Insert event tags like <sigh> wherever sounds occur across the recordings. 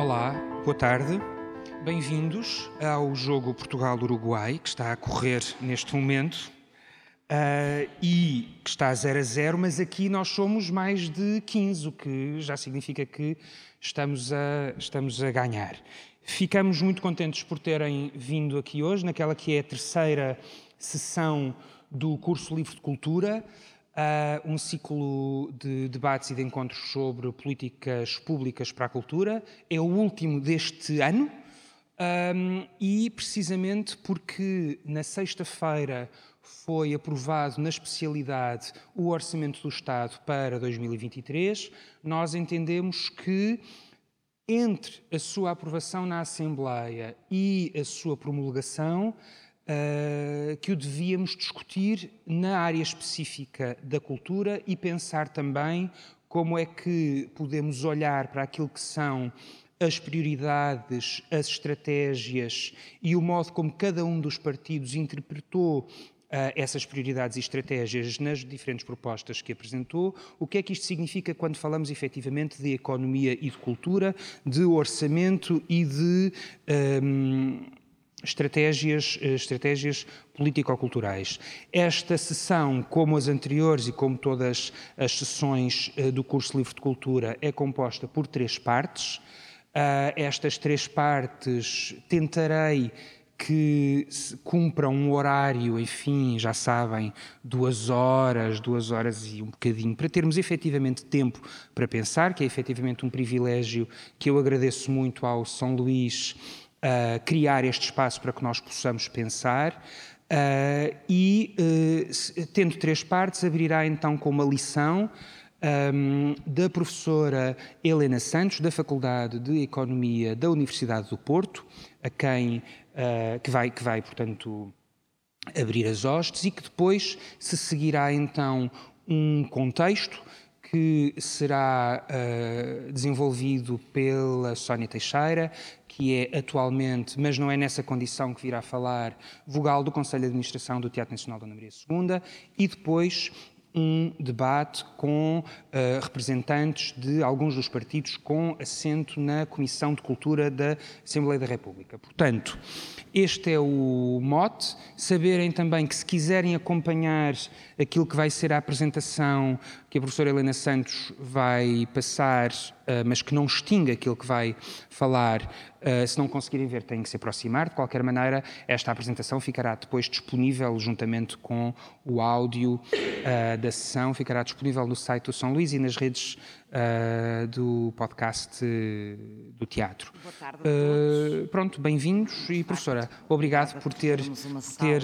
Olá, boa tarde. Bem-vindos ao jogo Portugal-Uruguai, que está a correr neste momento uh, e que está a 0 a 0, mas aqui nós somos mais de 15, o que já significa que estamos a, estamos a ganhar. Ficamos muito contentes por terem vindo aqui hoje, naquela que é a terceira sessão do curso Livre de Cultura uh, um ciclo de debates e de encontros sobre políticas públicas para a cultura. É o último deste ano um, e precisamente porque na sexta-feira foi aprovado na especialidade o Orçamento do Estado para 2023, nós entendemos que entre a sua aprovação na Assembleia e a sua promulgação, uh, que o devíamos discutir na área específica da cultura e pensar também como é que podemos olhar para aquilo que são as prioridades, as estratégias e o modo como cada um dos partidos interpretou Uh, essas prioridades e estratégias nas diferentes propostas que apresentou. O que é que isto significa quando falamos efetivamente de economia e de cultura, de orçamento e de. Um, estratégias, eh, estratégias político-culturais. Esta sessão, como as anteriores e como todas as sessões eh, do curso Livre de Cultura, é composta por três partes. Ah, estas três partes tentarei que cumpram um horário, enfim, já sabem, duas horas, duas horas e um bocadinho, para termos efetivamente tempo para pensar, que é efetivamente um privilégio que eu agradeço muito ao São Luís uh, criar este espaço para que nós possamos pensar. Uh, e, uh, tendo três partes, abrirá então com uma lição um, da professora Helena Santos, da Faculdade de Economia da Universidade do Porto, a quem, uh, que, vai, que vai, portanto, abrir as hostes e que depois se seguirá então um contexto que será uh, desenvolvido pela Sónia Teixeira, que é atualmente, mas não é nessa condição que virá falar, vogal do Conselho de Administração do Teatro Nacional Dona Maria II, e depois um debate com uh, representantes de alguns dos partidos com assento na Comissão de Cultura da Assembleia da República. Portanto, este é o mote. Saberem também que, se quiserem acompanhar aquilo que vai ser a apresentação que a professora Helena Santos vai passar, uh, mas que não extingue aquilo que vai falar, uh, se não conseguirem ver, têm que se aproximar. De qualquer maneira, esta apresentação ficará depois disponível, juntamente com o áudio uh, da sessão, ficará disponível no site do São Luís e nas redes uh, do podcast uh, do teatro. Boa tarde a todos. Uh, pronto, bem-vindos e professora, obrigado por ter, ter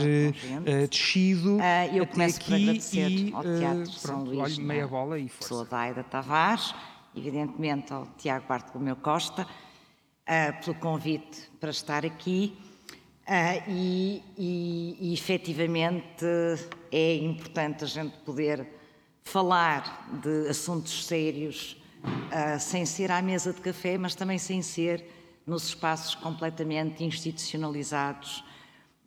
descido eu até começo aqui por agradecer e ao Teatro São pronto, Luís, olha, meia na bola e pessoa da Aida Tavares, evidentemente ao Tiago Bartolomeu Costa, pelo convite para estar aqui. e, e, e efetivamente é importante a gente poder falar de assuntos sérios uh, sem ser à mesa de café, mas também sem ser nos espaços completamente institucionalizados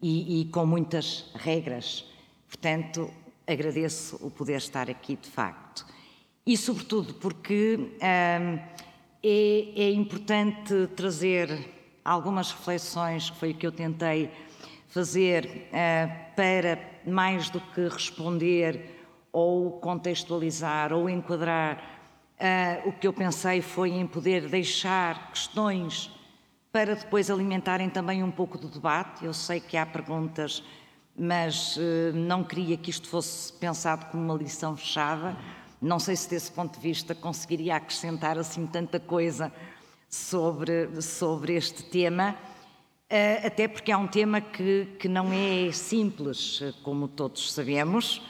e, e com muitas regras. Portanto, agradeço o poder estar aqui de facto. E, sobretudo, porque um, é, é importante trazer algumas reflexões, que foi o que eu tentei fazer, uh, para mais do que responder ou contextualizar ou enquadrar. Uh, o que eu pensei foi em poder deixar questões para depois alimentarem também um pouco do debate. Eu sei que há perguntas, mas uh, não queria que isto fosse pensado como uma lição fechada. Não sei se desse ponto de vista conseguiria acrescentar assim tanta coisa sobre, sobre este tema, uh, até porque é um tema que, que não é simples, como todos sabemos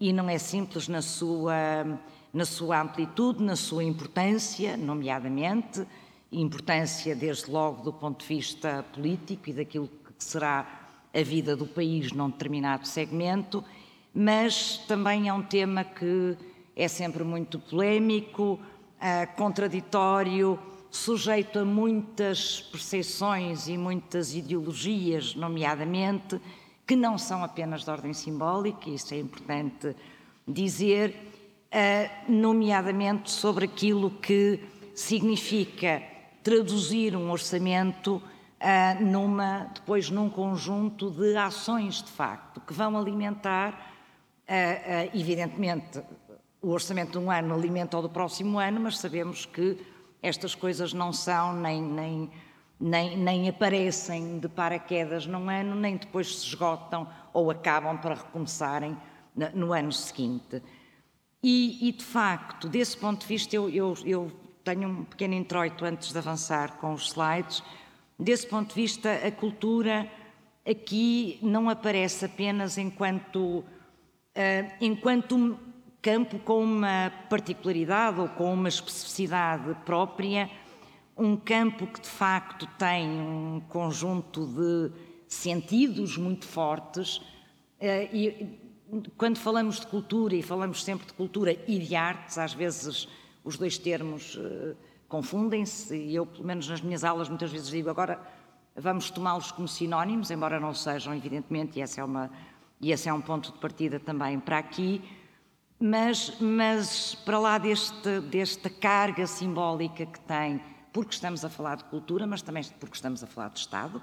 e não é simples na sua, na sua amplitude, na sua importância, nomeadamente, importância desde logo do ponto de vista político e daquilo que será a vida do país num determinado segmento, mas também é um tema que é sempre muito polémico, uh, contraditório, sujeito a muitas percepções e muitas ideologias, nomeadamente, que não são apenas de ordem simbólica, isso é importante dizer, uh, nomeadamente sobre aquilo que significa traduzir um orçamento uh, numa, depois num conjunto de ações, de facto, que vão alimentar, uh, evidentemente, o orçamento de um ano alimenta o do próximo ano, mas sabemos que estas coisas não são nem, nem, nem, nem aparecem de paraquedas num ano, nem depois se esgotam ou acabam para recomeçarem no ano seguinte. E, e de facto, desse ponto de vista, eu, eu, eu tenho um pequeno introito antes de avançar com os slides. Desse ponto de vista, a cultura aqui não aparece apenas enquanto, uh, enquanto campo com uma particularidade ou com uma especificidade própria, um campo que de facto tem um conjunto de sentidos muito fortes. Eh, e quando falamos de cultura, e falamos sempre de cultura e de artes, às vezes os dois termos eh, confundem-se, e eu, pelo menos nas minhas aulas, muitas vezes digo agora vamos tomá-los como sinónimos, embora não sejam, evidentemente, e esse é, uma, e esse é um ponto de partida também para aqui. Mas, mas para lá deste, desta carga simbólica que tem, porque estamos a falar de cultura, mas também porque estamos a falar de Estado,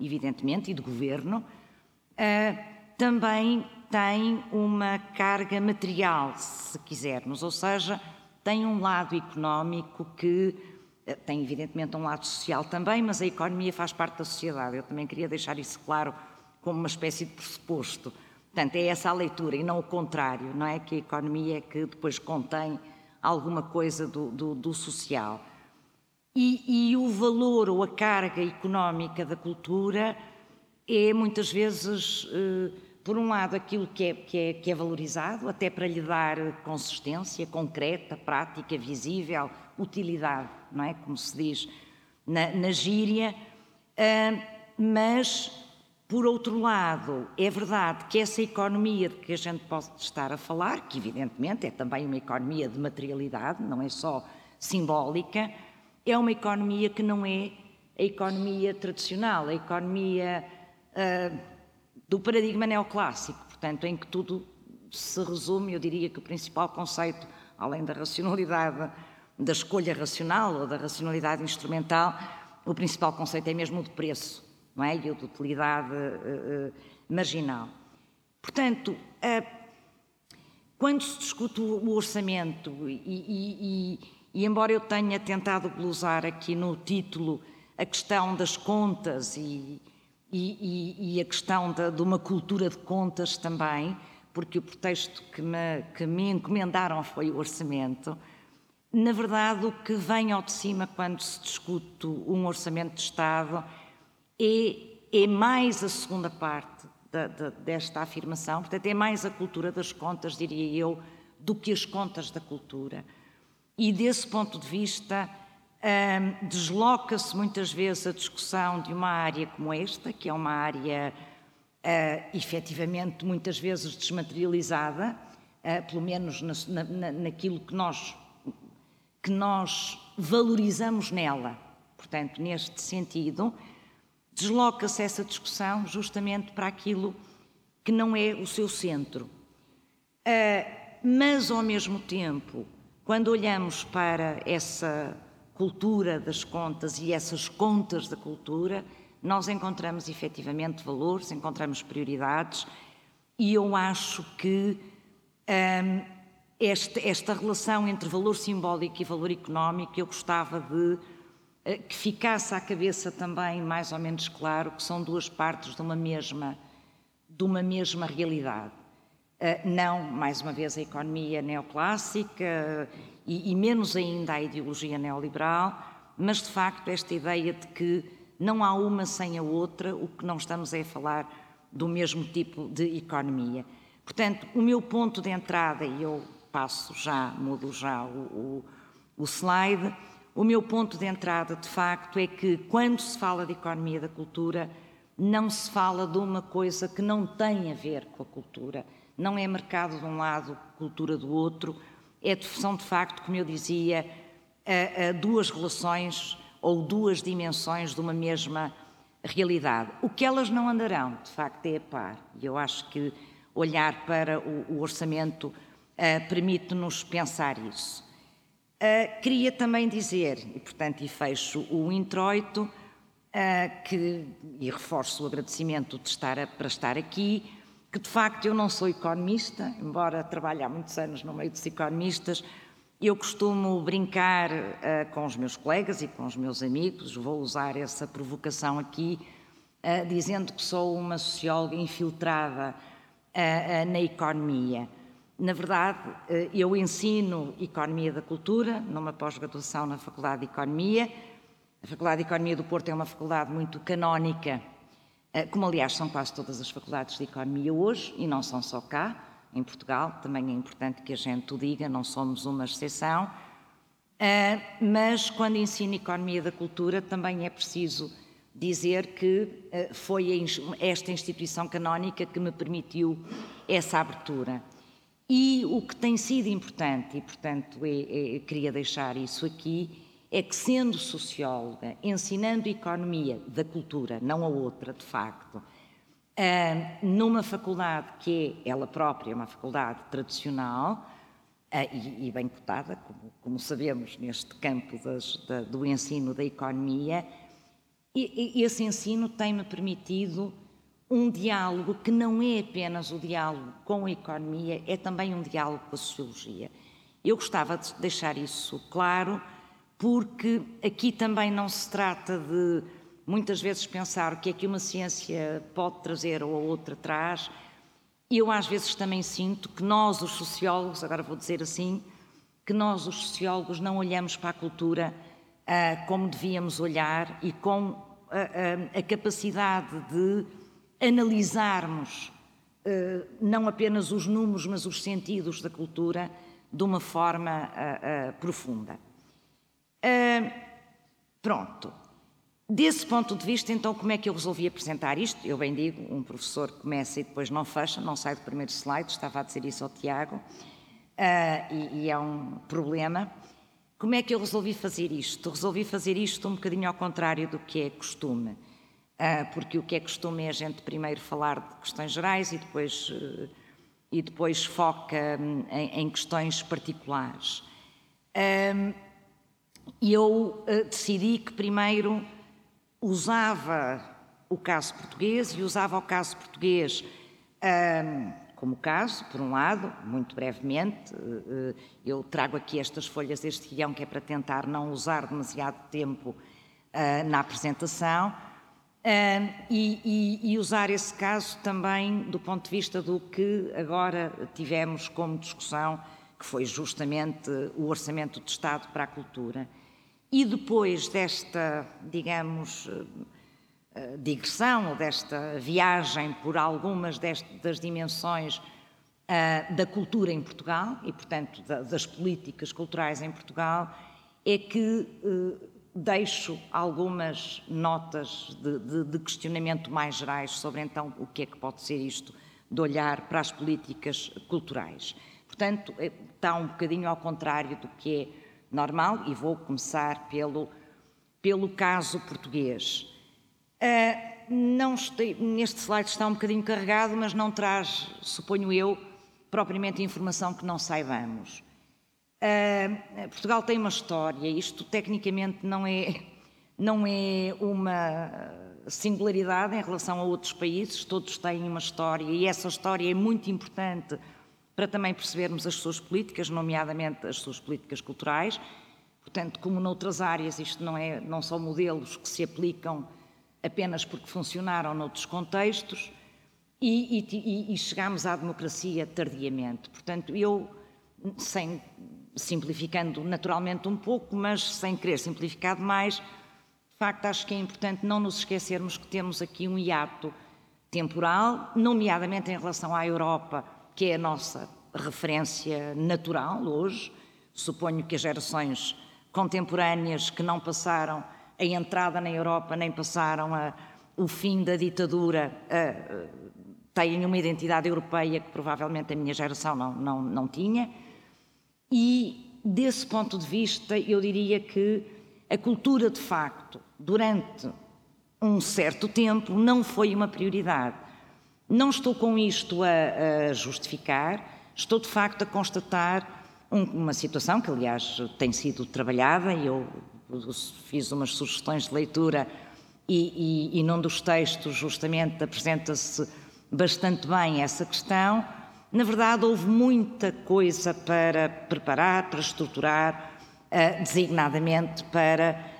evidentemente, e de governo, uh, também tem uma carga material, se quisermos, ou seja, tem um lado económico que uh, tem, evidentemente, um lado social também, mas a economia faz parte da sociedade. Eu também queria deixar isso claro como uma espécie de pressuposto. Portanto, é essa a leitura e não o contrário, não é? Que a economia é que depois contém alguma coisa do, do, do social. E, e, o valor ou a carga económica da cultura é muitas vezes, eh, por um lado, aquilo que é, que, é, que é valorizado, até para lhe dar consistência concreta, prática, visível, utilidade, não é? Como se diz na, na gíria, mas por outro lado, é verdade que essa economia de que a gente pode estar a falar, que evidentemente é também uma economia de materialidade, não é só simbólica, é uma economia que não é a economia tradicional, a economia uh, do paradigma neoclássico, portanto, em que tudo se resume, eu diria que o principal conceito, além da racionalidade, da escolha racional ou da racionalidade instrumental, o principal conceito é mesmo o de preço não é? e o de utilidade uh, uh, marginal. Portanto, quando se discute o orçamento, e, e, e, e, embora eu tenha tentado glosar aqui no título a questão das contas e, a questão de, de, uma cultura de contas também, porque o pretexto que me, que me encomendaram foi o orçamento, na verdade, o que vem ao de cima quando se discute um orçamento de Estado é, é mais a segunda parte da, da, desta afirmação, portanto, é mais a cultura das contas, diria eu, do que as contas da cultura. E desse ponto de vista, hum, desloca-se muitas vezes a discussão de uma área como esta, que é uma área uh, efetivamente muitas vezes desmaterializada, uh, pelo menos na, na, naquilo que nós, que nós valorizamos nela. Portanto, neste sentido, desloca-se essa discussão justamente para aquilo que não é o seu centro. Uh, mas, ao mesmo tempo, quando olhamos para essa cultura das contas e essas contas da cultura, nós encontramos efetivamente valores, encontramos prioridades, e eu acho que um, esta, esta relação entre valor simbólico e valor económico eu gostava de eh, que ficasse à cabeça também mais ou menos claro que são duas partes de uma mesma, de uma mesma realidade. Eh, não, mais uma vez, a economia neoclássica e, e menos ainda a ideologia neoliberal, mas de facto esta ideia de que não há uma sem a outra, o que não estamos é a falar do mesmo tipo de economia. Portanto, o meu ponto de entrada, e eu passo já, mudo já o, o, o slide, o meu ponto de entrada, de facto, é que quando se fala de economia da cultura, não se fala de uma coisa que não tem a ver com a cultura. Não é mercado de um lado, cultura do outro. É, são, de facto, como eu dizia, duas relações ou duas dimensões de uma mesma realidade. O que elas não andarão, de facto, é a par. E eu acho que olhar para o, o orçamento uh, permite-nos pensar isso. Uh, queria também dizer, e portanto e fecho o introito, uh, que, e reforço o agradecimento de estar a, para estar aqui, que de facto eu não sou economista, embora trabalhe há muitos anos no meio dos economistas, eu costumo brincar uh, com os meus colegas e com os meus amigos, vou usar essa provocação aqui, dizendo que sou uma socióloga infiltrada na economia. Na verdade, eu ensino Economia da Cultura numa pós-graduação na Faculdade de Economia. A Faculdade de Economia do Porto é uma faculdade muito canónica, como aliás são quase todas as faculdades de Economia hoje, e não são só cá, em Portugal. Também é importante que a gente o diga, não somos uma exceção. Eh, mas quando ensino Economia da Cultura também é preciso dizer que foi esta instituição canónica que me permitiu essa abertura. E o que tem sido importante, e portanto é, é, queria deixar isso aqui, é que sendo socióloga, ensinando economia da cultura, não a outra, de facto, uh, numa faculdade que é ela própria uma faculdade tradicional uh, e, bem cotada, como, sabemos neste campo do ensino da economia, esse ensino tem-me permitido um diálogo que não é apenas o diálogo com a economia, é também um diálogo com a sociologia. Eu gostava de deixar isso claro, porque aqui também não se trata de muitas vezes pensar o que é que uma ciência pode trazer ou a outra traz. Eu às vezes também sinto que nós, os sociólogos, agora vou dizer assim, que nós, os sociólogos, não olhamos para a cultura uh, como devíamos olhar e com a, a, a capacidade de analisarmos uh, não apenas os números, mas os sentidos da cultura de uma forma uh, uh, pronto. Desse ponto de vista, então, como é que eu resolvi apresentar isto? Eu bem digo, um professor começa e depois não fecha, não sai do primeiro slide, estava a dizer isso ao Tiago, e, e é um problema. Como é que eu resolvi fazer isto? Resolvi fazer isto um bocadinho ao contrário do que é costume. Ah, porque o que é costume é a gente primeiro falar de questões gerais e depois, e depois foca hum, em questões particulares. E eu eh, decidi que primeiro usava o caso português e usava o caso português como caso, por um lado, muito brevemente, eh, eu trago aqui estas folhas deste guião que é para tentar não usar demasiado tempo na apresentação, Uh, e, e, e, usar esse caso também do ponto de vista do que agora tivemos como discussão, que foi justamente o Orçamento de Estado para a Cultura. E depois desta, digamos, uh, digressão, ou desta viagem por algumas das dimensões uh, da cultura em Portugal e, portanto, da, das políticas culturais em Portugal, é que deixo algumas notas de, questionamento mais gerais sobre então o que é que pode ser isto de olhar para as políticas culturais. Portanto, eh, está um bocadinho ao contrário do que é normal e vou começar pelo, pelo caso português. Uh, não estou, neste slide está um bocadinho carregado, mas não traz, suponho eu, propriamente informação que não saibamos. Uh, Portugal tem uma história, isto tecnicamente não é, não é uma singularidade em relação a outros países, todos têm uma história e essa história é muito importante para também percebermos as suas políticas, nomeadamente as suas políticas culturais. Portanto, como noutras áreas, isto não, é, não são modelos que se aplicam apenas porque funcionaram noutros contextos e, e, e chegamos à democracia tardiamente. Portanto, eu, sem simplificando naturalmente um pouco, mas sem querer simplificar demais, de facto acho que é importante não nos esquecermos que temos aqui um hiato temporal, nomeadamente em relação à Europa, que é a nossa referência natural hoje. Suponho que as gerações contemporâneas que não passaram a entrada na Europa nem passaram a, o fim da ditadura têm uma identidade europeia que provavelmente a minha geração não, não, não tinha. E, desse ponto de vista, eu diria que a cultura, de facto, durante um certo tempo, não foi uma prioridade. Não estou com isto a, a justificar, estou de facto a constatar um, uma situação que, aliás, tem sido trabalhada e eu fiz umas sugestões de leitura e, e, e num dos textos justamente apresenta-se bastante bem essa questão. Na verdade, houve muita coisa para preparar, para estruturar, uh, designadamente para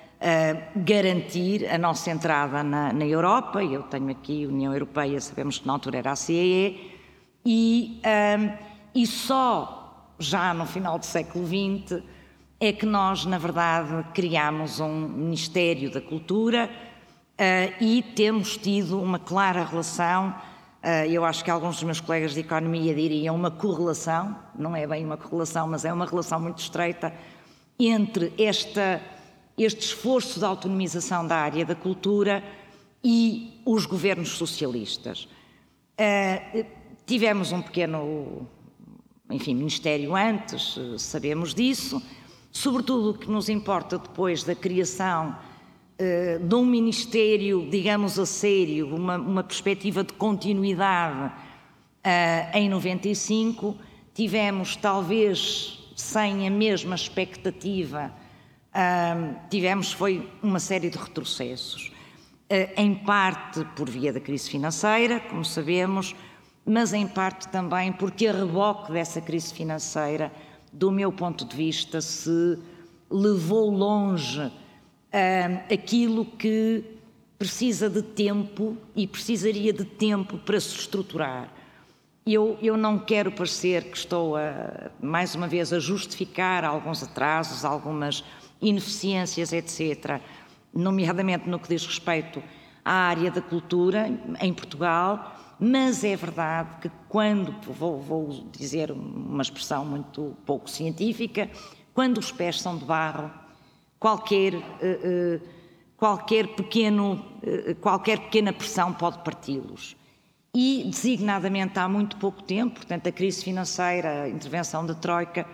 garantir a nossa entrada na, na, Europa. Eu tenho aqui a União Europeia, sabemos que na altura era a CEE, e, uh, e só já no final do século XX é que nós, na verdade, criámos um Ministério da Cultura uh, e temos tido uma clara relação. Uh, eu acho que alguns dos meus colegas de economia diriam uma correlação, não é bem uma correlação, mas é uma relação muito estreita entre esta, este esforço de autonomização da área da cultura e os governos socialistas. Uh, tivemos um pequeno, enfim, ministério antes, sabemos disso. Sobretudo o que nos importa depois da criação uh, de um ministério, digamos a sério, uma, uma perspectiva de continuidade uh, em 95, tivemos talvez sem a mesma expectativa, tivemos foi uma série de retrocessos. em parte por via da crise financeira, como sabemos, mas em parte também porque a reboque dessa crise financeira do meu ponto de vista, se levou longe aquilo que precisa de tempo e precisaria de tempo para se estruturar. Eu, eu não quero parecer que estou, a, mais uma vez, a justificar alguns atrasos, algumas ineficiências, etc., nomeadamente no que diz respeito à área da cultura em Portugal, mas é verdade que quando, vou, vou dizer uma expressão muito pouco científica, quando os pés são de barro, qualquer, uh, uh, qualquer, pequeno, uh, qualquer pequena pressão pode parti-los. E, designadamente, há muito pouco tempo, portanto, a crise financeira, a intervenção da Troika,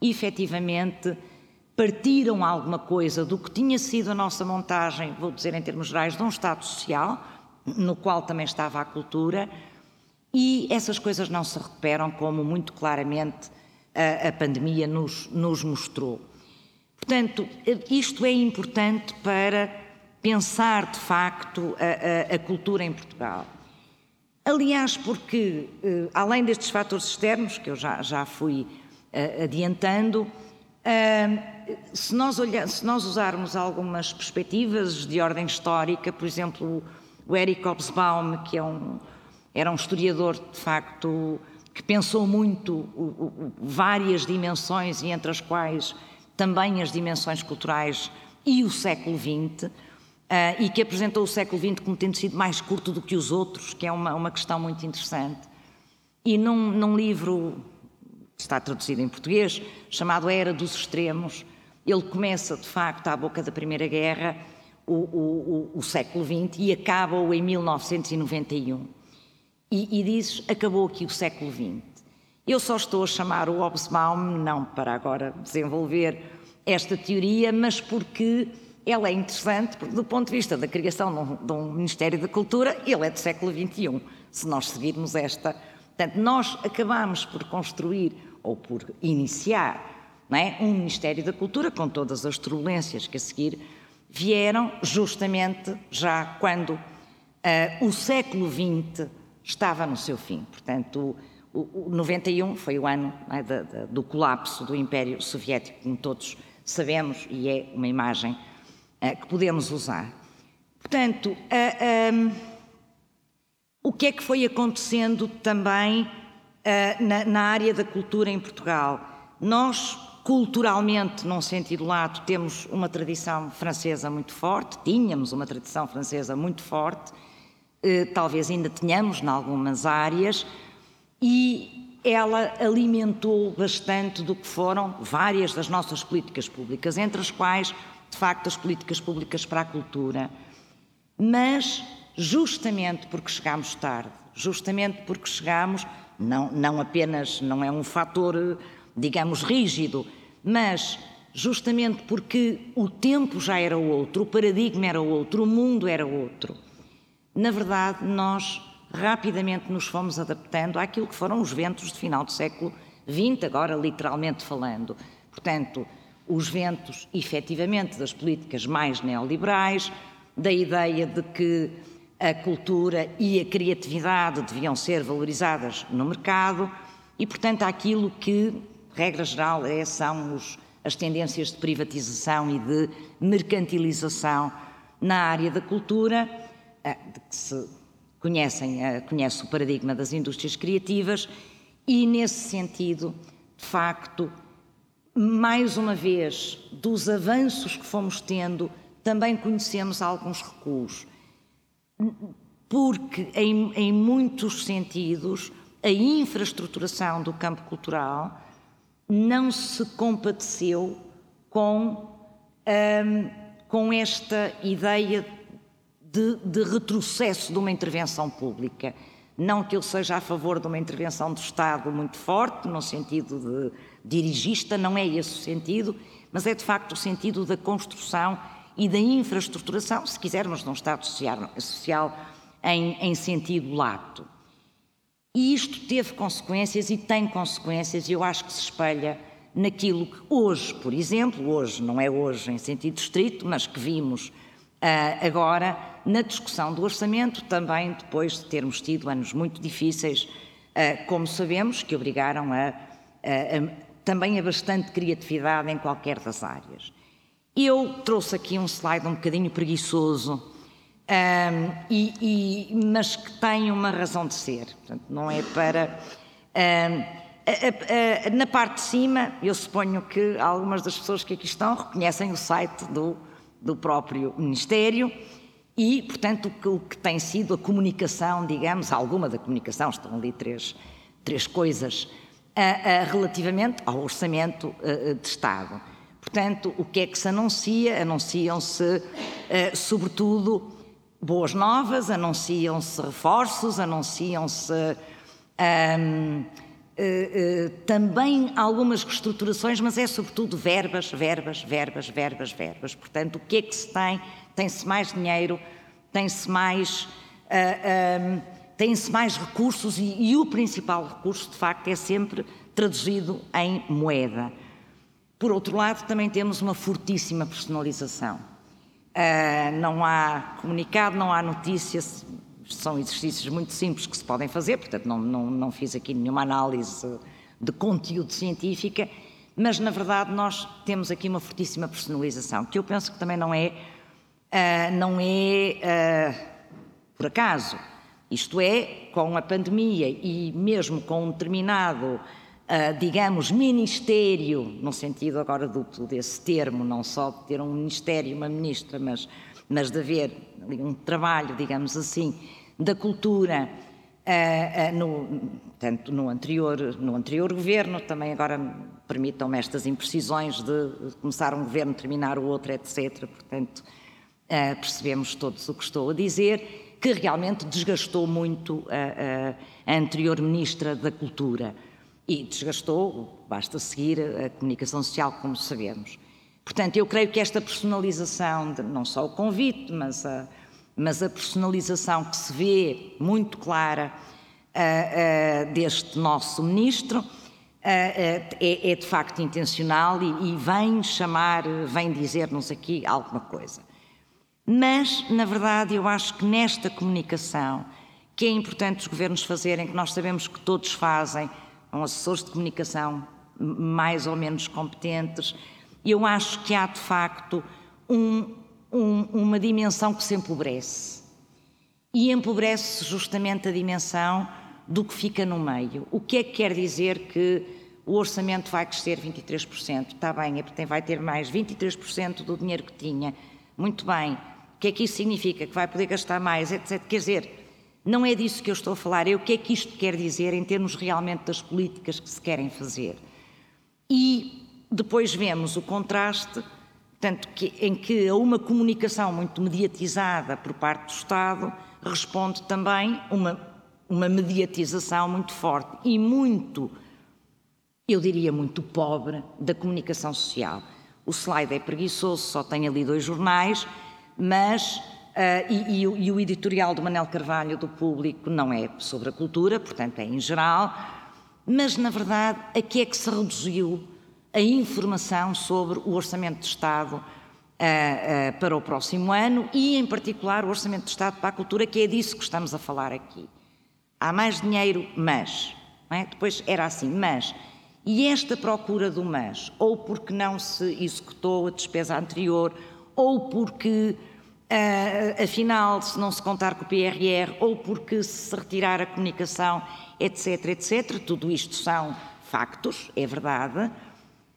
efetivamente partiram alguma coisa do que tinha sido a nossa montagem, vou dizer em termos gerais, de um Estado social, no qual também estava a cultura, e essas coisas não se recuperam, como muito claramente a, a pandemia nos, nos mostrou. Portanto, isto é importante para pensar de facto a, a, a cultura em Portugal. Aliás, porque, eh, além destes fatores externos, que eu já, já fui eh, adiantando, eh, se nós, olhar, se nós usarmos algumas perspectivas de ordem histórica, por exemplo, o Eric Hobsbawm, que é um, era um historiador, de facto, que pensou muito o, o, várias dimensões, e entre as quais também as dimensões culturais e o século XX, uh, e que apresentou o século XX como tendo sido mais curto do que os outros, que é uma, uma questão muito interessante. E num, num livro que está traduzido em português, chamado Era dos Extremos, ele começa, de facto, à boca da Primeira Guerra, o, o, o, o século XX e acaba-o em 1991. E, e diz, acabou aqui o século XX. Eu só estou a chamar o Hobsbawm, não para agora desenvolver esta teoria, mas porque ela é interessante, porque do ponto de vista da criação de um Ministério da Cultura, ele é do século XXI, se nós seguirmos esta. Portanto, nós acabamos por construir ou por iniciar é, um Ministério da Cultura com todas as turbulências que a seguir vieram justamente já quando uh, o século XX estava no seu fim. Portanto, o, o 91 foi o ano é, de, de, do colapso do Império Soviético, como todos sabemos, e é uma imagem uh, que podemos usar. Portanto, uh, eh, um, o que é que foi acontecendo também na, na área da cultura em Portugal? Nós Culturalmente, num sentido lato, temos uma tradição francesa muito forte, tínhamos uma tradição francesa muito forte, eh, talvez ainda tenhamos em algumas áreas, e ela alimentou bastante do que foram várias das nossas políticas públicas, entre as quais, de facto, as políticas públicas para a cultura. Mas, justamente porque chegámos tarde, justamente porque chegámos, não, não apenas, não é um fator digamos, rígido, mas justamente porque o tempo já era outro, o paradigma era outro, o mundo era outro. Na verdade, nós rapidamente nos fomos adaptando àquilo que foram os ventos de final do século XX, agora literalmente falando. Portanto, os ventos, efetivamente, das políticas mais neoliberais, da ideia de que a cultura e a criatividade deviam ser valorizadas no mercado e, portanto, aquilo que, regra geral, é, são os, as tendências de privatização e de mercantilização na área da cultura, eh, que se conhecem, eh, conhece o paradigma das indústrias criativas e, nesse sentido, de facto, mais uma vez, dos avanços que fomos tendo, também conhecemos alguns recuos. Porque, em, em muitos sentidos, a infraestruturação do campo cultural não se compadeceu com, hum, com esta ideia de, de retrocesso de uma intervenção pública. Não que eu seja a favor de uma intervenção do Estado muito forte, no sentido de dirigista, não é esse o sentido, mas é de facto o sentido da construção e da infraestruturação, se quisermos, de um Estado social, social em, em sentido lato. E isto teve consequências e tem consequências, e eu acho que se espelha naquilo que hoje, por exemplo, hoje, não é hoje em sentido estrito, mas que vimos uh, agora na discussão do orçamento, também depois de termos tido anos muito difíceis, uh, como sabemos, que obrigaram a, a, a também a bastante criatividade em qualquer das áreas. Eu trouxe aqui um slide um bocadinho preguiçoso, um, e, e, mas que tem uma razão de ser. Portanto, não é para. Um, a, a, a, na parte de cima, eu suponho que algumas das pessoas que aqui estão reconhecem o site do, do próprio Ministério e, portanto, o que, o que, tem sido a comunicação, digamos, alguma da comunicação, estão ali três, três coisas relativamente ao orçamento de Estado. Portanto, o que é que se anuncia? Anunciam-se, sobretudo, boas novas, anunciam-se reforços, anunciam-se um, também algumas reestruturações, mas é sobretudo verbas, verbas, verbas, verbas, verbas. Portanto, o que é que se tem? Tem-se mais dinheiro, tem-se mais. Uh, um, têm-se mais recursos e, e, o principal recurso, de facto, é sempre traduzido em moeda. Por outro lado, também temos uma fortíssima personalização. Uh, não há comunicado, não há notícias, são exercícios muito simples que se podem fazer, portanto, não, não, não fiz aqui nenhuma análise de conteúdo científica, mas na verdade nós temos aqui uma fortíssima personalização, que eu penso que também não é, uh, não é uh, por acaso. Isto é, com a pandemia e mesmo com um determinado, uh, digamos, ministério, no sentido agora duplo desse termo, não só de ter um ministério uma ministra, mas, mas de haver um trabalho, digamos assim, da cultura, uh, uh, no, tanto no anterior, no anterior governo, também agora permitam-me estas imprecisões de começar um governo, terminar o outro, etc. Portanto, percebemos todos o que estou a dizer que realmente desgastou muito a, a, a anterior Ministra da Cultura. E desgastou, basta seguir a comunicação social, como sabemos. Portanto, eu creio que esta personalização, de, não só o convite, mas a, mas a personalização que se vê muito clara deste nosso ministro é, é, de facto intencional e, e vem chamar, vem dizer-nos aqui alguma coisa. Mas, na verdade, eu acho que nesta comunicação, que é importante os governos fazerem, que nós sabemos que todos fazem, são assessores de comunicação mais ou menos competentes, eu acho que há de facto um, um, uma dimensão que se empobrece. E empobrece justamente a dimensão do que fica no meio. O que é que quer dizer que o orçamento vai crescer 23%? Está bem, é vai ter mais 23% do dinheiro que tinha. Muito bem, que é que isso significa? Que vai poder gastar mais, etc. Quer dizer, não é disso que eu estou a falar, é o que é que isto quer dizer em termos realmente das políticas que se querem fazer. E depois vemos o contraste, tanto que, em que a uma comunicação muito mediatizada por parte do Estado responde também uma, uma mediatização muito forte e muito, eu diria, muito pobre da comunicação social. O slide é preguiçoso, só tem ali dois jornais mas Uh, e, e, e, o editorial do Manel Carvalho do Público não é sobre a cultura, portanto é em geral, mas na verdade a que é que se reduziu a informação sobre o Orçamento de Estado uh, uh, para o próximo ano e, em particular, o Orçamento de Estado para a Cultura, que é disso que estamos a falar aqui. Há mais dinheiro, mas. É? Depois era assim, mas. E esta procura do mas, ou porque não se executou a despesa anterior, ou porque, uh, afinal, se não se contar com o PRR, ou porque se retirar a comunicação, etc, etc, tudo isto são factos, é verdade,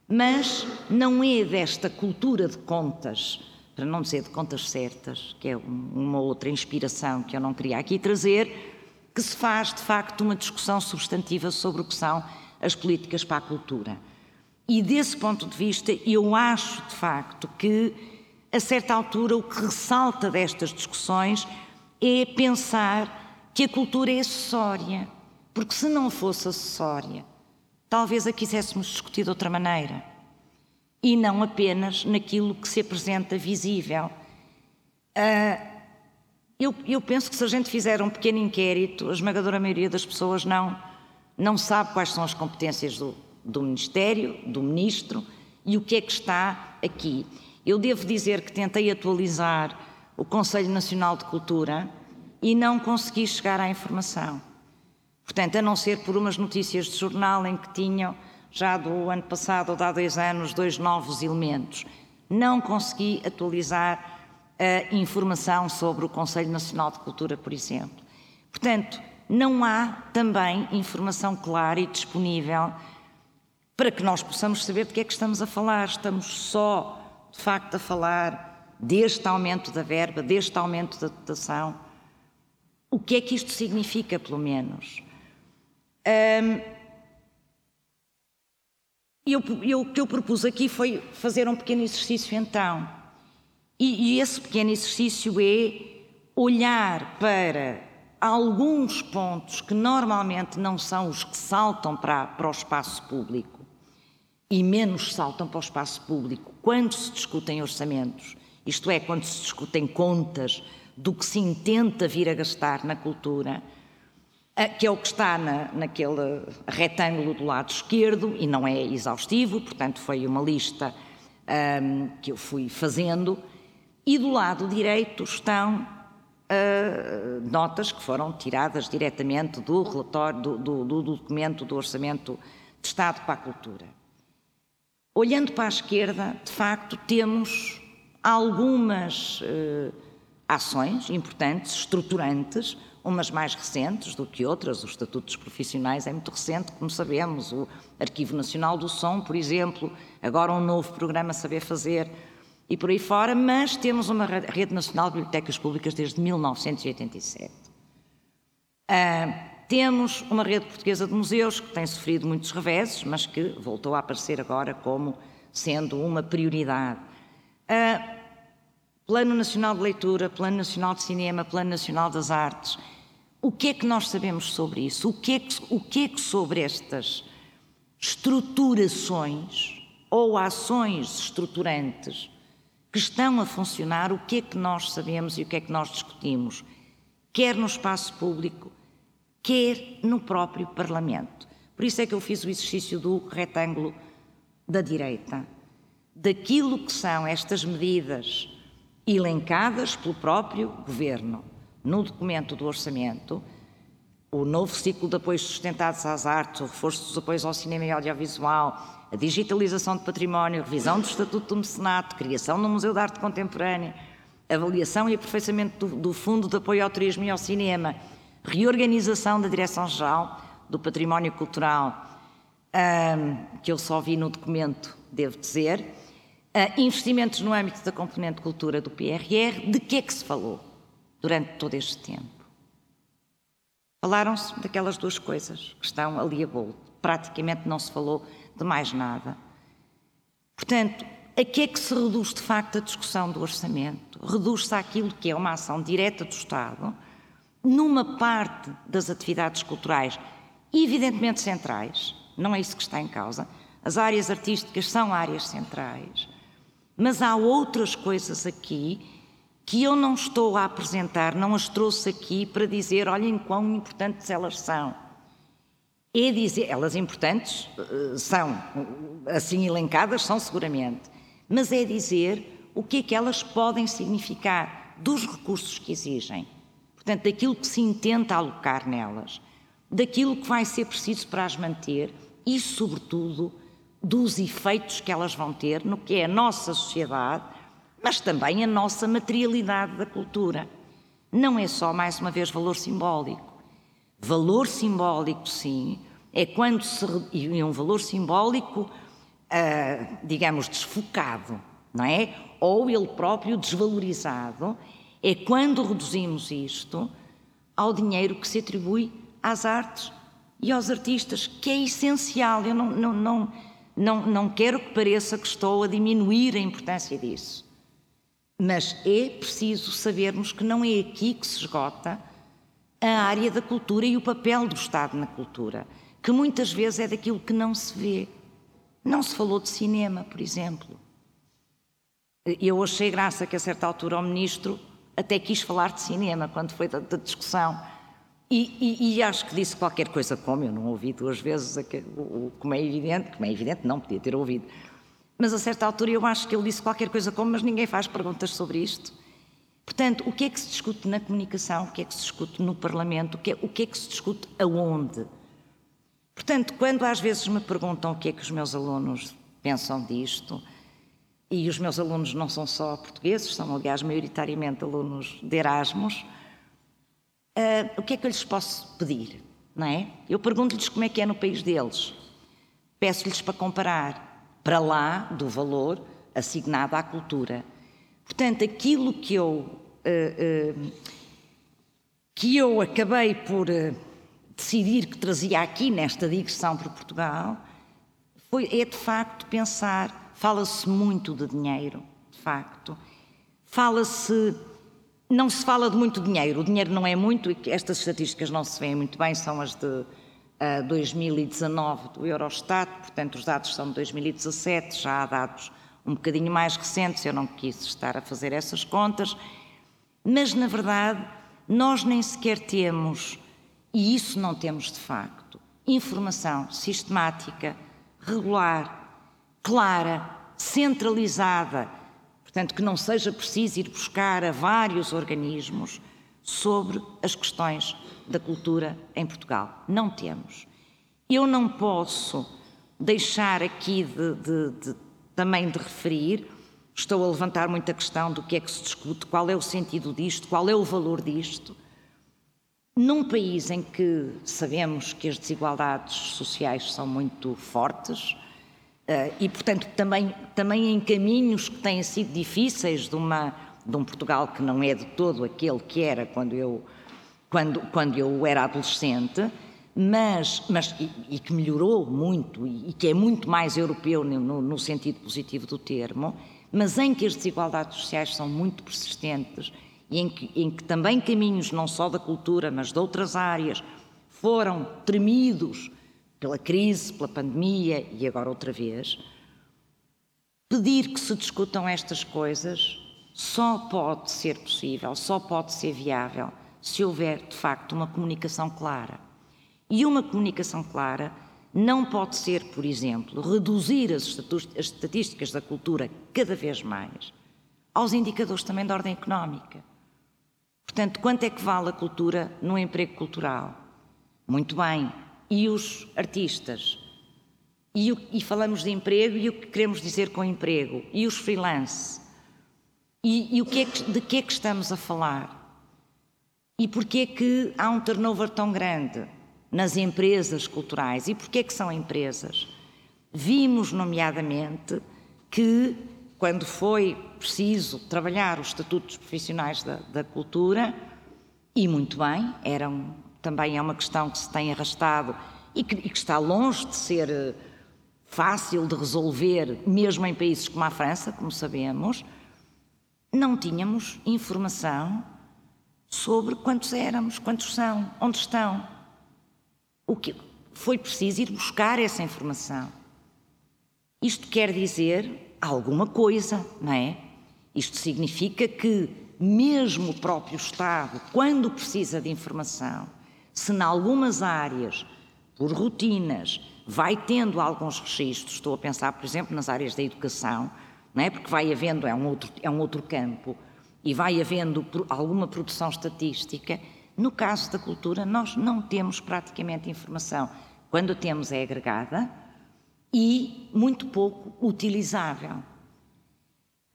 mas não é desta cultura de contas, para não dizer de contas certas, que é uma outra inspiração que eu não queria aqui trazer, que se faz de facto uma discussão substantiva sobre o que são as políticas para a cultura. E desse ponto de vista, eu acho de facto que, a certa altura, o que ressalta destas discussões é pensar que a cultura é acessória. Porque se não fosse acessória, talvez a quiséssemos discutir de outra maneira. E não apenas naquilo que se apresenta visível. Uh, eu, eu penso que se a gente fizer um pequeno inquérito, a esmagadora maioria das pessoas não não sabe quais são as competências do, do Ministério, do Ministro e o que é que está aqui. Eu devo dizer que tentei atualizar o Conselho Nacional de Cultura e não consegui chegar à informação. Portanto, a não ser por umas notícias de jornal em que tinham, já do ano passado ou de há dois anos, dois novos elementos. Não consegui atualizar a informação sobre o Conselho Nacional de Cultura, por exemplo. Portanto, não há também informação clara e disponível para que nós possamos saber de que é que estamos a falar. Estamos só, de facto, a falar deste aumento da verba, deste aumento da dotação. O que é que isto significa, pelo menos? Um, eu, eu, o que eu propus aqui foi fazer um pequeno exercício, então. E, e esse pequeno exercício é olhar para alguns pontos que normalmente não são os que saltam para, para o espaço público e menos saltam para o espaço público quando se discutem orçamentos, isto é, quando se discutem contas do que se intenta vir a gastar na cultura, que é o que está na, naquele retângulo do lado esquerdo e não é exaustivo, portanto, foi uma lista um, que eu fui fazendo, e do lado direito estão uh, notas que foram tiradas diretamente do relatório, do, do, do documento do Orçamento de Estado para a Cultura. Olhando para a esquerda, de facto, temos algumas uh, ações importantes, estruturantes, umas mais recentes do que outras. O Estatuto dos Profissionais é muito recente, como sabemos. O Arquivo Nacional do Som, por exemplo, agora um novo programa Saber Fazer e por aí fora, mas temos uma rede nacional de bibliotecas públicas desde 1987. Ah, temos uma rede portuguesa de museus que tem sofrido muitos reveses, mas que voltou a aparecer agora como sendo uma prioridade. Ah, Plano Nacional de Leitura, Plano Nacional de Cinema, Plano Nacional das Artes. O que é que nós sabemos sobre isso? O que é que, o que, é que sobre estas estruturações ou ações estruturantes que estão a funcionar, o que é que nós sabemos e o que é que nós discutimos, quer no espaço público, quer no próprio Parlamento. Por isso é que eu fiz o exercício do retângulo da direita, daquilo que são estas medidas elencadas pelo próprio Governo no documento do orçamento, o novo ciclo de apoios sustentados às artes, o reforço dos apoios ao cinema e audiovisual, a digitalização de património, revisão do Estatuto do Mecenato, criação do Museu de Arte Contemporânea, avaliação e aperfeiçoamento do, do Fundo de Apoio ao Turismo e ao Cinema, reorganização da Direção-Geral do Património Cultural, que eu só vi no documento, devo dizer, uh, investimentos no âmbito da componente cultura do PRR, de que é que se falou durante todo este tempo? Falaram-se daquelas duas coisas que estão ali a bolo. Praticamente não se falou de mais nada. Portanto, a que é que se reduz de facto a discussão do orçamento? Reduz-se àquilo que é uma ação direta do Estado, numa parte das atividades culturais, evidentemente centrais, não é isso que está em causa. As áreas artísticas são áreas centrais, mas há outras coisas aqui que eu não estou a apresentar, não as trouxe aqui para dizer, olhem quão importantes elas são É dizer, elas importantes eh, são, assim elencadas, são seguramente, mas é dizer o que é que elas podem significar dos recursos que exigem. Portanto, daquilo que se intenta alocar nelas, daquilo que vai ser preciso para as manter e, sobretudo, dos efeitos que elas vão ter no que é a nossa sociedade, mas também a nossa materialidade da cultura. Não é só, mais uma vez, valor simbólico. Valor simbólico, sim, é quando se. e um valor simbólico, uh, digamos, desfocado, não é? Ou ele próprio desvalorizado, é quando reduzimos isto ao dinheiro que se atribui às artes e aos artistas, que é essencial. Eu não, não, não, não, não quero que pareça que estou a diminuir a importância disso. Mas é preciso sabermos que não é aqui que se esgota a área da cultura e o papel do Estado na cultura que muitas vezes é daquilo que não se vê. Não se falou de cinema, por exemplo. Eu achei graça que a certa altura o ministro até quis falar de cinema quando foi da, da discussão. E, e, e, acho que disse qualquer coisa como, eu não ouvi duas vezes, como é evidente, como é evidente, não podia ter ouvido. Mas a certa altura eu acho que ele disse qualquer coisa como, mas ninguém faz perguntas sobre isto. Portanto, o que é que se discute na comunicação, o que é que se discute no Parlamento, o que é, o que, é que se discute aonde? Portanto, quando às vezes me perguntam o que é que os meus alunos pensam disto, e os meus alunos não são só portugueses, são, aliás, maioritariamente alunos de Erasmus, uh, o que é que eu lhes posso pedir? Não é? Eu pergunto-lhes como é que é no país deles. Peço-lhes para comparar para lá do valor assignado à cultura. Portanto, aquilo que eu, uh, uh, que eu acabei por decidir que trazia aqui nesta digressão para Portugal foi, é de facto pensar, fala-se muito de dinheiro, de facto, fala-se, não se fala de muito dinheiro, o dinheiro não é muito, estas estatísticas não se veem muito bem, são as de uh, ah, 2019 do Eurostat, portanto os dados são de 2017, já há dados um bocadinho mais recentes, eu não quis estar a fazer essas contas, mas na verdade nós nem sequer temos e isso não temos de facto. Informação sistemática, regular, clara, centralizada, portanto, que não seja preciso ir buscar a vários organismos sobre as questões da cultura em Portugal. Não temos. Eu não posso deixar aqui de, de, de, também de referir, estou a levantar muita questão do que é que se discute, qual é o sentido disto, qual é o valor disto. Num país em que sabemos que as desigualdades sociais são muito fortes e, portanto, também, também em caminhos que têm sido difíceis de, uma, de um Portugal que não é de todo aquele que era quando eu, quando, quando eu era adolescente, mas, mas e, e que melhorou muito e, e, que é muito mais europeu no, no sentido positivo do termo, mas em que as desigualdades sociais são muito persistentes e em que, em que também caminhos, não só da cultura, mas de outras áreas, foram tremidos pela crise, pela pandemia e agora outra vez, pedir que se discutam estas coisas só pode ser possível, só pode ser viável se houver de facto uma comunicação clara. E uma comunicação clara não pode ser, por exemplo, reduzir as estatísticas da cultura cada vez mais aos indicadores também de ordem económica. Portanto, quanto é que vale a cultura no emprego cultural? Muito bem. E os artistas? E, o, e, falamos de emprego e o que queremos dizer com emprego? E os freelance? E, e o que é que, de que é que estamos a falar? E porquê é que há um turnover tão grande nas empresas culturais? E porquê é que são empresas? Vimos, nomeadamente, que quando foi preciso trabalhar os estatutos profissionais da, da cultura, e muito bem, eram, também é uma questão que se tem arrastado e que, e que está longe de ser eh, fácil de resolver, mesmo em países como a França, como sabemos, não tínhamos informação sobre quantos éramos, quantos são, onde estão. O que foi preciso ir buscar essa informação. Isto quer dizer alguma coisa, não é? Isto significa que, mesmo o próprio Estado, quando precisa de informação, se em algumas áreas por rotinas, vai tendo alguns registros, estou a pensar, por exemplo, nas áreas da educação, não é? porque vai havendo, é um outro, é um outro campo, e vai havendo alguma produção estatística. No caso da cultura, nós não temos praticamente informação. Quando temos é agregada e muito pouco utilizável.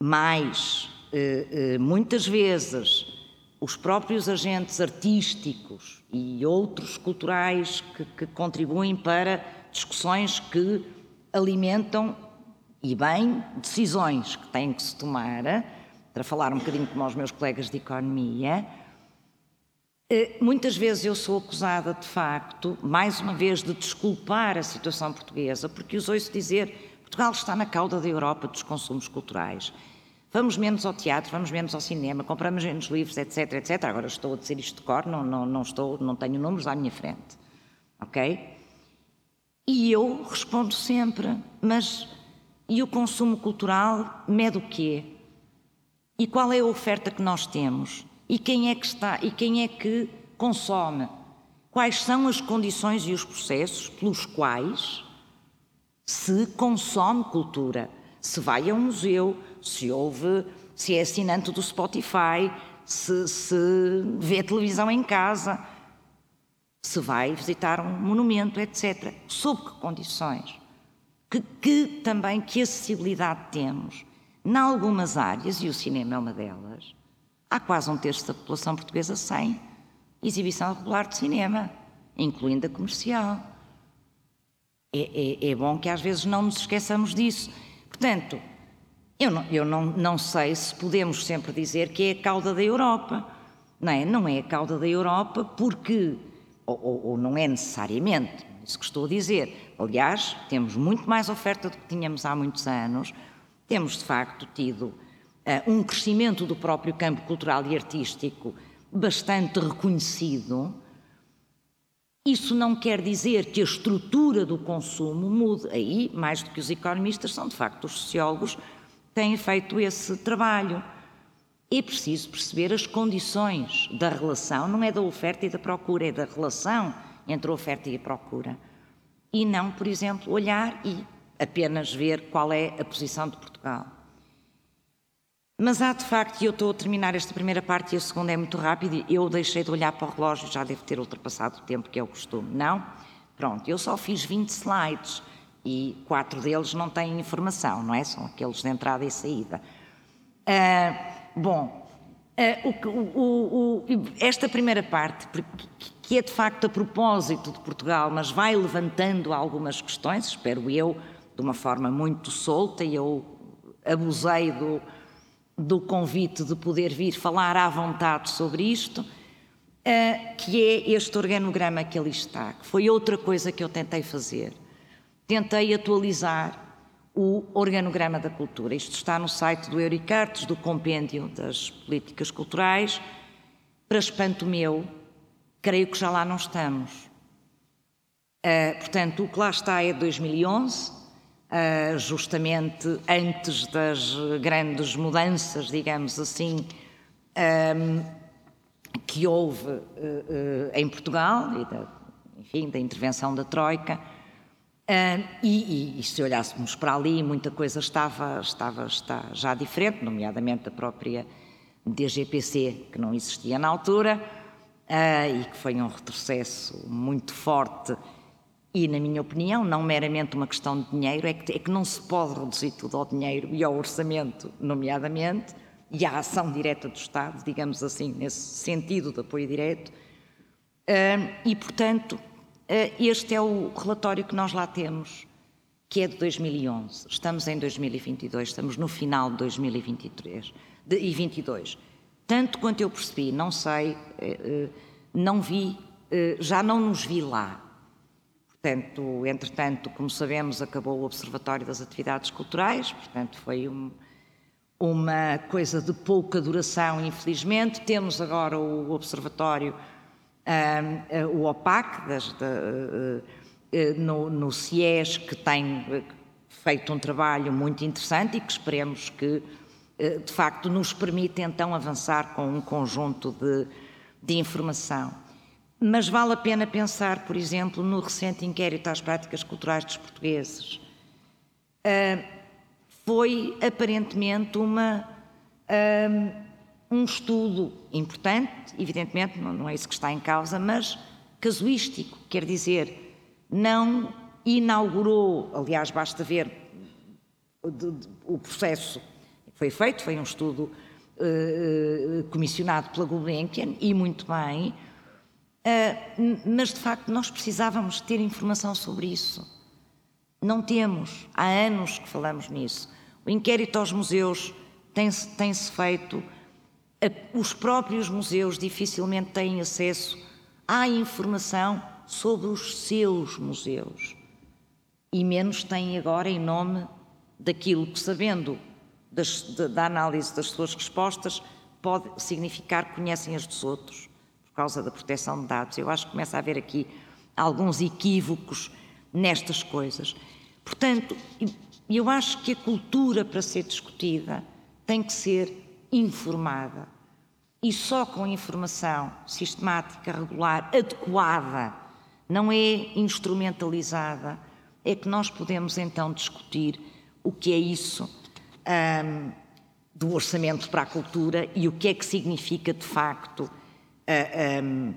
Mas, eh, eh, muitas vezes, os próprios agentes artísticos e outros culturais que, que contribuem para discussões que alimentam e bem decisões que têm que se tomar, para falar um bocadinho como os meus colegas de economia. Eh, muitas vezes eu sou acusada, de facto, mais uma vez, de desculpar a situação portuguesa, porque os ouço dizer Portugal está na cauda da Europa dos consumos culturais. Vamos menos ao teatro, vamos menos ao cinema, compramos menos livros, etc, etc. Agora estou a dizer isto de cor, não, não, não, estou, não tenho números à minha frente. Ok? E eu respondo sempre, mas e o consumo cultural mede o quê? E qual é a oferta que nós temos? E quem é que está, e quem é que consome? Quais são as condições e os processos pelos quais se consome cultura? Se vai a um museu, se ouve, se é assinante do Spotify, se, se vê televisão em casa, se vai visitar um monumento, etc. Sob que condições? Que, que também que acessibilidade temos? Em algumas áreas, e o cinema é uma delas, há quase um terço da população portuguesa sem exibição regular de cinema, incluindo a comercial. É, é, é bom que às vezes não nos esqueçamos disso. Portanto, eu, não, eu não, não sei se podemos sempre dizer que é a cauda da Europa. Não é? Não é a cauda da Europa porque, ou, ou, ou não é necessariamente, isso que estou a dizer. Aliás, temos muito mais oferta do que tínhamos há muitos anos. Temos, de facto, tido uh, um crescimento do próprio campo cultural e artístico bastante reconhecido. Isso não quer dizer que a estrutura do consumo mude. Aí, mais do que os economistas, são de facto os sociólogos têm feito esse trabalho. É preciso perceber as condições da relação, não é da oferta e da procura, é da relação entre a oferta e a procura. E não, por exemplo, olhar e apenas ver qual é a posição de Portugal. Mas há de facto, e eu estou a terminar esta primeira parte e a segunda é muito rápida, eu deixei de olhar para o relógio, já deve ter ultrapassado o tempo que é o costume. Não? Pronto, eu só fiz 20 slides e quatro deles não têm informação, não é? São aqueles de entrada e saída. Uh, bom, uh, o, o, o, esta primeira parte, que é de facto a propósito de Portugal, mas vai levantando algumas questões, espero eu, de uma forma muito solta, e eu abusei do, do convite de poder vir falar à vontade sobre isto, uh, que é este organograma que ali está, que foi outra coisa que eu tentei fazer tentei atualizar o organograma da cultura. Isto está no site do Euricartes, do Compêndio das Políticas Culturais. Para espanto meu, creio que já lá não estamos. Uh, portanto, o que lá está é 2011, uh, justamente antes das grandes mudanças, digamos assim, um, que houve uh, em Portugal, e da, enfim, da intervenção da Troika. Uh, e, e, se olhássemos para ali, muita coisa estava, estava está já diferente, nomeadamente a própria DGPC, que não existia na altura, uh, e que foi um retrocesso muito forte. E, na minha opinião, não meramente uma questão de dinheiro, é que, é que não se pode reduzir tudo ao dinheiro e ao orçamento, nomeadamente, e à ação direta do Estado, digamos assim, nesse sentido de apoio direto. Uh, e, portanto, este é o relatório que nós lá temos, que é de 2011. Estamos em 2022, estamos no final de 2023 de, e 22. Tanto quanto eu percebi, não sei, eh, eh, não vi, já não nos vi lá. Portanto, entretanto, como sabemos, acabou o Observatório das Atividades Culturais, portanto, foi um, uma coisa de pouca duração, infelizmente. Temos agora o Observatório o OPAC das, de, uh, no, no CIES, que tem feito um trabalho muito interessante e que esperemos que, de facto, nos permita então avançar com um conjunto de, de informação. mas vale a pena pensar, por exemplo, no recente inquérito às práticas culturais dos portugueses. Uh, foi aparentemente uma, uh, um estudo importante, evidentemente, não, é isso que está em causa, mas casuístico, quer dizer, não inaugurou, aliás, basta ver o processo foi feito, foi um estudo uh, comissionado pela Gulbenkian, e muito bem, uh, mas de facto nós precisávamos ter informação sobre isso. Não temos, há anos que falamos nisso. O inquérito aos museus tem-se tem feito, os próprios museus dificilmente têm acesso à informação sobre os seus museus. E menos têm agora em nome daquilo que, sabendo das, da, da análise das suas respostas, pode significar que conhecem as dos outros, por causa da proteção de dados. Eu acho que começa a haver aqui alguns equívocos nestas coisas. Portanto, eu acho que a cultura, para ser discutida, tem que ser informada. E só com informação sistemática, regular, adequada, não é instrumentalizada, é que nós podemos então discutir o que é isso um, do orçamento para a cultura e o que é que significa de facto, uh, um,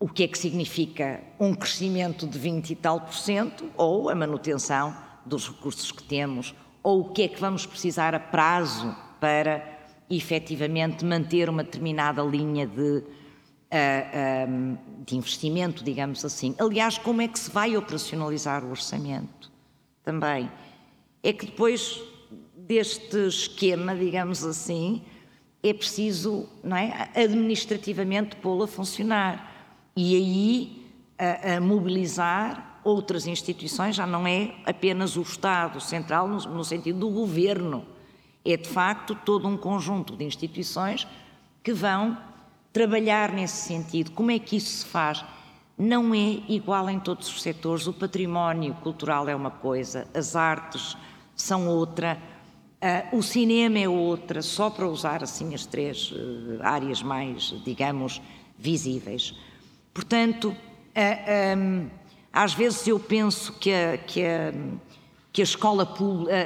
o que é que significa um crescimento de 20 e tal por cento ou a manutenção dos recursos que temos, ou o que é que vamos precisar a prazo para efetivamente manter uma determinada linha de, uh, de investimento, digamos assim. Aliás, como é que se vai operacionalizar o orçamento? Também é que depois deste esquema, digamos assim, é preciso, não é, administrativamente pô-lo a funcionar. E aí a, a, mobilizar outras instituições, já não é apenas o Estado Central no, no sentido do governo, é de facto todo um conjunto de instituições que vão trabalhar nesse sentido. Como é que isso se faz? Não é igual em todos os setores. O património cultural é uma coisa, as artes são outra, o cinema é outra, só para usar assim as três uh, áreas mais, digamos, visíveis. Portanto, eh, às vezes eu penso que a, que a, que a escola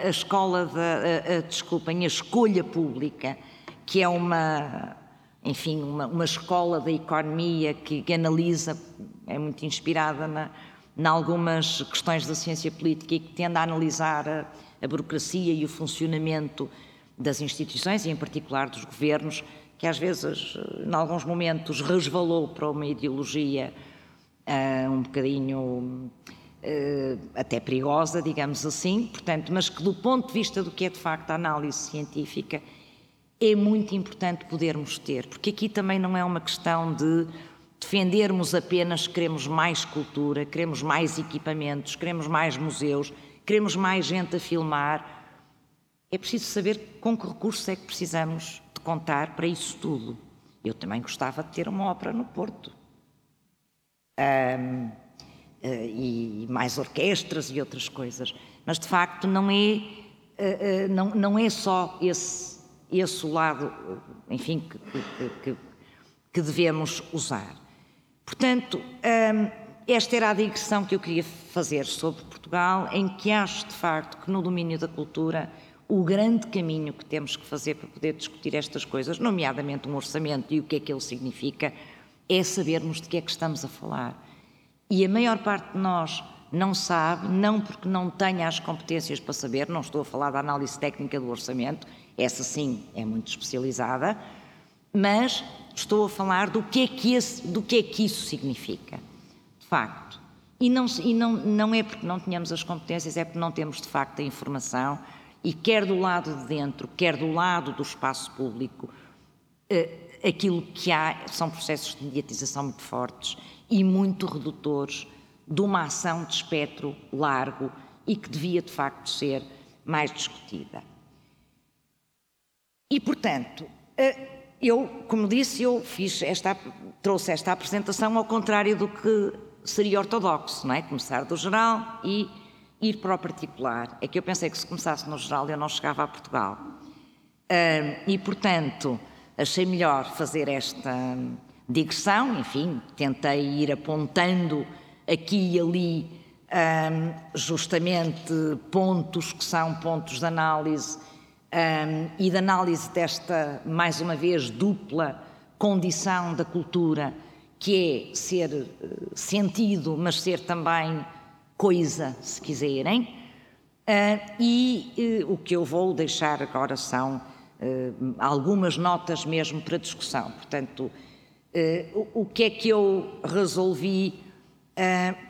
a escola da, desculpem, a escolha pública, que é uma, enfim, uma, uma escola da economia que, que analisa, é muito inspirada na, em algumas questões da ciência política e que tende a analisar a, a burocracia e o funcionamento das instituições e, em particular, dos governos, que às vezes, em alguns momentos, resvalou para uma ideologia uh, um bocadinho até perigosa, digamos assim, portanto, mas que do ponto de vista do que é de facto a análise científica, é muito importante podermos ter, porque aqui também não é uma questão de defendermos apenas queremos mais cultura, queremos mais equipamentos, queremos mais museus, queremos mais gente a filmar. É preciso saber com que recursos é que precisamos de contar para isso tudo. Eu também gostava de ter uma ópera no Porto. Um, e mais orquestras e outras coisas. Mas de facto não é, uh, uh, não, não é só esse, esse lado, enfim, que, que, que, devemos usar. Portanto, um, esta era a digressão que eu queria fazer sobre Portugal, em que acho de facto que no domínio da cultura o grande caminho que temos que fazer para poder discutir estas coisas, nomeadamente um orçamento e o que é que ele significa, é sabermos de que é que estamos a falar. E a maior parte de nós não sabe, não porque não tenha as competências para saber, não estou a falar da análise técnica do orçamento, essa sim é muito especializada, mas estou a falar do que é que, esse, do que, é que isso significa facto. E, não, e não, não é porque não tenhamos as competências, é porque não temos de facto a informação, e quer do lado de dentro, quer do lado do espaço público, eh, aquilo que há são processos de mediatização muito fortes e muito redutores de uma ação de espectro largo e que devia de facto ser mais discutida. E, portanto, eh, eu, como disse, eu fiz esta, trouxe esta apresentação ao contrário do que seria ortodoxo, não é? Começar do geral e ir para o particular. É que eu pensei que se começasse no geral eu não chegava a Portugal. E, portanto, achei melhor fazer esta digressão, enfim, tentei ir apontando aqui e ali um, justamente pontos que são pontos de análise um, e de análise desta, mais uma vez, dupla condição da cultura, que é ser uh, sentido, mas ser também coisa, se quiserem. Uh, e uh, o que eu vou deixar agora são algumas notas mesmo para discussão. Portanto, o, o que é que eu resolvi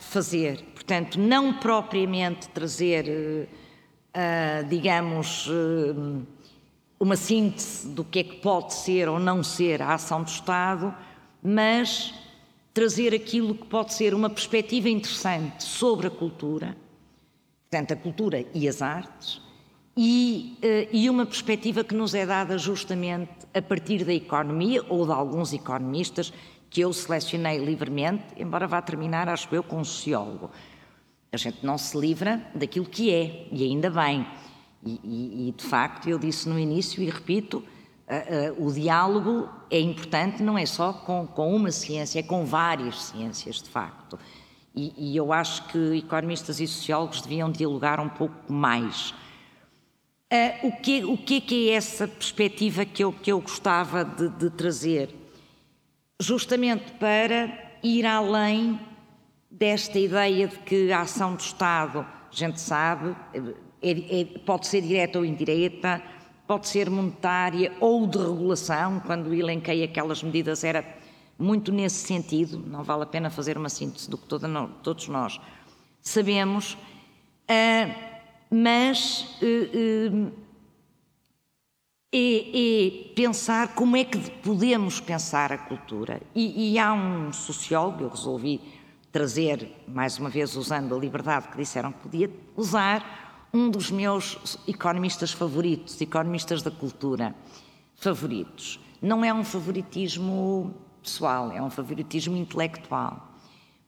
fazer? Portanto, não propriamente trazer uh, digamos, uma síntese do que é que pode ser ou não ser a ação do Estado, mas trazer aquilo que pode ser uma perspectiva interessante sobre a cultura, portanto, a cultura e as artes, e, e uma perspectiva que nos é dada justamente a partir da economia ou de alguns economistas que eu selecionei livremente, embora vá terminar, acho eu, com um sociólogo. A gente não se livra daquilo que é, e ainda bem. E, e, e de facto, eu disse no início e repito: uh, uh, o diálogo é importante, não é só com, com uma ciência, é com várias ciências, de facto. E, e, eu acho que economistas e sociólogos deviam dialogar um pouco mais. Uh, o, que, o que é que é essa perspectiva que eu, que eu gostava de, de trazer? Justamente para ir além desta ideia de que a ação do Estado, a gente sabe, é, é, pode ser direta ou indireta, pode ser monetária ou de regulação, quando elenquei aquelas medidas era muito nesse sentido, não vale a pena fazer uma síntese do que toda, todos nós sabemos, uh, mas uh, uh, é, é, pensar como é que podemos pensar a cultura. E, e há um sociólogo, eu resolvi trazer, mais uma vez usando a liberdade que disseram que podia usar, um dos meus economistas favoritos, economistas da cultura favoritos. Não é um favoritismo pessoal, é um favoritismo intelectual.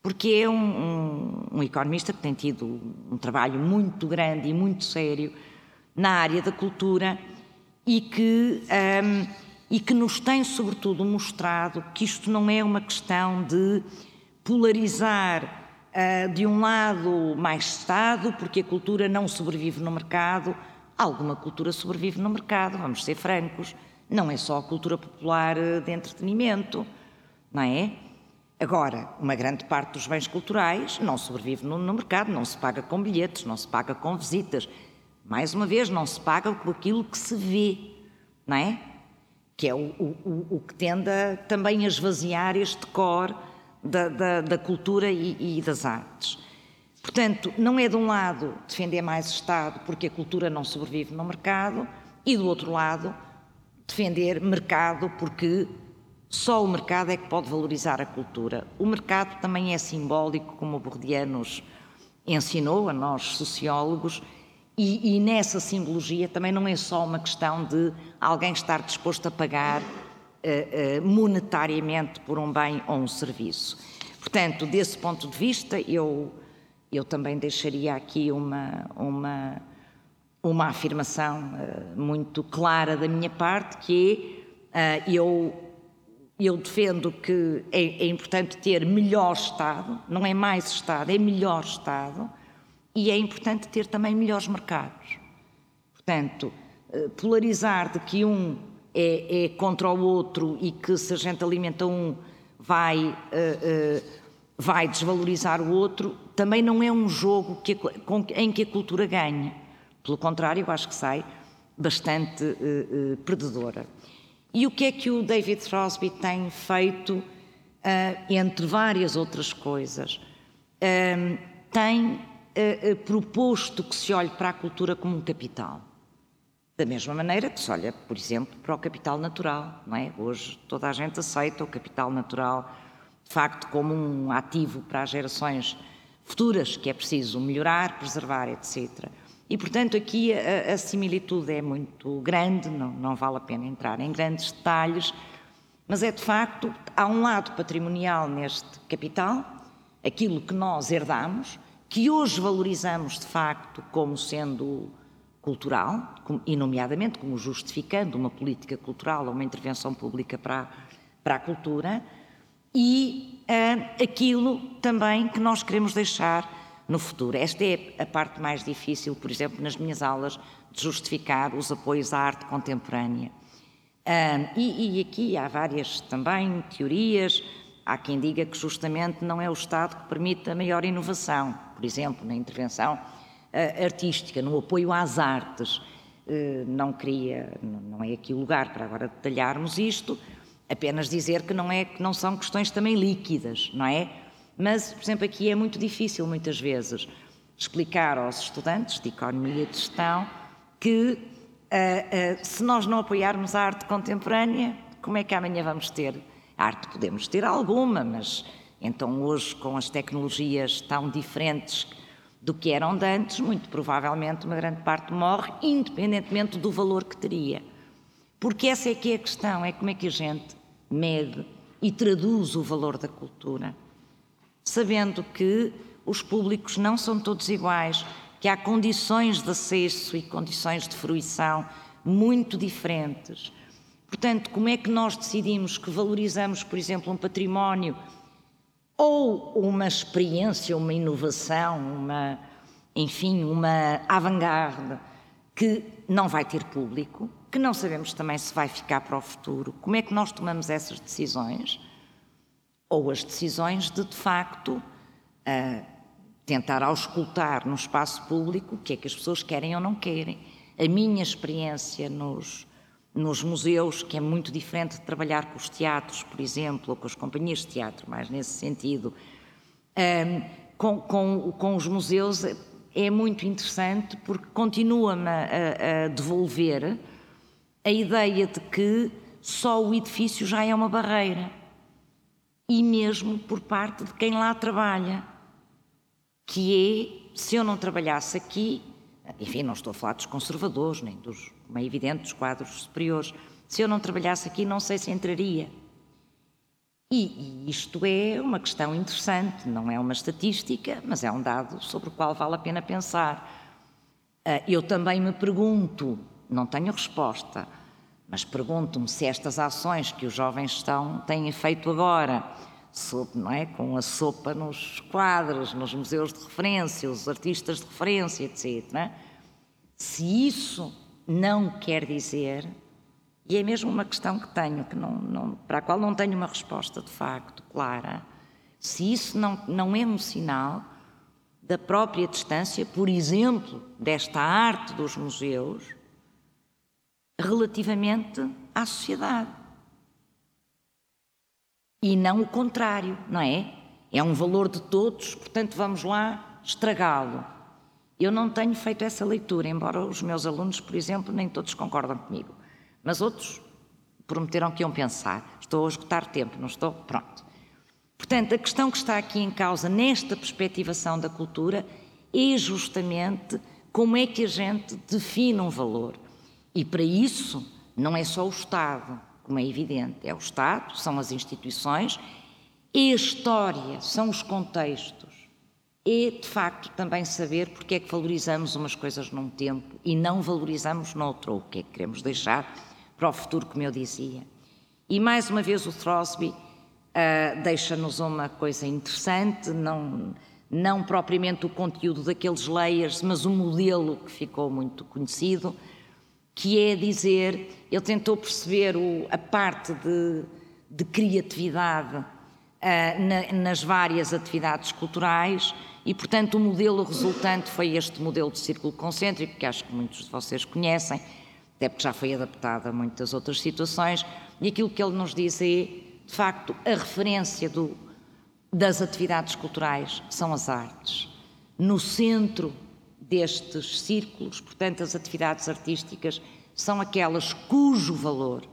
Porque é um, um, um economista que tem tido um trabalho muito grande e muito sério na área da cultura e que, um, e que nos tem, sobretudo, mostrado que isto não é uma questão de polarizar uh, de um lado mais Estado, porque a cultura não sobrevive no mercado. Alguma cultura sobrevive no mercado, vamos ser francos. Não é só a cultura popular ah, de entretenimento, não é? Agora, uma grande parte dos bens culturais não sobrevive no, no, mercado, não se paga com bilhetes, não se paga com visitas. Mais uma vez, não se paga com aquilo que se vê, não é? Que é o, o, o que tende a, também a esvaziar este core da, da, da cultura e, e das artes. Portanto, não é de um lado defender mais Estado porque a cultura não sobrevive no mercado e do outro lado defender mercado porque só o mercado é que pode valorizar a cultura. O mercado também é simbólico, como Bourdieu nos ensinou, a nós sociólogos, e, e, nessa simbologia também não é só uma questão de alguém estar disposto a pagar eh, eh, monetariamente por um bem ou um serviço. Portanto, desse ponto de vista, eu, eu também deixaria aqui uma, uma, uma afirmação eh, muito clara da minha parte, que é eu, eu defendo que é, é importante ter melhor Estado, não é mais Estado, é melhor Estado, e é importante ter também melhores mercados. Portanto, polarizar de que um é, é, contra o outro e que se a gente alimenta um vai, uh, uh, vai desvalorizar o outro, também não é um jogo que, com, em que a cultura ganha. Pelo contrário, eu acho que sai bastante uh, perdedora. E o que é que o David Crosby tem feito, entre várias outras coisas? tem proposto que se olhe para a cultura como um capital da mesma maneira que se olha, por exemplo, para o capital natural, não é? Hoje toda a gente aceita o capital natural, de facto, como um ativo para as gerações futuras, que é preciso melhorar, preservar, etc. E, portanto, aqui a, a similitude é muito grande, não, não vale a pena entrar em grandes detalhes, mas é de facto, há um lado patrimonial neste capital, aquilo que nós herdamos, que hoje valorizamos de facto como sendo cultural, e nomeadamente como justificando uma política cultural ou uma intervenção pública para, para a cultura, e uh, aquilo também que nós queremos deixar no futuro. Esta é a parte mais difícil, por exemplo, nas minhas aulas, de justificar os apoios à arte contemporânea. Um, e, e, aqui há várias também teorias. Há quem diga que justamente não é o Estado que permite a maior inovação, por exemplo, na intervenção uh, artística, no apoio às artes. Uh, não queria, não é aqui o lugar para agora detalharmos isto, apenas dizer que não é que não são questões também líquidas, não é? Mas, por exemplo, aqui é muito difícil, muitas vezes, explicar aos estudantes de Economia e de Gestão que uh, uh, se nós não apoiarmos a arte contemporânea, como é que amanhã vamos ter? A arte podemos ter alguma, mas então hoje, com as tecnologias tão diferentes do que eram de antes, muito provavelmente uma grande parte morre, independentemente do valor que teria. Porque essa é que é a questão, é como é que a gente mede e traduz o valor da cultura sabendo que os públicos não são todos iguais, que há condições de acesso e condições de fruição muito diferentes. Portanto, como é que nós decidimos que valorizamos, por exemplo, um património ou uma experiência, uma inovação, uma, enfim, uma avant-garde que não vai ter público, que não sabemos também se vai ficar para o futuro? Como é que nós tomamos essas decisões? Ou as decisões de, de facto, tentar auscultar no espaço público o que é que as pessoas querem ou não querem. A minha experiência nos, nos museus, que é muito diferente de trabalhar com os teatros, por exemplo, ou com as companhias de teatro, mais nesse sentido, com, com, com os museus é muito interessante porque continua-me a, a devolver a ideia de que só o edifício já é uma barreira e mesmo por parte de quem lá trabalha, que é, se eu não trabalhasse aqui, enfim, não estou a falar dos conservadores, nem dos, como é evidente, dos quadros superiores, se eu não trabalhasse aqui, não sei se entraria. E, e isto é uma questão interessante, não é uma estatística, mas é um dado sobre o qual vale a pena pensar. Ah, eu também me pergunto, não tenho resposta, mas pergunto-me se estas ações que os jovens estão, têm feito agora, não é? com a sopa nos quadros, nos museus de referência, os artistas de referência, etc. É? Se isso não quer dizer, e é mesmo uma questão que tenho, que não, não, para a qual não tenho uma resposta de facto clara, se isso não, não é um sinal da própria distância, por exemplo, desta arte dos museus, relativamente à sociedade. E não o contrário, não é? É um valor de todos, portanto vamos lá estragá-lo. Eu não tenho feito essa leitura, embora os meus alunos, por exemplo, nem todos concordam comigo. Mas outros prometeram que iam pensar. Estou a esgotar tempo, não estou? Pronto. Portanto, a questão que está aqui em causa nesta perspectivação da cultura é justamente como é que a gente define um valor. E para isso não é só o Estado, como é evidente, é o Estado, são as instituições, e a história, são os contextos. É, de facto, também saber porque é que valorizamos umas coisas num tempo e não valorizamos noutro, ou o que é que queremos deixar para o futuro, como eu dizia. E mais uma vez o Throsby uh, deixa-nos uma coisa interessante, não, não propriamente o conteúdo daqueles layers, mas o modelo que ficou muito conhecido, que é dizer, ele tentou perceber o, a parte de, de criatividade uh, na, nas várias atividades culturais e, portanto, o modelo resultante foi este modelo de círculo concêntrico, que acho que muitos de vocês conhecem, até porque já foi adaptado a muitas outras situações, e aquilo que ele nos diz é, de facto, a referência do, das atividades culturais são as artes. No centro destes círculos, portanto, as atividades artísticas são aquelas cujo valor,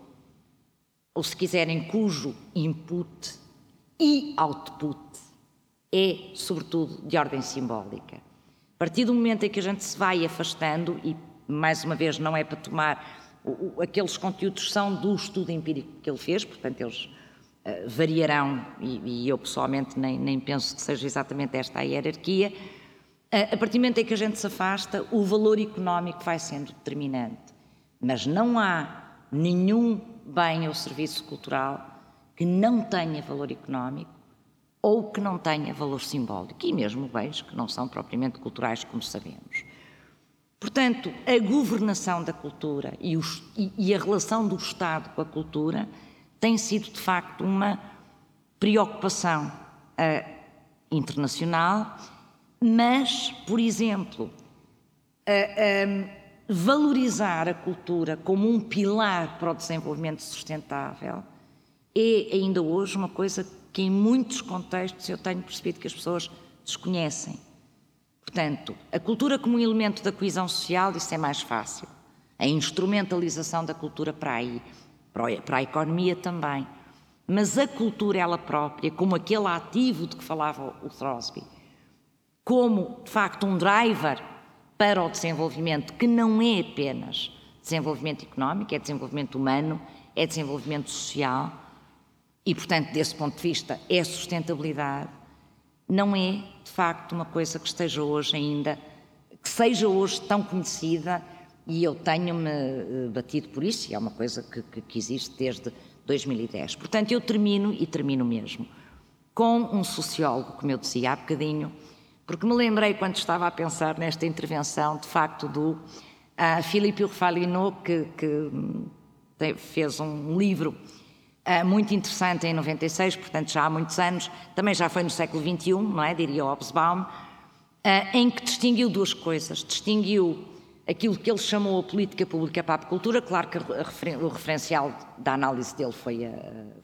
ou se quiserem, cujo input e output é, sobretudo, de ordem simbólica. A partir do momento em que a gente se vai afastando, e mais uma vez não é para tomar, aqueles conteúdos são do estudo empírico que ele fez, portanto, eles uh, variarão, e, e, eu pessoalmente nem, nem penso que seja exatamente esta a hierarquia a partir do momento em que a gente se afasta, o valor económico vai sendo determinante. Mas não há nenhum bem ou serviço cultural que não tenha valor económico ou que não tenha valor simbólico, e mesmo bens que não são propriamente culturais, como sabemos. Portanto, a governação da cultura e, e, e a relação do Estado com a cultura tem sido, de facto, uma preocupação uh, internacional, mas, por exemplo, uh, valorizar a cultura como um pilar para o desenvolvimento sustentável é ainda hoje uma coisa que em muitos contextos eu tenho percebido que as pessoas desconhecem. Portanto, a cultura como um elemento da coesão social, isso é mais fácil. A instrumentalização da cultura para aí, para a economia também. Mas a cultura ela própria, como aquele ativo de que falava o Throsby, como de facto um driver para o desenvolvimento, que não é apenas desenvolvimento económico, é desenvolvimento humano, é desenvolvimento social, e portanto, desse ponto de vista, é sustentabilidade, não é de facto uma coisa que esteja hoje ainda, que seja hoje tão conhecida, e eu tenho-me eh, batido por isso, e é uma coisa que, que, que existe desde 2010. Portanto, eu termino, e termino mesmo, com um sociólogo, como eu dizia há bocadinho, porque me lembrei, quando estava a pensar nesta intervenção, de facto, do uh, Philippe Urfalino, que, que fez um livro uh, muito interessante em 96, portanto já há muitos anos, também já foi no século XXI, não é? Diria Hobsbawm, uh, em que distinguiu duas coisas. Distinguiu aquilo que ele chamou a política pública para a cultura, claro que o referencial da análise dele foi a,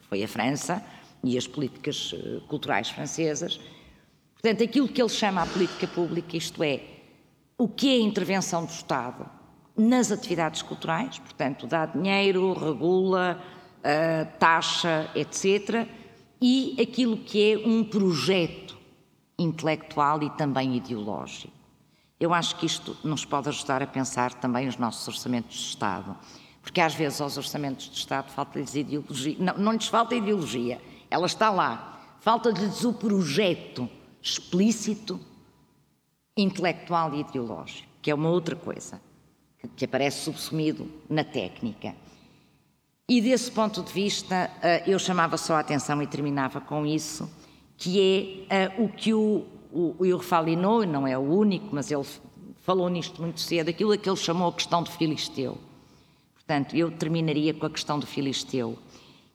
foi a França e as políticas culturais francesas, Portanto, aquilo que ele chama a política pública, isto é, o que é a intervenção do Estado nas atividades culturais, portanto, dá dinheiro, regula, uh, taxa, etc., e aquilo que é um projeto intelectual e também ideológico. Eu acho que isto nos pode ajudar a pensar também os nossos orçamentos de Estado, porque às vezes aos orçamentos de Estado falta-lhes ideologia. Não, não lhes falta ideologia, ela está lá. Falta-lhes o projeto explícito, intelectual e ideológico, que é uma outra coisa, que aparece subsumido na técnica. E desse ponto de vista, eh, eu chamava só a atenção e terminava com isso, que é eh, o que o, o, o não é o único, mas ele falou nisto muito cedo, aquilo que ele chamou a questão do Filisteu. Portanto, eu terminaria com a questão do Filisteu,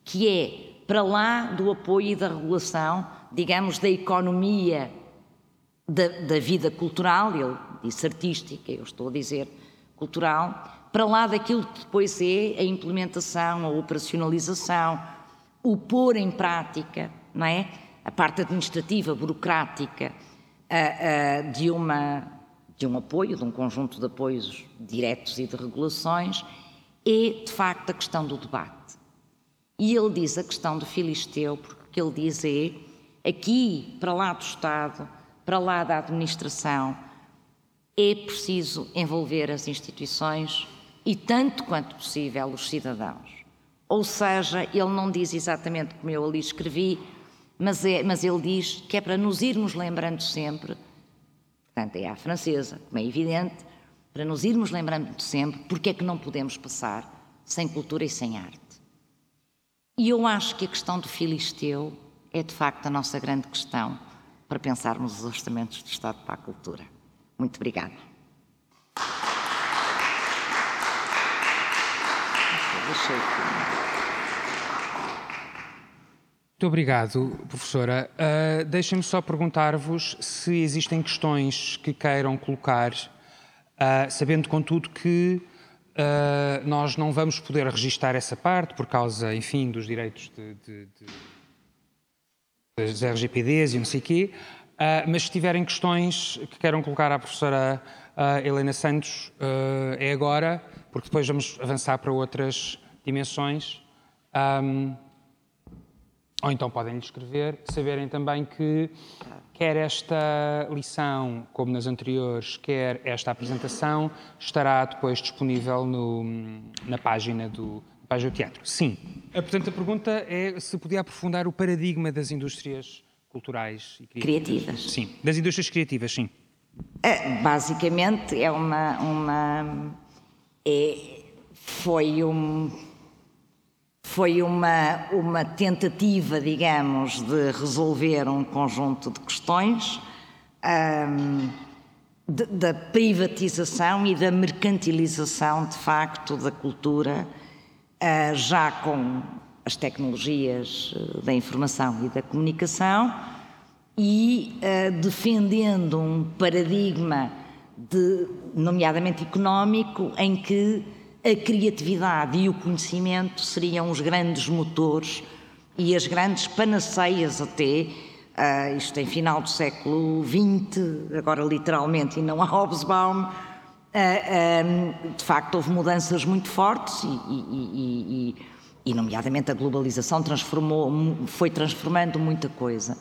que é, para lá do apoio e da regulação, digamos, da economia da, da vida cultural, ele disse artística, eu estou a dizer cultural, para lá daquilo que depois é a implementação, a operacionalização, o pôr em prática, não é? A parte administrativa, burocrática, a, a, de, uma, de um apoio, de um conjunto de apoios diretos e de regulações, é de facto a questão do debate. E ele diz a questão do filisteu, porque o que ele diz é aqui, para lá do Estado, para lá da administração, é preciso envolver as instituições e, tanto quanto possível, os cidadãos. Ou seja, ele não diz exatamente como eu ali escrevi, mas, é, mas ele diz que é para nos irmos lembrando sempre, portanto, é a francesa, como é evidente, para nos irmos lembrando sempre porque é que não podemos passar sem cultura e sem arte. E eu acho que a questão do Filisteu é de facto a nossa grande questão para pensarmos os orçamentos do Estado para a cultura. Muito obrigada. Muito obrigado, professora. Uh, Deixem-me só perguntar-vos se existem questões que queiram colocar, uh, sabendo, contudo, que uh, nós não vamos poder registar essa parte por causa, enfim, dos direitos de, de, de das RGPDs e não sei o quê, uh, mas se tiverem questões que queiram colocar à professora uh, Helena Santos, é agora, porque depois vamos avançar para outras dimensões. Um, ou então podem lhe escrever, saberem também que quer esta lição, como nas anteriores, quer esta apresentação, estará depois disponível no, na página do, Paz do Teatro. Sim. Portanto, a pergunta é se podia aprofundar o paradigma das indústrias culturais e criativas. criativas. Sim, das indústrias criativas, sim. É, basicamente é uma, uma é, foi um foi uma, uma tentativa, digamos, de resolver um conjunto de questões um, de, da privatização e da mercantilização, de facto, da cultura, uh, já com as tecnologias eh, da informação e da comunicação e uh, defendendo um paradigma, de, nomeadamente económico, em que a criatividade e o conhecimento seriam os grandes motores e as grandes panaceias até, uh, isto em final do século XX, agora literalmente, e não a Hobsbawm, uh, um, de facto houve mudanças muito fortes e, e, e, e, nomeadamente a globalização transformou, foi transformando muita coisa.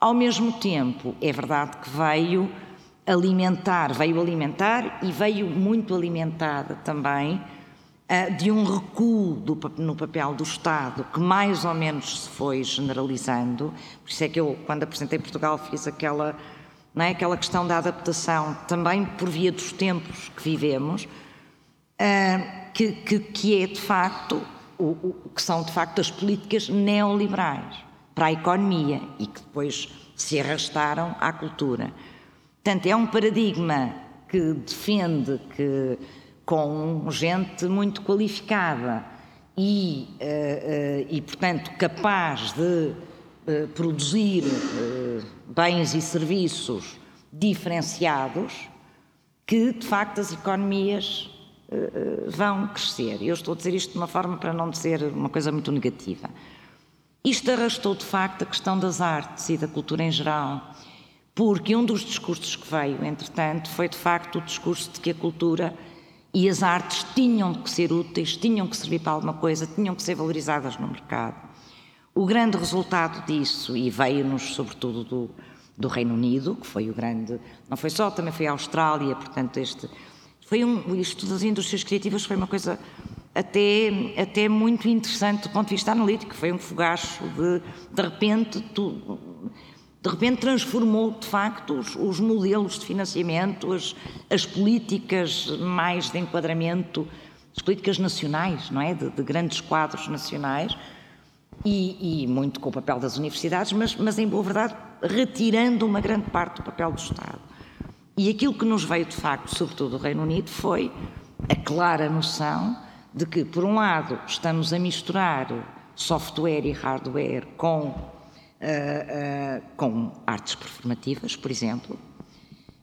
Ao mesmo tempo, é verdade que veio alimentar, veio alimentar e veio muito alimentada também uh, de um recuo do, no papel do Estado que mais ou menos se foi generalizando. Por isso é que eu, quando apresentei Portugal, fiz aquela, não é, aquela questão da adaptação, também por via dos tempos que vivemos, uh, que, que, que, é de facto, o, o, que são de facto as políticas neoliberais para a economia e que depois se arrastaram à cultura. Portanto, é um paradigma que defende que com gente muito qualificada e, uh, uh, e portanto, capaz de uh, produzir bens e serviços diferenciados, que de facto as economias vão crescer. Eu estou a dizer isto de uma forma para não dizer uma coisa muito negativa. Isto arrastou de facto a questão das artes e da cultura em geral porque um dos discursos que veio, entretanto, foi de facto o discurso de que a cultura e as artes tinham que ser úteis, tinham que servir para alguma coisa, tinham que ser valorizadas no mercado. O grande resultado disso, e veio-nos sobretudo do, do Reino Unido, que foi o grande, não foi só, também foi a Austrália, portanto, este, foi um, isto das indústrias criativas foi uma coisa até, até muito interessante do ponto de vista analítico, foi um fogacho de, de repente, tu, de repente transformou de facto os, os modelos de financiamento, as, as, políticas mais de enquadramento, as políticas nacionais, não é? De, de grandes quadros nacionais, e, e, muito com o papel das universidades, mas, mas em boa verdade retirando uma grande parte do papel do Estado. E aquilo que nos veio de facto, sobretudo do Reino Unido, foi a clara noção de que, por um lado, estamos a misturar software e hardware com uh, com artes performativas, por exemplo.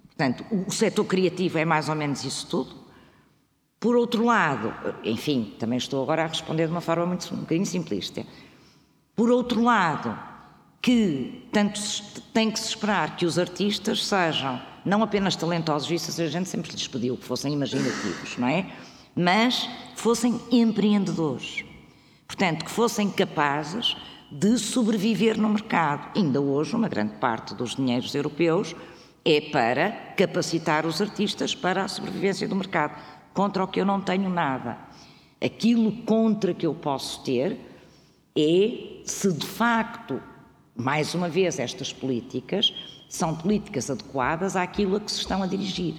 Portanto, o setor criativo é mais ou menos isso tudo. Por outro lado, enfim, também estou agora a responder de uma forma muito um bocadinho simplista. Por outro lado, que tanto tem que se esperar que os artistas sejam não apenas talentosos, isso a gente sempre lhes pediu que fossem imaginativos, não é? Mas fossem empreendedores. Portanto, que fossem capazes de sobreviver no mercado. Ainda hoje, uma grande parte dos dinheiros europeus é para capacitar os artistas para a sobrevivência do mercado, contra o que eu não tenho nada. Aquilo contra que eu posso ter é se de facto, mais uma vez, estas políticas são políticas adequadas àquilo a que se estão a dirigir.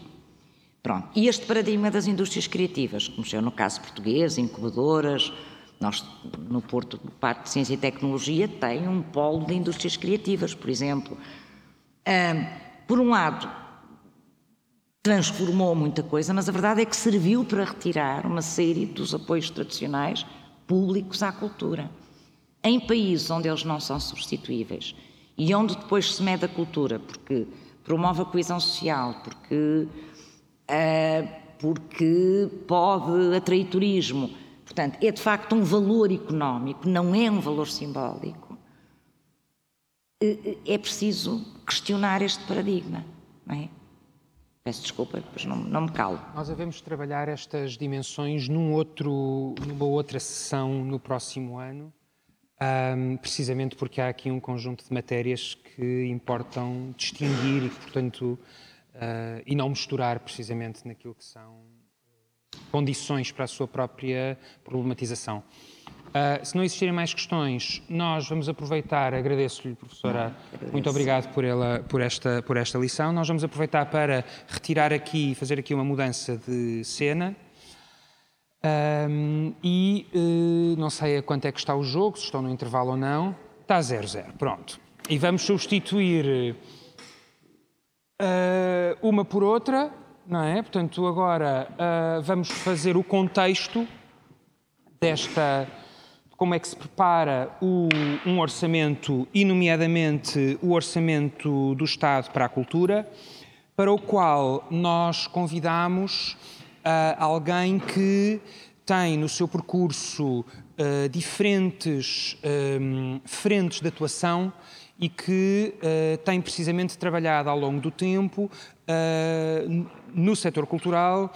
Pronto. E este paradigma das indústrias criativas, como é no caso português, incubadoras, nós, no Porto do Parque de Ciência e Tecnologia, tem um polo de indústrias criativas, por exemplo. Por um lado, transformou muita coisa, mas a verdade é que serviu para retirar uma série dos apoios tradicionais públicos à cultura. Em países onde eles não são substituíveis e onde depois se mede a cultura, porque promove a coesão social, porque, uh, porque pode atrair turismo, Portanto, é de facto um valor económico, não é um valor simbólico. É preciso questionar este paradigma, não é? Peço desculpa, mas não, não me calo. Nós devemos trabalhar estas dimensões num outro, numa outra sessão no próximo ano, um, precisamente porque há aqui um conjunto de matérias que importam distinguir e portanto, uh, e não misturar precisamente naquilo que são condições para a sua própria problematização. Uh, se não existirem mais questões, nós vamos aproveitar, agradeço-lhe, professora, Não, muito obrigado por, ela, por, esta, por esta lição. Nós vamos aproveitar para retirar aqui, fazer aqui uma mudança de cena. Um, e uh, não sei a quanto é que está o jogo, se estão no intervalo ou não. Está 0-0, pronto. E vamos substituir uh, uma por outra, não é? Portanto, agora uh, vamos fazer o contexto desta. Como é que se prepara o, um orçamento, e, nomeadamente, o orçamento do Estado para a cultura, para o qual nós convidamos uh, alguém que tem no seu percurso uh, diferentes um, frentes de atuação e que tem precisamente trabalhado ao longo do tempo no setor cultural,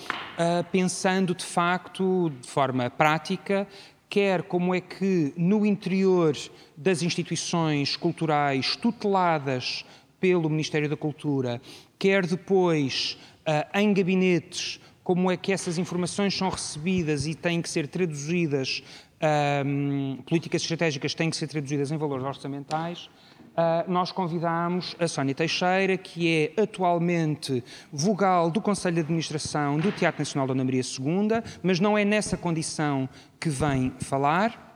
pensando de facto de forma prática quer como é que no interior das instituições culturais tuteladas pelo Ministério da Cultura, quer depois em gabinetes como é que essas informações são recebidas e têm que ser traduzidas, um, políticas estratégicas têm que ser traduzidas em valores orçamentais, nós convidámos a Sónia Teixeira, que é atualmente vogal do Conselho de Administração do Teatro Nacional Dona Maria II, mas não é nessa condição que vem falar.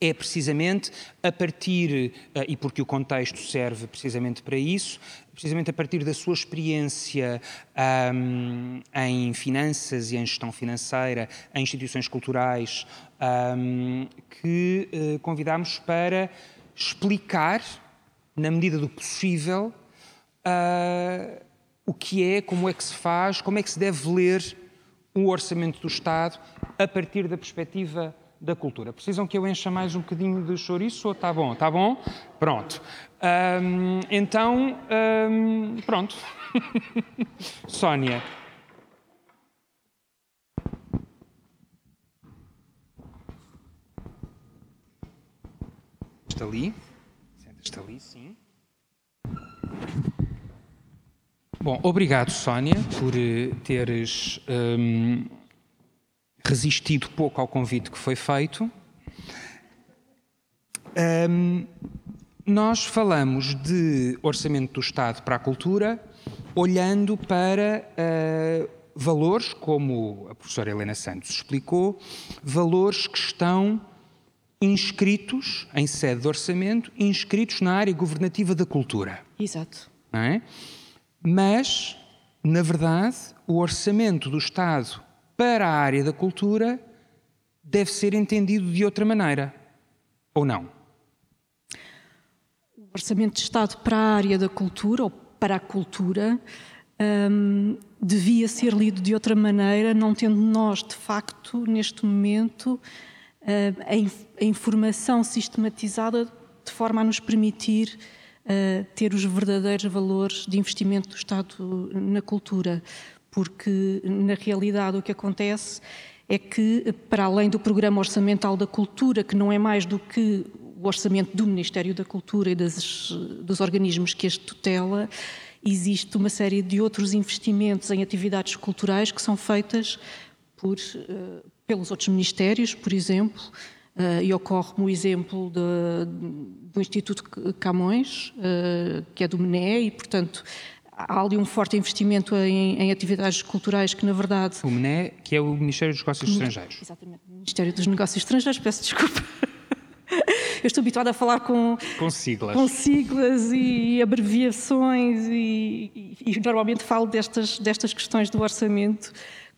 É precisamente a partir, eh, e porque o contexto serve precisamente para isso, precisamente a partir da sua experiência um, em finanças e em gestão financeira, em instituições culturais, um, que uh, convidamos para explicar, na medida do possível, uh, o que é, como é que se faz, como é que se deve ler o orçamento do Estado a partir da perspectiva da cultura. Precisam que eu encha mais um bocadinho de chouriço? Está bom, está bom? Pronto. Um, então, um, pronto. <laughs> Sónia. Está ali. Está ali, sim. Bom, obrigado, Sónia, por eh, teres um, resistido pouco ao convite que foi feito. Um, nós falamos de orçamento do Estado para a cultura, olhando para uh, valores, como a professora Helena Santos explicou, valores que estão inscritos em sede de orçamento, inscritos na área governativa da cultura. Exato. É? Mas, na verdade, o orçamento do Estado para a área da cultura deve ser entendido de outra maneira, ou não? O Orçamento de Estado para a área da cultura, ou para a cultura, um, devia ser lido de outra maneira, não tendo nós, de facto, neste momento, a, inf a, informação sistematizada de forma a nos permitir uh, ter os verdadeiros valores de investimento do Estado na cultura. Porque na realidade o que acontece é que, para além do Programa Orçamental da Cultura, que não é mais do que o orçamento do Ministério da Cultura e das, dos organismos que este tutela, existe uma série de outros investimentos em atividades culturais que são feitas por, uh, pelos outros ministérios, por exemplo, uh, e ocorre-me o exemplo de, do Instituto Camões, uh, que é do MNE, e, portanto, há ali um forte investimento em, em, atividades culturais que, na verdade. O MNE, que é o Ministério dos Negócios Estrangeiros. Exatamente, o Ministério dos Negócios Estrangeiros, peço desculpa. <laughs> Eu estou habituada a falar com, com siglas, com siglas e abreviações e, e, e normalmente falo destas, destas questões do orçamento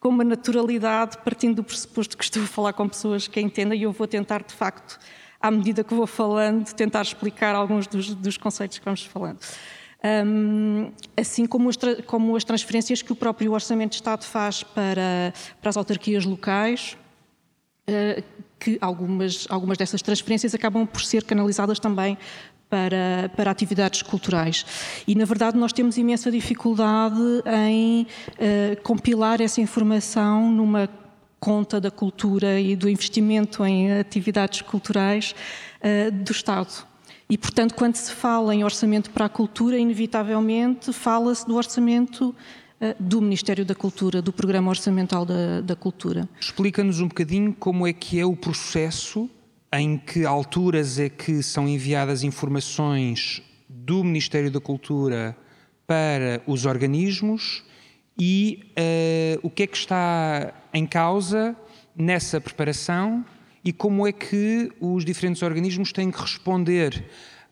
com uma naturalidade, partindo do pressuposto que estou a falar com pessoas que entendem e eu vou tentar, de facto, à medida que vou falando, tentar explicar alguns dos, dos conceitos que vamos falando. Um, assim como as, como as, transferências que o próprio Orçamento de Estado faz para, para as autarquias locais, uh, que algumas, algumas dessas transferências acabam por ser canalizadas também para, para atividades culturais. E, na verdade, nós temos imensa dificuldade em uh, compilar essa informação numa conta da cultura e do investimento em atividades culturais uh, do Estado. E, portanto, quando se fala em orçamento para a cultura, inevitavelmente fala-se do orçamento uh, do Ministério da Cultura, do Programa Orçamental da, da Cultura. Explica-nos um bocadinho como é que é o processo, em que alturas é que são enviadas informações do Ministério da Cultura para os organismos e uh, o que é que está em causa nessa preparação e como é que os diferentes organismos têm que responder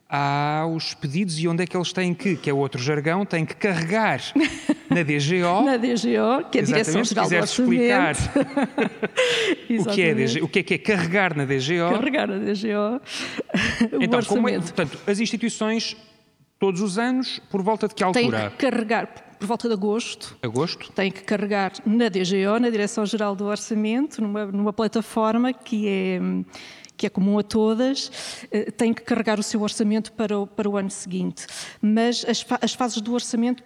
aos pedidos e onde é que eles têm que, que é outro jargão, têm que carregar <laughs> na DGO. <laughs> na DGO, que é a Direção-Geral do explicar <laughs> o, que é DGO, o que é que é carregar na DGO. Carregar na DGO então, orçamento. Como é, portanto, as instituições todos os anos, por volta de que altura? Tem que carregar por volta de agosto. Agosto? Tem que carregar na DGO, na Direção-Geral do Orçamento, numa, numa plataforma que é que é comum a todas, eh, tem que carregar o seu orçamento para o, para o ano seguinte. Mas as, as fases do orçamento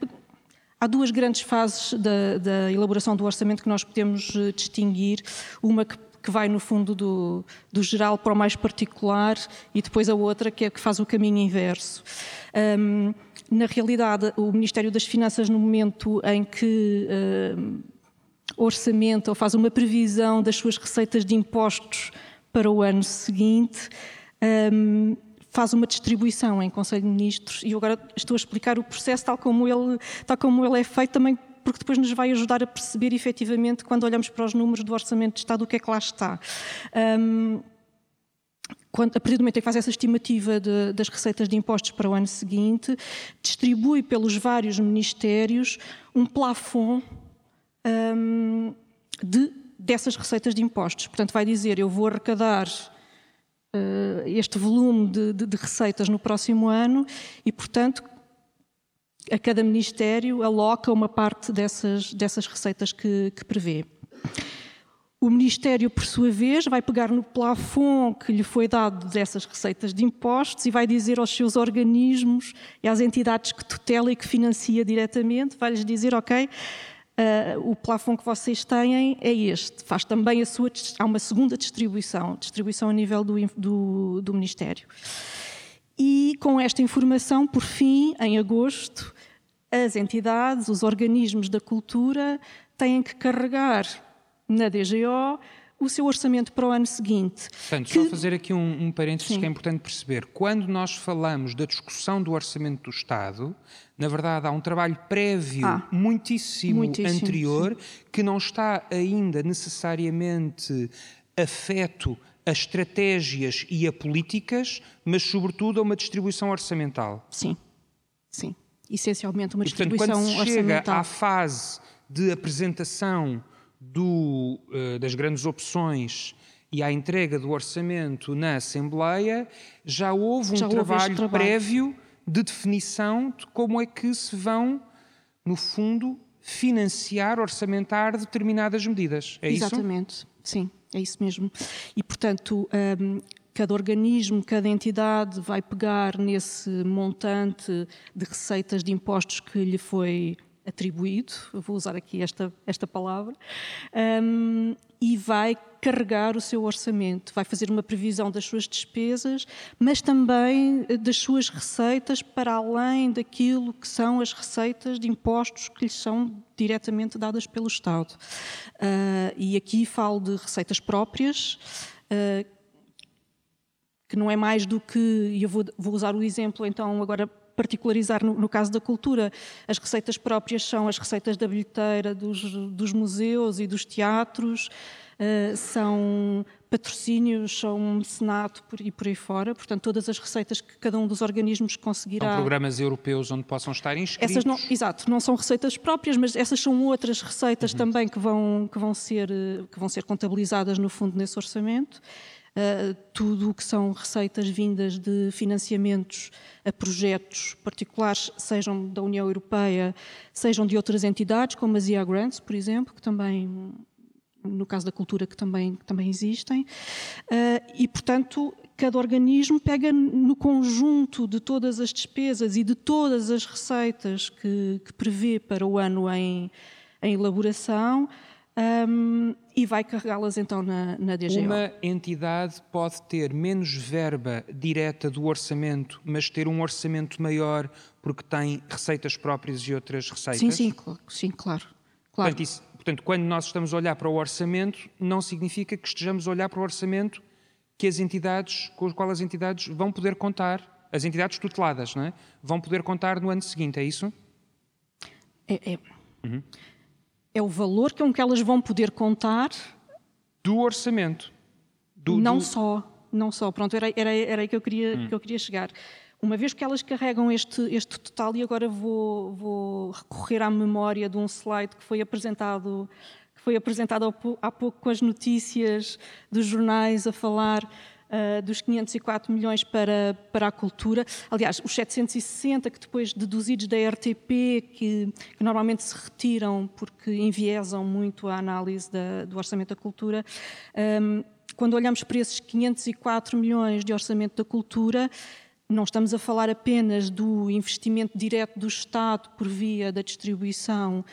Há duas grandes fases da, da, elaboração do orçamento que nós podemos eh, distinguir. Uma que, que vai, no fundo, do, do, geral para o mais particular e depois a outra que é que faz o caminho inverso. Um, na realidade, o Ministério das Finanças, no momento em que um, orçamenta ou faz uma previsão das suas receitas de impostos para o ano seguinte, faz uma distribuição em Conselho de Ministros e eu agora estou a explicar o processo tal como ele, tal como ele é feito também porque depois nos vai ajudar a perceber efetivamente quando olhamos para os números do Orçamento de Estado o que é que lá está. Um, quando, a partir do momento em que faz essa estimativa de, das receitas de impostos para o ano seguinte, distribui pelos vários ministérios um plafond um, de, dessas receitas de impostos. Portanto, vai dizer, eu vou arrecadar este volume de, de, de receitas no próximo ano e, portanto, a cada ministério aloca uma parte dessas, dessas receitas que, que prevê. O Ministério, por sua vez, vai pegar no plafond que lhe foi dado dessas receitas de impostos e vai dizer aos seus organismos e às entidades que tutela e que financia diretamente, vai-lhes dizer, ok, uh, o plafond que vocês têm é este. Faz também a sua, há uma segunda distribuição, distribuição a nível do, do, do Ministério. E com esta informação, por fim, em agosto, as entidades, os organismos da cultura têm que carregar na DGO o seu orçamento para o ano seguinte. Portanto, que... só fazer aqui um, um parênteses Sim. que é importante perceber. Quando nós falamos da discussão do orçamento do Estado, na verdade há um trabalho prévio ah, muitíssimo, muitíssimo, anterior sim. que não está ainda necessariamente afeto a estratégias e a políticas, mas sobretudo a uma distribuição orçamental. Sim, sim. Essencialmente uma e, portanto, distribuição quando se chega à fase de apresentação do, uh, das grandes opções e à entrega do orçamento na Assembleia, já houve um já trabalho, trabalho prévio de definição de como é que se vão, no fundo, financiar, orçamentar determinadas medidas. É Exatamente. isso? Exatamente, sim, é isso mesmo. E, portanto, um, cada organismo, cada entidade vai pegar nesse montante de receitas de impostos que lhe foi atribuído, vou usar aqui esta, esta palavra, um, e vai carregar o seu orçamento, vai fazer uma previsão das suas despesas, mas também eh, das suas receitas para além daquilo que são as receitas de impostos que lhes são diretamente dadas pelo Estado. Uh, e aqui falo de receitas próprias, uh, que não é mais do que, e eu vou, vou usar o exemplo então agora particularizar no, no, caso da cultura. As receitas próprias são as receitas da bilheteira dos, dos museus e dos teatros, uh, são patrocínios, são mecenato por, e por aí fora. Portanto, todas as receitas que cada um dos organismos conseguirá. São programas europeus onde possam estar inscritos. Essas não, exato, não são receitas próprias, mas essas são outras receitas uhum. também que vão, que, vão ser, eh, que vão ser contabilizadas no fundo nesse orçamento. Uh, tudo o que são receitas vindas de financiamentos a projetos particulares, sejam da União Europeia, sejam de outras entidades, como as IA Grants, por exemplo, que também, no caso da cultura, que também, que também existem. Uh, e, portanto, cada organismo pega no conjunto de todas as despesas e de todas as receitas que, que prevê para o ano em, em elaboração um, e vai carregá-las então na, na DGO. Uma entidade pode ter menos verba direta do orçamento, mas ter um orçamento maior porque tem receitas próprias e outras receitas? Sim, sim, sim claro. claro. Portanto, isso, portanto, quando nós estamos a olhar para o orçamento, não significa que estejamos a olhar para o orçamento que as entidades, com os quais as entidades vão poder contar, as entidades tuteladas, não é? vão poder contar no ano seguinte, é isso? É. é. Uhum é o valor com que elas vão poder contar do orçamento. Do, não do... só, não só. Pronto, era, era, era aí que eu queria, hum. que eu queria chegar. Uma vez que elas carregam este, este total, e agora vou, vou recorrer à memória de um slide que foi apresentado que foi apresentado há pouco com as notícias dos jornais a falar uh, dos 504 milhões para, para a cultura. Aliás, os 760 que depois deduzidos da RTP, que, que normalmente se retiram porque enviesam muito a análise da, do orçamento da cultura, um, quando olhamos para esses 504 milhões de orçamento da cultura, não estamos a falar apenas do investimento direto do Estado por via da distribuição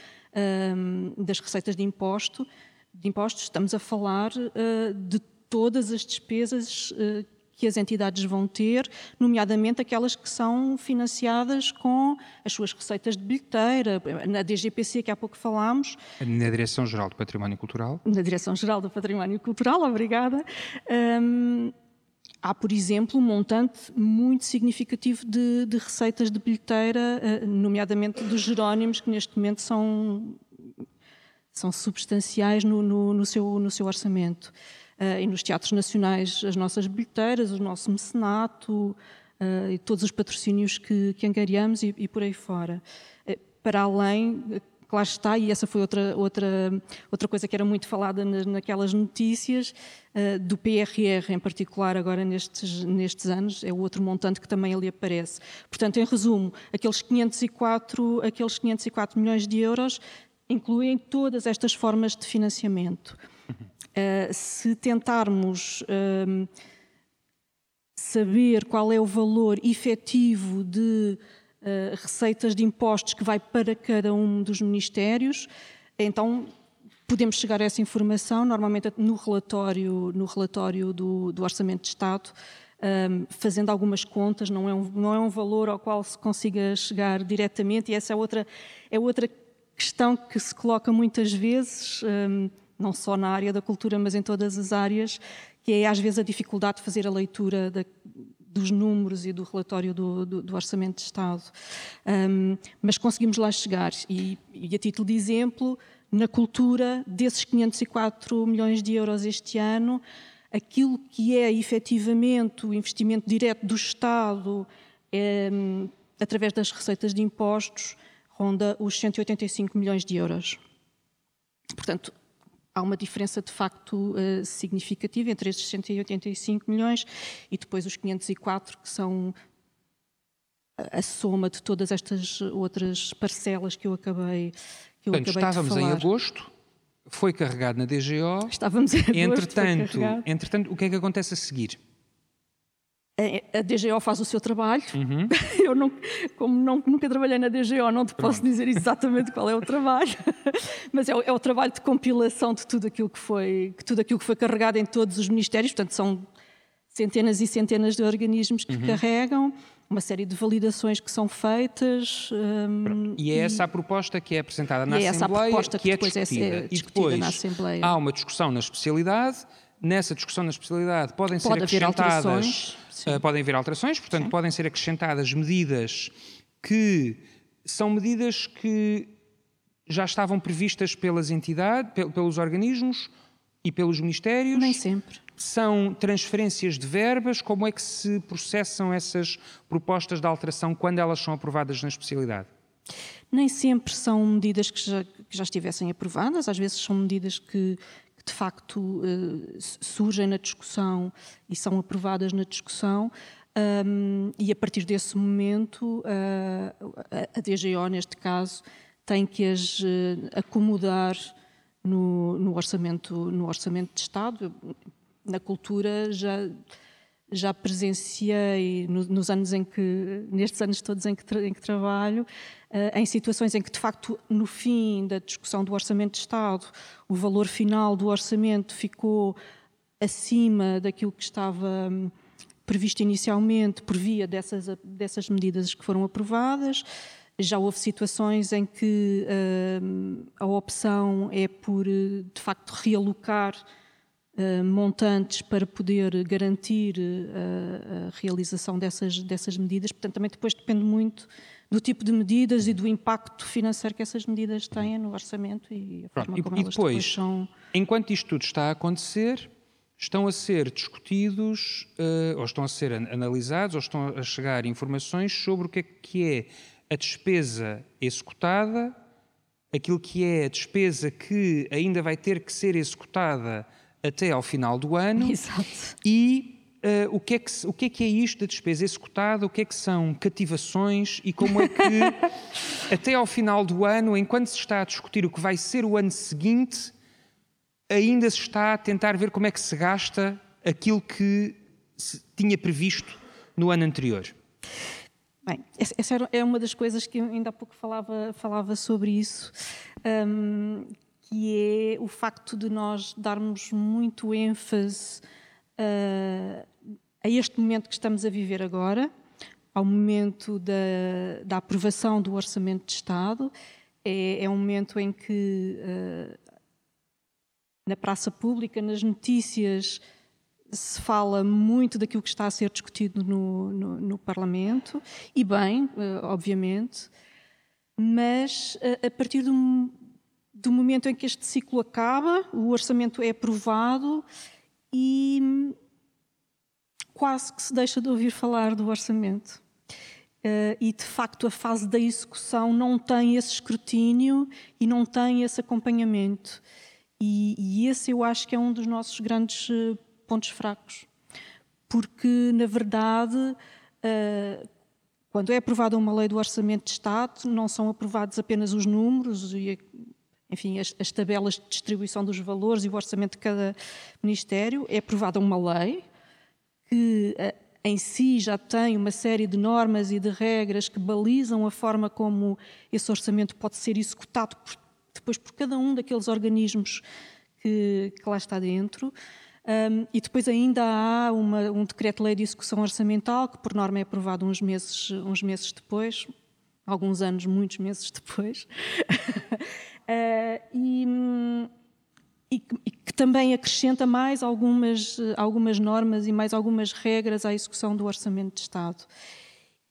um, das receitas de imposto, de impostos, estamos a falar uh, de todas as despesas uh, que as entidades vão ter, nomeadamente aquelas que são financiadas com as suas receitas de bilheteira, na DGPC que há pouco falámos. Na Direção-Geral do Património Cultural. Na Direção-Geral do Património Cultural, obrigada. Um, Há, por exemplo, um montante muito significativo de, de receitas de bilheteira, eh, nomeadamente dos Jerónimos, que neste momento são, são substanciais no, no, no seu, no seu orçamento. Uh, e nos teatros nacionais, as nossas bilheteiras, o nosso mecenato uh, e todos os patrocínios que, que angariamos e, e por aí fora. Uh, para além, lá está, e essa foi outra, outra, outra coisa que era muito falada naquelas notícias, uh, do PRR em particular, agora nestes, nestes anos, é o outro montante que também ali aparece. Portanto, em resumo, aqueles 504, aqueles 504 milhões de euros incluem todas estas formas de financiamento. Uh, se tentarmos. Uh, saber qual é o valor efetivo de eh, receitas de impostos que vai para cada um dos ministérios. Então, podemos chegar a essa informação, normalmente no relatório, no relatório do, do Orçamento de Estado, um, fazendo algumas contas, não é, um, não é um valor ao qual se consiga chegar diretamente, e essa é outra, é outra questão que se coloca muitas vezes, um, não só na área da cultura, mas em todas as áreas, que é às vezes a dificuldade de fazer a leitura da, dos números e do relatório do, do, do Orçamento de Estado. Um, mas conseguimos lá chegar. E, e, a título de exemplo, na cultura, desses 504 milhões de euros este ano, aquilo que é efetivamente o investimento direto do Estado é, através das receitas de impostos ronda os 185 milhões de euros. Portanto, há uma diferença de facto uh, significativa entre estes 185 milhões e depois os 504, que são a, soma de todas estas outras parcelas que eu acabei, que eu Portanto, acabei estávamos de falar. em agosto, foi carregado na DGO. Estávamos em agosto, entretanto, entretanto, o que é que acontece a seguir? A DGO faz o seu trabalho. Uhum. <laughs> Eu não, como não, nunca trabalhei na DGO, não te posso dizer exatamente qual é o trabalho, <laughs> mas é o, é o, trabalho de compilação de tudo aquilo que foi, tudo aquilo que foi carregado em todos os ministérios. Portanto, são centenas e centenas de organismos que uhum. carregam, uma série de validações que são feitas. Um, e é essa a proposta que é apresentada na Assembleia, é essa a proposta que, que é depois discutida. É, é discutida e depois na Assembleia. há uma discussão na especialidade Nessa discussão na especialidade podem Pode ser acrescentadas, alterações, uh, podem haver alterações, portanto sim. podem ser acrescentadas medidas que são medidas que já estavam previstas pelas entidades, pelos organismos e pelos ministérios. Nem sempre. São transferências de verbas, como é que se processam essas propostas de alteração quando elas são aprovadas na especialidade? Nem sempre são medidas que já, que já estivessem aprovadas, às vezes são medidas que de facto eh, surgem na discussão e são aprovadas na discussão. Um, e a partir desse momento, uh, a, a DGO, neste caso, tem que as uh, acomodar no, no, orçamento, no orçamento de Estado. Na cultura já já presenciei no, nos anos em que, nestes anos todos em que, em que trabalho, uh, em situações em que, de facto, no fim da discussão do Orçamento de Estado, o valor final do orçamento ficou acima daquilo que estava um, previsto inicialmente por via dessas, dessas medidas que foram aprovadas. Já houve situações em que uh, a opção é por, de facto, realocar montantes para poder garantir uh, a realização dessas, dessas medidas. Portanto, também depois depende muito do tipo de medidas e do impacto financeiro que essas medidas têm no orçamento e a forma Pronto, como e, elas depois, depois são... enquanto isto tudo está a acontecer, estão a ser discutidos, uh, ou estão a ser analisados, ou estão a chegar informações sobre o que é que é a despesa executada, aquilo que é a despesa que ainda vai ter que ser executada até ao final do ano <laughs> Exato. e Uh, o, que é que, o que é que é isto da despesa executada, o que é que são cativações e como é que, <laughs> até ao final do ano, enquanto se está a discutir o que vai ser o ano seguinte, ainda se está a tentar ver como é que se gasta aquilo que se tinha previsto no ano anterior. Bem, essa é uma das coisas que ainda há pouco falava, falava sobre isso, um, que é o facto de nós darmos muito ênfase uh, a este momento que estamos a viver agora, ao momento da, da aprovação do Orçamento de Estado. É, é um momento em que, uh, na praça pública, nas notícias, se fala muito daquilo que está a ser discutido no, no, no Parlamento, e bem, uh, obviamente, mas a partir do, do momento em que este ciclo acaba, o orçamento é aprovado e quase que se deixa de ouvir falar do orçamento. Uh, e de facto a fase da execução não tem esse escrutínio e não tem esse acompanhamento. E, e esse eu acho que é um dos nossos grandes uh, pontos fracos. Porque, na verdade, uh, quando é aprovada uma lei do Orçamento de Estado, não são aprovados apenas os números e, enfim, as, as tabelas de distribuição dos valores e o orçamento de cada ministério, é aprovada uma lei que eh, em si já tem uma série de normas e de regras que balizam a forma como esse orçamento pode ser executado por, depois por cada um daqueles organismos que, que lá está dentro. Um, e depois ainda há uma, um decreto-lei de execução orçamental, que por norma é aprovado uns meses, uns meses depois, alguns anos, muitos meses depois. <laughs> uh, e, e que, e que, também acrescenta mais algumas, algumas normas e mais algumas regras à execução do Orçamento de Estado.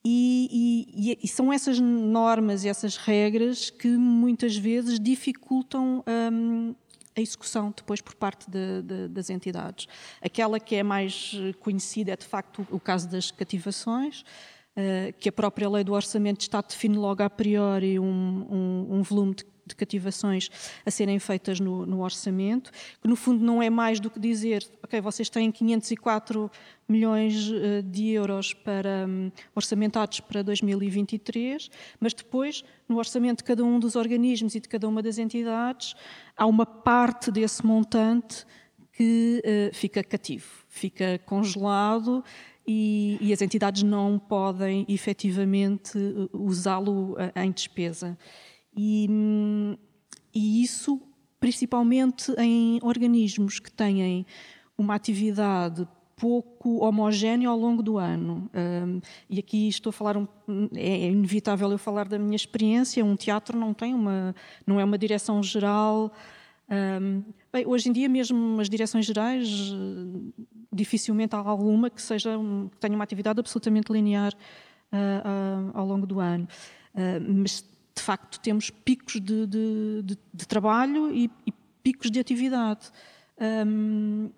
E, e, e são essas normas e essas regras que muitas vezes dificultam um, a execução depois por parte de, de, das entidades. Aquela que é mais conhecida é de facto o caso das cativações, que a própria lei do Orçamento de Estado define logo a priori um, um, um volume de de cativações a serem feitas no, no, orçamento, que no fundo não é mais do que dizer, ok, vocês têm 504 milhões uh, de euros para, um, orçamentados para 2023, mas depois, no orçamento de cada um dos organismos e de cada uma das entidades, há uma parte desse montante que uh, fica cativo, fica congelado e, e, as entidades não podem efetivamente uh, usá-lo em despesa. E, e isso principalmente em organismos que têm uma atividade pouco homogénea ao longo do ano. Um, e aqui estou a falar, um, é inevitável eu falar da minha experiência, um teatro não tem uma, não é uma direção geral. Um, bem, hoje em dia mesmo as direções gerais, dificilmente há alguma que, seja, que tenha uma atividade absolutamente linear uh, uh, ao longo do ano. Uh, mas de facto temos picos de, de, de, de trabalho e, e, picos de atividade. Um,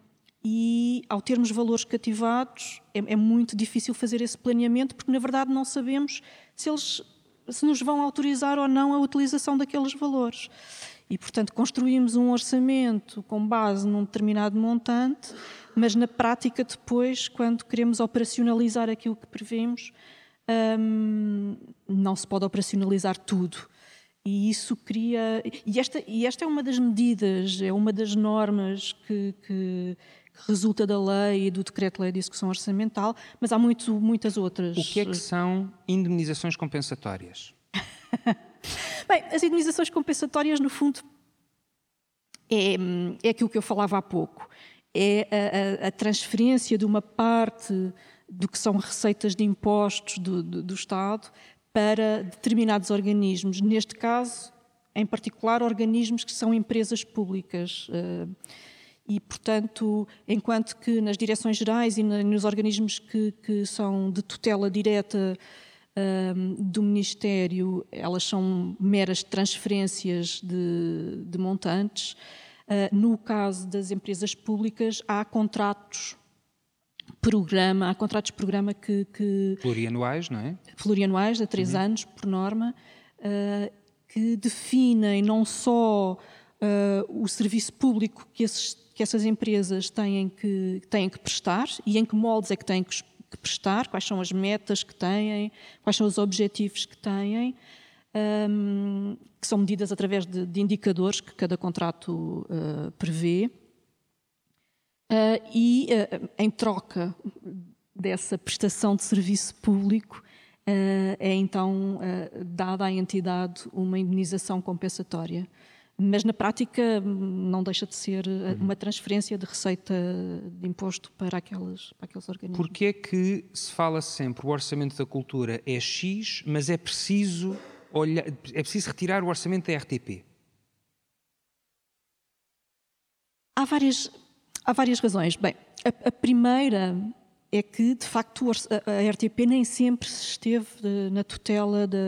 e ao termos valores cativados, é, é, muito difícil fazer esse planeamento, porque na verdade não sabemos se eles se nos vão autorizar ou não a utilização daqueles valores. E, portanto, construímos um orçamento com base num determinado montante, mas na prática, depois, quando queremos operacionalizar aquilo que prevemos, um, não se pode operacionalizar tudo. E isso cria. E esta, e esta é uma das medidas, é uma das normas que, que, resulta da lei e do decreto-lei de execução orçamental, mas há muito, muitas outras. O que é que são indemnizações compensatórias? <laughs> Bem, as indemnizações compensatórias, no fundo, é, é aquilo que eu falava há pouco. É a, a, a transferência de uma parte do que são receitas de impostos do, do, do Estado para determinados organismos. Neste caso, em particular, organismos que são empresas públicas. Eh, E, portanto, enquanto que nas direções gerais e nos organismos que, que são de tutela direta um, do Ministério, elas são meras transferências de, de montantes. Uh, no caso das empresas públicas, há contratos programa, há contratos programa que, que plurianuais, não é? Plurianuais, a três uhum. anos por norma, uh, que definem não só uh, o serviço público que, esses, que, essas empresas têm que, têm que prestar e em que moldes é que têm que, prestar, quais são as metas que têm, quais são os objetivos que têm, um, que são medidas através de, de, indicadores que cada contrato uh, prevê. Uh, e, uh, em troca dessa prestação de serviço público, é então dada à entidade uma indenização compensatória. Mas na prática não deixa de ser uhum. uma transferência de receita de imposto para, aquelas, para aqueles organismos. Porquê é que se fala sempre o orçamento da cultura é X, mas é preciso, olhar, é preciso retirar o orçamento da RTP? Há várias Há várias razões. Bem, a, a primeira é que, de facto, a RTP nem sempre esteve na tutela da,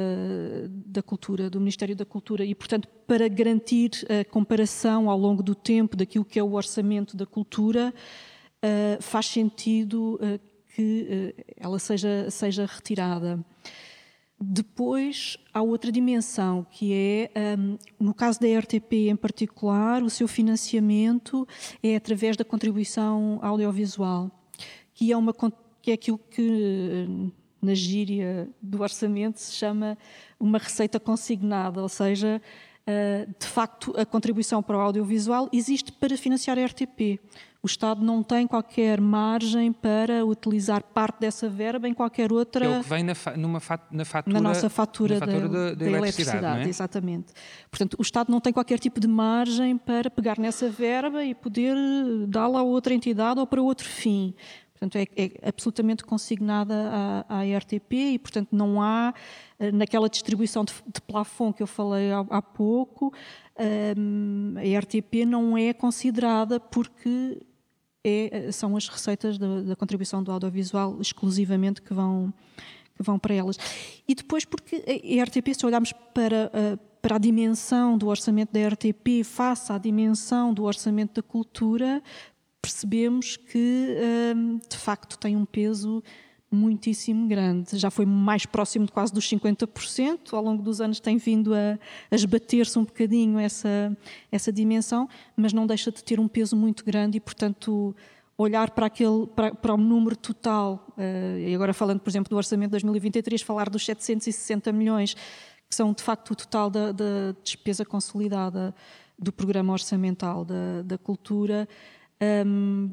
da, cultura, do Ministério da Cultura, e, portanto, para garantir a comparação ao longo do tempo daquilo que é o orçamento da cultura, uh, faz sentido uh, que ela seja, seja retirada. Depois há outra dimensão, que é, um, no caso da RTP em particular, o seu financiamento é através da contribuição audiovisual, que é, uma, que é aquilo que na gíria do orçamento se chama uma receita consignada, ou seja, uh, de facto a contribuição para o audiovisual existe para financiar a RTP. O Estado não tem qualquer margem para utilizar parte dessa verba em qualquer outra. É o que vem na, fa numa fa na fatura, na nossa fatura, na fatura da, da, da, eletricidade. eletricidade é? Exatamente. Portanto, o Estado não tem qualquer tipo de margem para pegar nessa verba e poder dá-la a outra entidade ou para outro fim. Portanto, é, é absolutamente consignada à, à, RTP e, portanto, não há, eh, naquela distribuição de, de plafond que eu falei há, há pouco, um, a RTP não é considerada porque é, são as receitas da, da, contribuição do audiovisual exclusivamente que vão, que vão para elas. E depois porque a RTP, se olharmos para, para a dimensão do orçamento da RTP face à dimensão do orçamento da cultura, percebemos que hum, de facto tem um peso muitíssimo grande. Já foi mais próximo de quase dos 50%, ao longo dos anos tem vindo a, a esbater-se um bocadinho essa, essa dimensão, mas não deixa de ter um peso muito grande e, portanto, olhar para, aquele, para, para o número total, uh, e agora falando, por exemplo, do orçamento de 2023, falar dos 760 milhões, que são de facto o total da, da despesa consolidada do programa orçamental da, da cultura, um,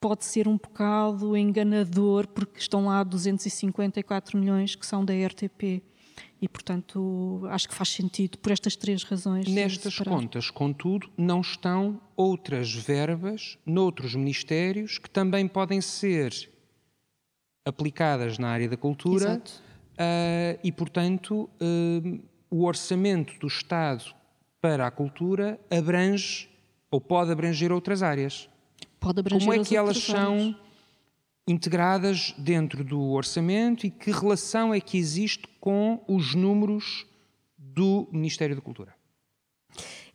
pode ser um bocado enganador, porque estão lá 254 milhões que são da RTP. E, portanto, acho que faz sentido por estas três razões. Nestas contas, contudo, não estão outras verbas noutros ministérios que também podem ser aplicadas na área da cultura uh, e, portanto, uh, o orçamento do Estado para a cultura abrange ou pode abranger outras áreas. Pode abranger Como é que elas são integradas dentro do orçamento e que relação é que existe com os números do Ministério da Cultura?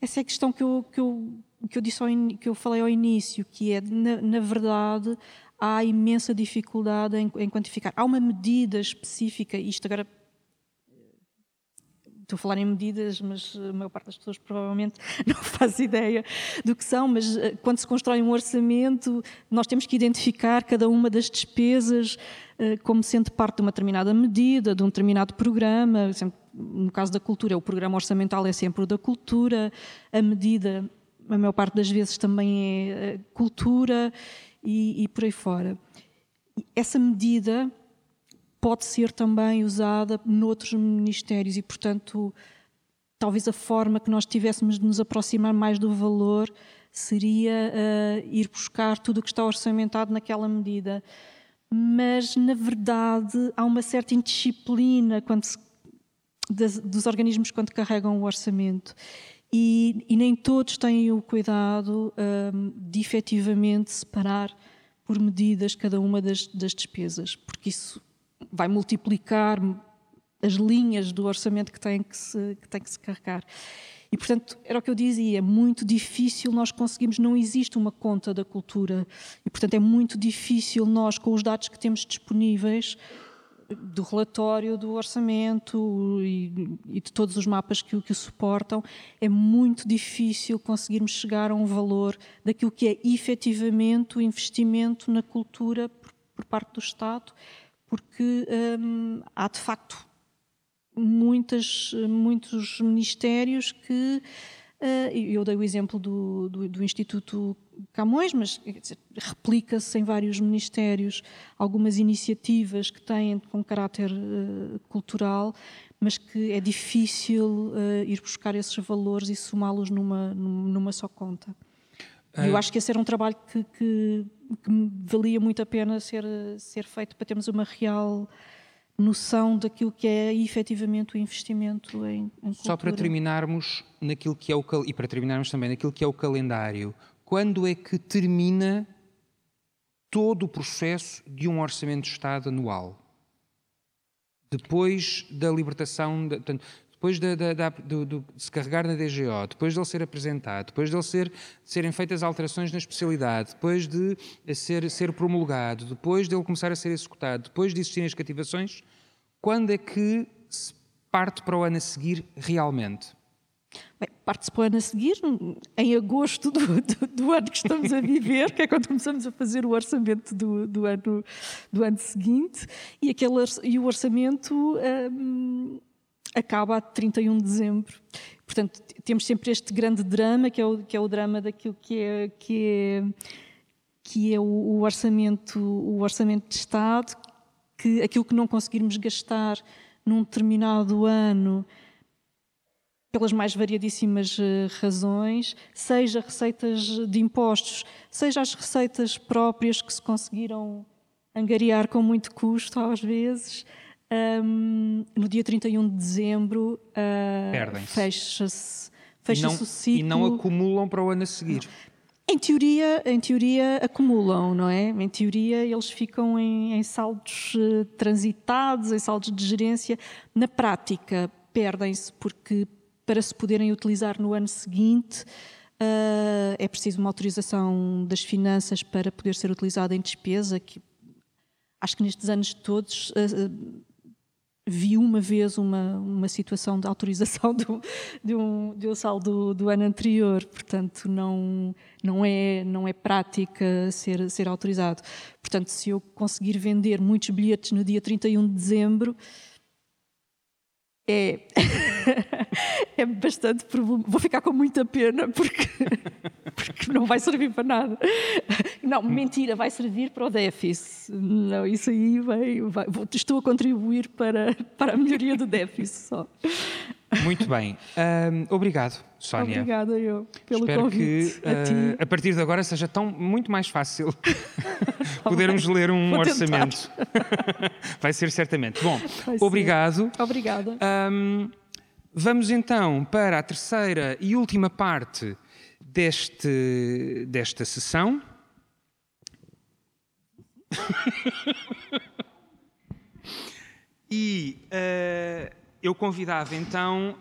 Essa é a questão que eu, que eu, que eu, disse ao in, que eu falei ao início, que é, na, na verdade, há imensa dificuldade em, em, quantificar. Há uma medida específica, isto agora estou a falar em medidas, mas a maior parte das pessoas provavelmente <laughs> não faz ideia do que são, mas eh, quando se constrói um orçamento, nós temos que identificar cada uma das despesas eh, como sendo parte de uma determinada medida, de um determinado programa. No caso da cultura, o programa orçamental é sempre o da cultura, a medida, a maior parte das vezes, também é eh, cultura e, e por aí fora. Essa medida pode ser também usada noutros ministérios e, portanto, talvez a forma que nós tivéssemos de nos aproximar mais do valor seria uh, ir buscar tudo o que está orçamentado naquela medida. Mas, na verdade, há uma certa indisciplina quando se, das, dos organismos quando carregam o orçamento. e, e nem todos têm o cuidado um, de efetivamente separar por medidas cada uma das, das despesas, porque isso vai multiplicar as linhas do orçamento que tem que se, que tem que se carregar. E, portanto, era o que eu dizia, é muito difícil nós conseguirmos, não existe uma conta da cultura, e, portanto, é muito difícil nós, com os dados que temos disponíveis, do relatório do orçamento e, e de todos os mapas que, que o suportam, é muito difícil conseguirmos chegar a um valor daquilo que é efetivamente o investimento na cultura por, por parte do Estado, porque hum, há de facto muitas, muitos ministérios que. Uh, eu dei o exemplo do, do, do Instituto Camões, mas replica-se em vários ministérios algumas iniciativas que têm com caráter uh, cultural, mas que é difícil uh, ir buscar esses valores e somá-los numa, numa só conta. Eu acho que esse era um trabalho que, que, que valia muito a pena ser, ser feito para termos uma real noção daquilo que é efetivamente o investimento em, em Só para terminarmos naquilo que é o e para terminarmos também naquilo que é o calendário, quando é que termina todo o processo de um orçamento de Estado anual? Depois da libertação, de, portanto, depois de, de, de, de, se carregar na DGO, depois de ele ser apresentado, depois de ele ser, serem feitas alterações na especialidade, depois de ser, ser promulgado, depois de ele começar a ser executado, depois de existirem as cativações, quando é que se parte para o ano a seguir realmente? Parte-se para o ano a seguir, em agosto do, do, do, ano que estamos a viver, que é quando começamos a fazer o orçamento do, do ano, do ano seguinte, e, aquele, e o orçamento hum, acaba a 31 de dezembro. Portanto, temos sempre este grande drama, que é o, que é o drama daquilo que é, que é, que é o, o, orçamento, o orçamento de Estado, que aquilo que não conseguirmos gastar num determinado ano, pelas mais variadíssimas eh, razões, seja receitas de impostos, seja as receitas próprias que se conseguiram angariar com muito custo às vezes, um, no dia 31 de dezembro uh, fecha-se fecha o ciclo. E não acumulam para o ano a seguir. Em teoria, em teoria acumulam, não é? Em teoria eles ficam em, em saldos uh, transitados, em saldos de gerência. Na prática perdem-se porque para se poderem utilizar no ano seguinte uh, é preciso uma autorização das finanças para poder ser utilizada em despesa que acho que nestes anos todos uh, vi uma vez uma, uma situação de autorização <laughs> do, de, um, de um saldo do, ano anterior, portanto não, não, é, não é prática ser, ser autorizado. Portanto, se eu conseguir vender muitos bilhetes no dia 31 de dezembro, é, <laughs> é bastante Vou ficar com muita pena porque, <laughs> porque não vai servir para nada. Não, mentira, vai servir para o déficit. Não, isso aí vai, vai estou a contribuir para, para a melhoria do déficit só. Muito bem. Um, obrigado, Sónia. Obrigada eu pelo Espero convite. que uh, a, a, partir de agora seja tão muito mais fácil <laughs> <laughs> podermos ler um Vou orçamento. <laughs> Vai ser certamente. Bom, Vai obrigado. Ser. Obrigada. Um, vamos então para a terceira e última parte deste, desta sessão. e uh, eu convidava então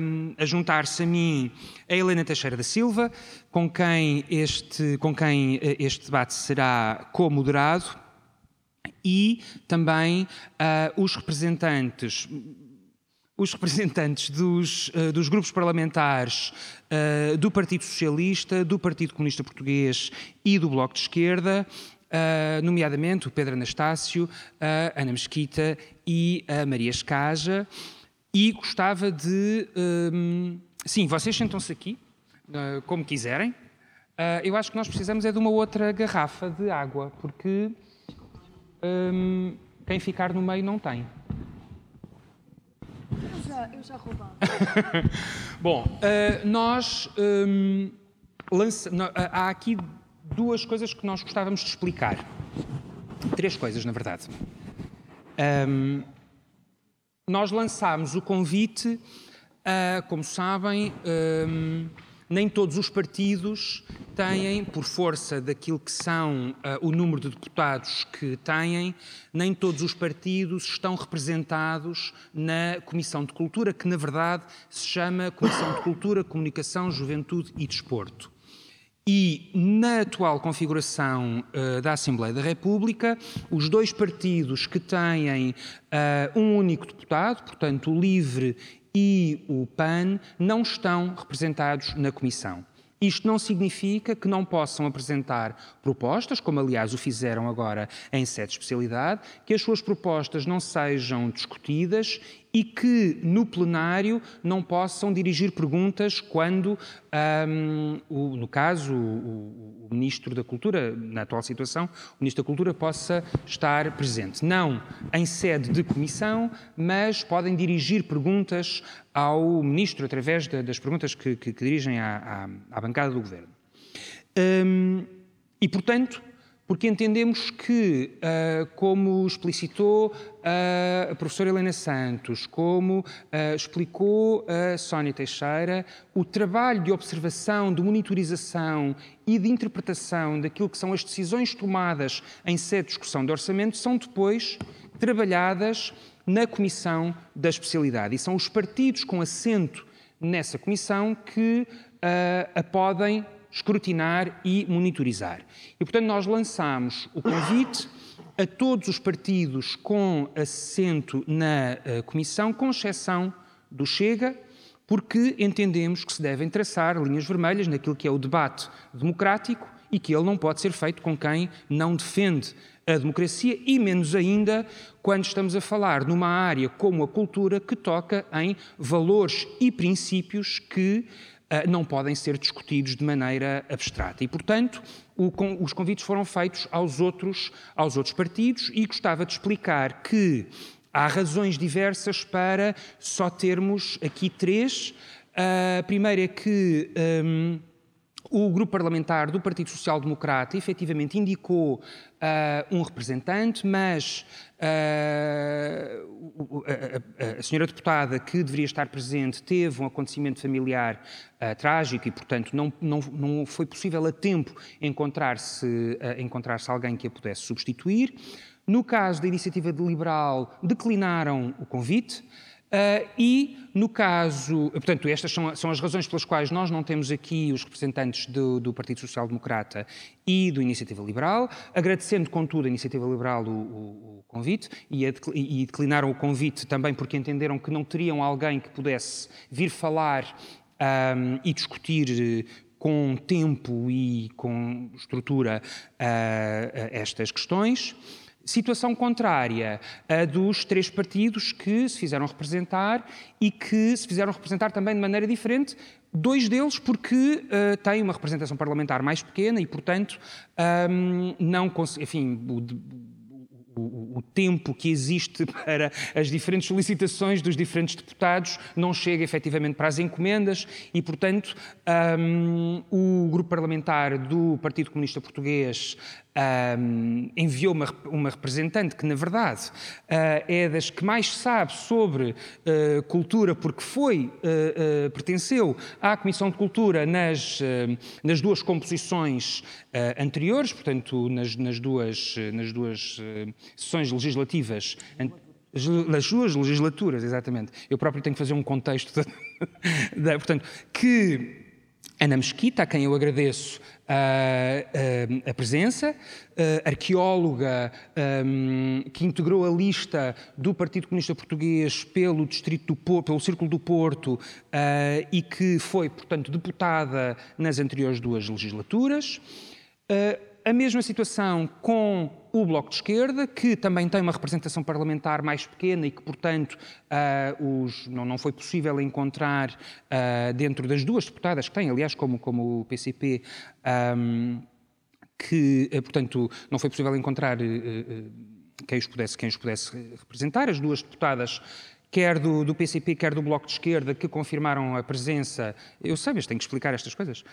um, a juntar-se a mim a Helena Teixeira da Silva, com quem este, com quem eh, este debate será co-moderado, e também uh, os representantes os representantes dos, uh, dos grupos parlamentares do Partido Socialista, do Partido Comunista Português e do Bloco de Esquerda, uh, nomeadamente o Pedro Anastácio, a Ana Mesquita e a Maria Escaja. E gostava de. Um, sim, vocês sentam-se aqui, uh, como quiserem. Uh, eu acho que nós precisamos é de uma outra garrafa de água, porque um, quem ficar no meio não tem. Eu já, eu já roubava. <laughs> Bom, uh, nós. Um, lança, há aqui duas coisas que nós gostávamos de explicar. Três coisas, na verdade. Um, nós lançámos o convite como sabem, um, nem todos os partidos têm, por força daquilo que são uh, o número de deputados que têm, nem todos os partidos estão representados na Comissão de Cultura, que na verdade se chama Comissão de Cultura, Comunicação, Juventude e Desporto. E na atual configuração uh, da Assembleia da República, os dois partidos que têm uh, um único deputado, portanto o LIVRE e o PAN não estão representados na Comissão. Isto não significa que não possam apresentar propostas, como aliás o fizeram agora em sede de especialidade, que as suas propostas não sejam discutidas e que no plenário não possam dirigir perguntas quando, um, o, no caso, o, o, Ministro da Cultura, na atual situação, o Ministro da Cultura possa estar presente. Não em sede de comissão, mas podem dirigir perguntas ao Ministro através de, das perguntas que, que, que dirigem à, à, à, bancada do Governo. Um, e, portanto, porque entendemos que, uh, como explicitou uh, a professora Helena Santos, como uh, explicou a Sónia Teixeira, o trabalho de observação, de monitorização e de interpretação daquilo que são as decisões tomadas em sede de discussão de orçamento são depois trabalhadas na Comissão da Especialidade. E são os partidos com assento nessa comissão que a podem escrutinar e monitorizar. E, portanto, nós lançamos o convite a todos os partidos com assento na uh, Comissão, com exceção do Chega, porque entendemos que se devem traçar linhas vermelhas naquilo que é o debate democrático e que ele não pode ser feito com quem não defende a democracia e menos ainda quando estamos a falar numa área como a cultura que toca em valores e princípios que não podem ser discutidos de maneira abstrata. E, portanto, os convites foram feitos aos outros, aos outros partidos e gostava de explicar que há razões diversas para só termos aqui três. A primeira é que. Um, o grupo parlamentar do Partido Social Democrata efetivamente indicou uh, um representante, mas uh, a, a, senhora deputada que deveria estar presente teve um acontecimento familiar uh, trágico e, portanto, não, não, não foi possível a tempo encontrar-se encontrar alguém que a pudesse substituir. No caso da iniciativa de liberal, declinaram o convite. Uh, e, no caso, portanto, estas são, são, as razões pelas quais nós não temos aqui os representantes do, do Partido Social Democrata e do Iniciativa Liberal, agradecendo, contudo, a Iniciativa Liberal o, o, o convite e, a, e, declinaram o convite também porque entenderam que não teriam alguém que pudesse vir falar um, e discutir com tempo e com estrutura uh, estas questões. Situação contrária a dos três partidos que se fizeram representar e que se fizeram representar também de maneira diferente, dois deles porque uh, têm uma representação parlamentar mais pequena e, portanto, um, não enfim, o, o, o, tempo que existe <laughs> para as diferentes solicitações dos diferentes deputados não chega efetivamente para as encomendas e, portanto, um, o grupo parlamentar do Partido Comunista Português um, enviou uma, uma, representante que, na verdade, uh, é das que mais sabe sobre uh, cultura, porque foi, uh, pertenceu à Comissão de Cultura nas, nas duas composições anteriores, portanto, nas, nas duas, nas duas sessões legislativas nas suas legislaturas, exatamente. Eu próprio tenho que fazer um contexto. <laughs> da, portanto, que Ana Mesquita, a quem eu agradeço a, a, a presença, a, arqueóloga um, que integrou a lista do Partido Comunista Português pelo Distrito do Porto, pelo Círculo do Porto e que foi, portanto, deputada nas anteriores duas legislaturas. A mesma situação com o Bloco de Esquerda, que também tem uma representação parlamentar mais pequena e que, portanto, uh, os, não, não, foi possível encontrar uh, dentro das duas deputadas que tem, aliás, como, como o PCP, um, que, uh, portanto, não foi possível encontrar quem os, pudesse, quem os pudesse representar. As duas deputadas quer do, do, PCP, quer do Bloco de Esquerda, que confirmaram a presença. Eu sei, mas tenho que explicar estas coisas.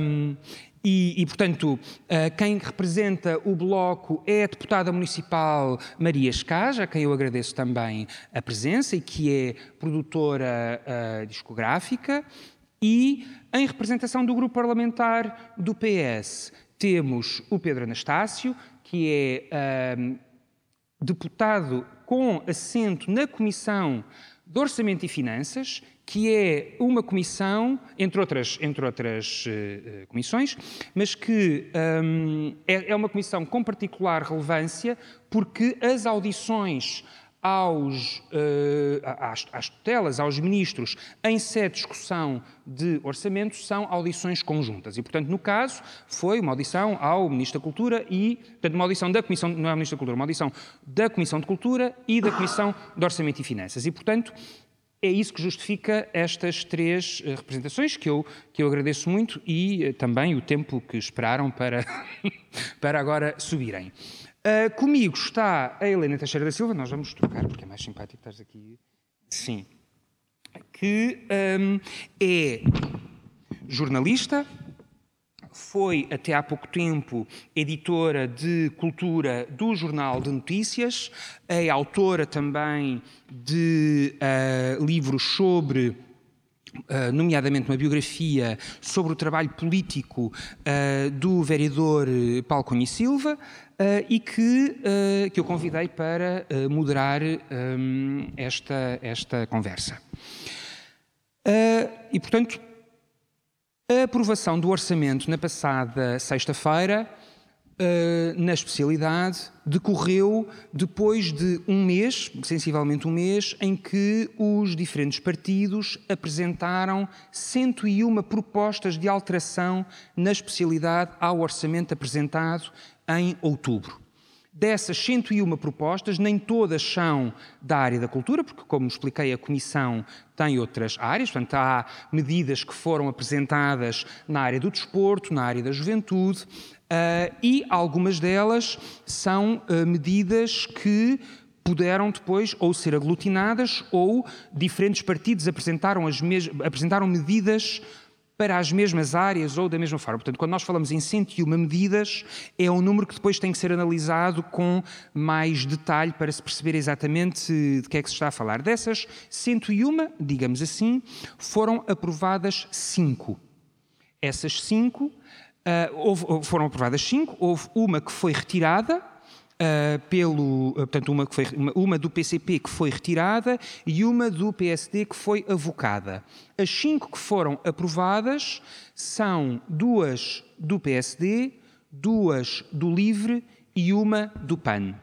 Um, e, e, portanto, uh, quem representa o Bloco é a deputada municipal Maria Escaja, a quem eu agradeço também a presença e que é produtora uh, discográfica. E, em representação do grupo parlamentar do PS, temos o Pedro Anastácio, que é uh, deputado com assento na Comissão de Orçamento e Finanças, que é uma comissão, entre outras, entre outras uh, comissões, mas que um, é, é uma comissão com particular relevância porque as audições aos, uh, às, às, tutelas, aos ministros, em sede de discussão de orçamento, são audições conjuntas. E, portanto, no caso, foi uma audição ao Ministro da Cultura e, portanto, uma audição da Comissão, não é Ministro da Cultura, uma audição da Comissão de Cultura e da Comissão de Orçamento e Finanças. E, portanto, é isso que justifica estas três uh, representações, que eu, que eu agradeço muito, e uh, também o tempo que esperaram para, <laughs> para agora subirem. Uh, comigo está a Helena Teixeira da Silva, nós vamos trocar porque é mais simpático estar aqui. Sim. Que um, é jornalista, foi até há pouco tempo editora de cultura do Jornal de Notícias, é autora também de uh, livros sobre Uh, nomeadamente uma biografia sobre o trabalho político uh, do vereador Paulo Cunha Silva, Uh, e que, uh, que eu convidei para uh, moderar um, esta, esta conversa. e, portanto, a aprovação do orçamento na passada sexta-feira, na especialidade, decorreu depois de um mês, sensivelmente um mês, em que os diferentes partidos apresentaram 101 propostas de alteração na especialidade ao orçamento apresentado em outubro. Dessas 101 propostas, nem todas são da área da cultura, porque, como expliquei, a Comissão tem outras áreas, portanto, há medidas que foram apresentadas na área do desporto, na área da juventude, uh, e algumas delas são uh, medidas que puderam depois ou ser aglutinadas ou diferentes partidos apresentaram, as apresentaram medidas para as mesmas áreas ou da mesma forma. Portanto, quando nós falamos em 101 medidas, é um número que depois tem que ser analisado com mais detalhe para se perceber exatamente de que é que se está a falar. Dessas 101, digamos assim, foram aprovadas 5. Essas 5 uh, foram aprovadas 5, houve uma que foi retirada, uh, pelo, uh, portanto, uma, que foi, uma, uma, do PCP que foi retirada e uma do PSD que foi avocada. As cinco que foram aprovadas são duas do PSD, duas do LIVRE e uma do PAN.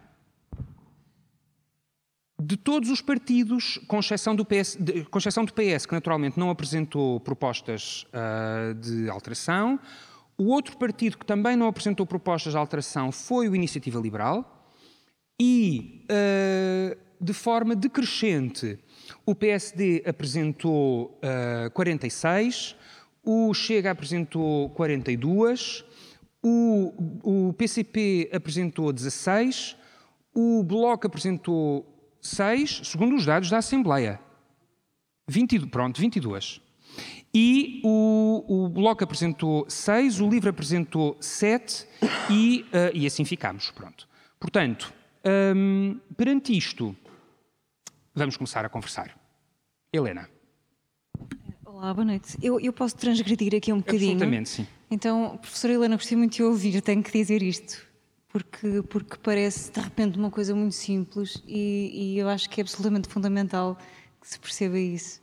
De todos os partidos, com exceção do PS, de, com exceção do PS que naturalmente não apresentou propostas uh, de alteração, o outro partido que também não apresentou propostas de alteração foi o Iniciativa Liberal e, uh, de forma decrescente, o PSD apresentou uh, eh, 46, o Chega apresentou 42, o, o PCP apresentou 16, o Bloco apresentou 6, segundo os dados da Assembleia. 20, pronto, 22. E o, o Bloco apresentou seis, o Livro apresentou sete e, uh, e assim ficamos. Pronto. Portanto, um, perante isto, vamos começar a conversar. Helena. Olá, boa noite. Eu, eu posso transgredir aqui um bocadinho? Absolutamente, sim. Então, professora Helena, gostei muito de ouvir, tenho que dizer isto, porque, porque parece de repente uma coisa muito simples e, e eu acho que é absolutamente fundamental que se perceba isso.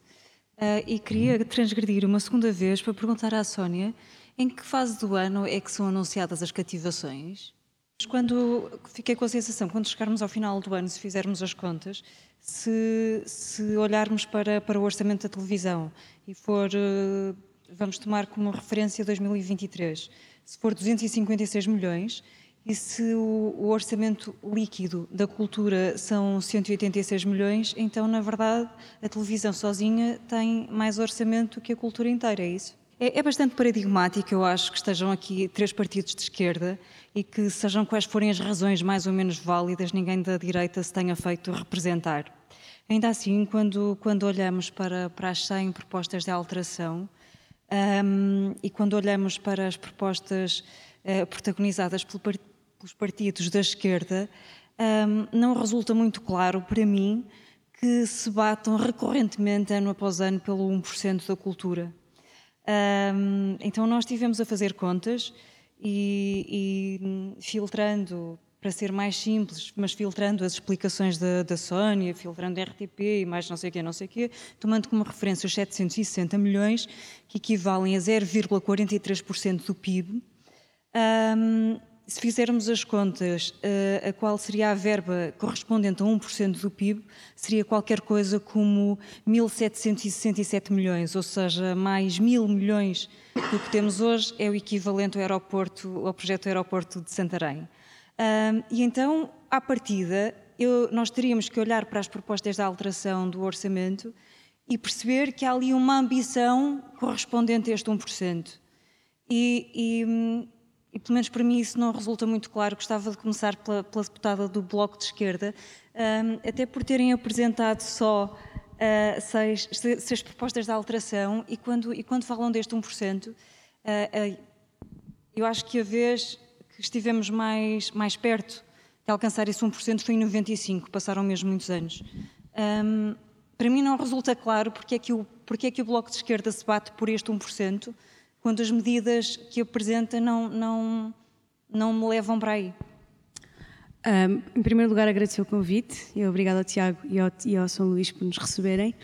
Uh, e queria transgredir uma segunda vez para perguntar à Sónia em que fase do ano é que são anunciadas as cativações? Quando fiquei com a sensação, quando chegarmos ao final do ano, se fizermos as contas, se, se olharmos para, para o orçamento da televisão e for, uh, vamos tomar como referência 2023, se for 256 milhões, e se o, o, orçamento líquido da cultura são 186 milhões, então, na verdade, a televisão sozinha tem mais orçamento que a cultura inteira, é isso? É, é bastante paradigmático, eu acho, que estejam aqui três partidos de esquerda e que, sejam quais forem as razões mais ou menos válidas, ninguém da direita se tenha feito representar. Ainda assim, quando, quando olhamos para, para as 100 propostas de alteração um, e quando olhamos para as propostas uh, protagonizadas pelo, pelos partidos da esquerda, um, não resulta muito claro para mim que se batam recorrentemente, ano após ano, pelo 1% da cultura. Um, então, nós tivemos a fazer contas e, e filtrando para ser mais simples, mas filtrando as explicações da, da Sónia, filtrando RTP e mais não sei o quê, não sei o quê, tomando como referência os 760 milhões, que equivalem a 0,43% do PIB. Um, se fizermos as contas, uh, a qual seria a verba correspondente a 1% do PIB, seria qualquer coisa como 1.767 milhões, ou seja, mais mil milhões do que temos hoje é o equivalente ao, aeroporto, ao projeto Aeroporto de Santarém. E então, à partida, eu, nós teríamos que olhar para as propostas de alteração do orçamento e perceber que há ali uma ambição correspondente a este 1%. E, e, e pelo menos para mim isso não resulta muito claro. Gostava de começar pela, pela deputada do Bloco de Esquerda, um, até por terem apresentado só uh, seis, seis, propostas de alteração e quando, e quando falam deste 1%, uh, uh, eu acho que a vez que estivemos mais, mais perto de alcançar esse 1% foi em 95, passaram mesmo muitos anos. Um, para mim não resulta claro porque é, que o, porque é que o Bloco de Esquerda se bate por este 1%, quando as medidas que apresenta não, não, não me levam para aí. Um, em primeiro lugar, agradecer o convite e obrigado ao Tiago e ao, e ao São Luís por nos receberem.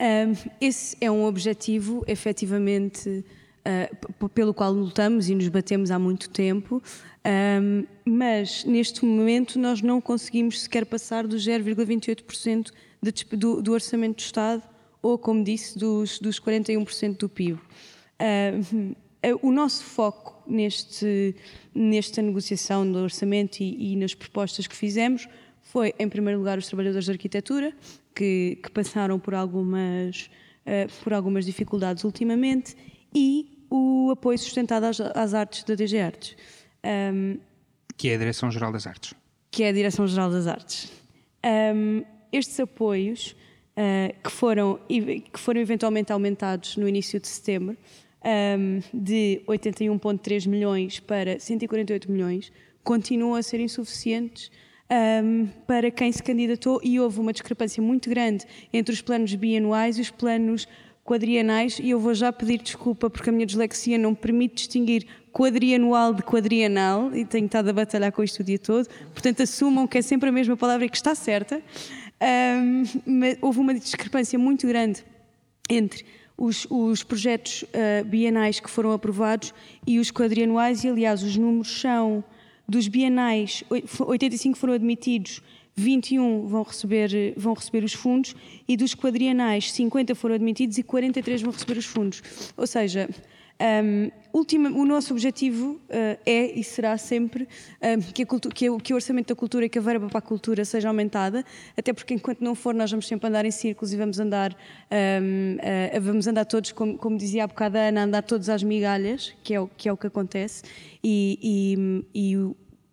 Um, esse é um objetivo, efetivamente, uh, pelo qual lutamos e nos batemos há muito tempo. Um, mas neste momento nós não conseguimos sequer passar dos 0,28% do, do, orçamento do Estado ou, como disse, dos, dos 41% do PIB. <laughs> Uh, o nosso foco neste, nesta negociação do orçamento e, e, nas propostas que fizemos foi, em primeiro lugar, os trabalhadores da arquitetura, que, que passaram por algumas, uh, por algumas dificuldades ultimamente, e o apoio sustentado às, às artes da DG Artes. Um, que é a Direção-Geral das Artes. Que é a Direção-Geral das Artes. Um, estes apoios, uh, que, foram, que foram eventualmente aumentados no início de setembro, um, de 81,3 milhões para 148 milhões, continuam a ser insuficientes um, para quem se candidatou e houve uma discrepância muito grande entre os planos bianuais e os planos quadrienais e eu vou já pedir desculpa porque a minha dislexia não me permite distinguir quadrianual de quadrienal e tenho estado a batalhar com isto o dia todo, portanto assumam que é sempre a mesma palavra e que está certa. Um, mas houve uma discrepância muito grande entre os, os projetos uh, bienais que foram aprovados e os quadrianuais e aliás os números são dos bienais, 85 foram admitidos 21 vão receber, vão receber os fundos e dos quadrienais 50 foram admitidos e 43 vão receber os fundos. Ou seja, um, o nosso objetivo uh, é e será sempre um, que, que, que, o orçamento da cultura e que a verba para a cultura seja aumentada, até porque enquanto não for nós vamos sempre andar em círculos e vamos andar, um, uh, vamos andar todos, como, como, dizia há bocado a Ana, andar todos às migalhas, que é o que, é o que acontece, e, e, e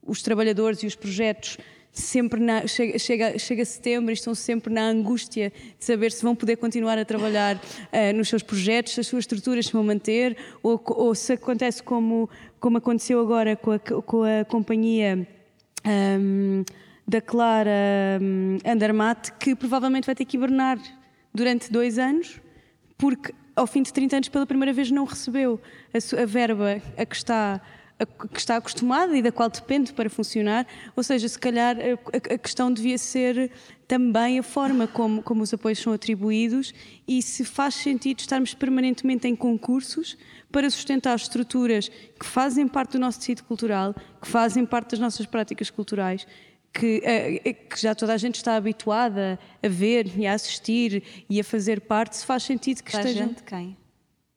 os trabalhadores e os projetos sempre na, chega, chega, chega setembro e estão sempre na angústia de saber se vão poder continuar a trabalhar uh, nos seus projetos, se as suas estruturas se vão manter, ou, ou se acontece como, como aconteceu agora com a, com a companhia. Um, da Clara um, Andermatt, que provavelmente vai ter que hibernar durante dois anos, porque ao fim de 30 anos, pela primeira vez, não recebeu a, a verba a que está que está acostumada e da qual depende para funcionar, ou seja, se calhar a, a questão devia ser também a forma como, como os apoios são atribuídos e se faz sentido estarmos permanentemente em concursos para sustentar estruturas que fazem parte do nosso tecido cultural, que fazem parte das nossas práticas culturais, que, eh, que, já toda a gente está habituada a ver e a assistir e a fazer parte, se faz sentido que toda esteja... A gente quem?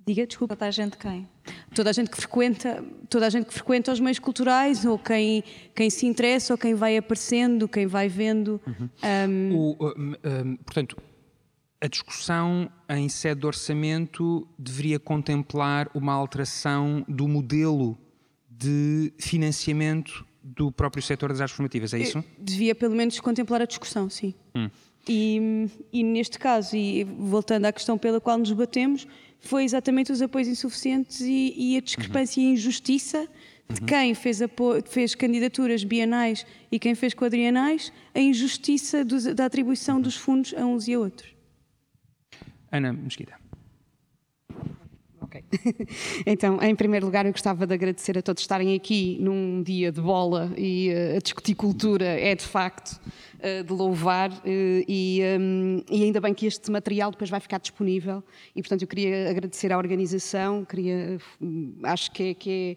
Diga, desculpa. Toda a gente quem? Toda a gente que frequenta, toda a gente que frequenta os meios culturais, ou quem, quem se interessa, ou quem vai aparecendo, quem vai vendo. Uhum. Um... O, um, portanto, a discussão em sede de orçamento deveria contemplar uma alteração do modelo de financiamento do próprio setor das artes formativas, é isso? Devia pelo menos contemplar a discussão, sim. Hum. E, e, neste caso, e voltando à questão pela qual nos batemos, foi exatamente os apoios insuficientes e, e a discrepância uhum. e a injustiça de uhum. quem fez, fez, candidaturas bienais e quem fez quadrienais, a injustiça do, da atribuição dos fundos a uns e a outros. Ana Mesquita. Ok. <laughs> então, em primeiro lugar, eu gostava de agradecer a todos estarem aqui num dia de bola e uh, a discutir cultura é de facto uh, de louvar uh, e, um, e, ainda bem que este material depois vai ficar disponível e, portanto, eu queria agradecer à organização, queria, acho que é, que é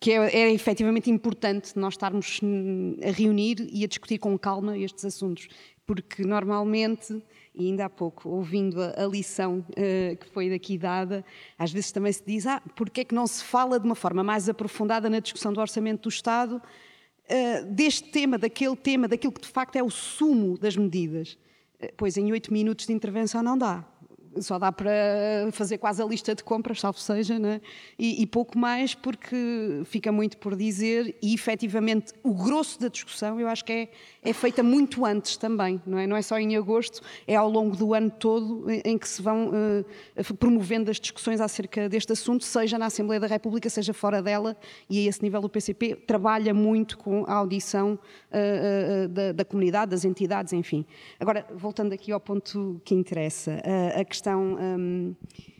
que é, é efetivamente importante nós estarmos hum, a reunir e a discutir com calma estes assuntos, porque normalmente e ainda há pouco, ouvindo a, a lição uh, que foi daqui dada, às vezes também se diz, ah, porque é que não se fala de uma forma mais aprofundada na discussão do orçamento do Estado uh, deste tema, daquele tema, daquilo que de facto é o sumo das medidas? Uh, pois em oito minutos de intervenção não dá só dá para fazer quase a lista de compras, salvo seja, né? e, e, pouco mais, porque fica muito por dizer, e efetivamente o grosso da discussão eu acho que é, é feita muito antes também, não é? não é só em agosto, é ao longo do ano todo em que se vão uh, promovendo as discussões acerca deste assunto, seja na Assembleia da República, seja fora dela, e a esse nível o PCP trabalha muito com a audição uh, uh, da, da, comunidade, das entidades, enfim. Agora, voltando aqui ao ponto que interessa, a questão questão um,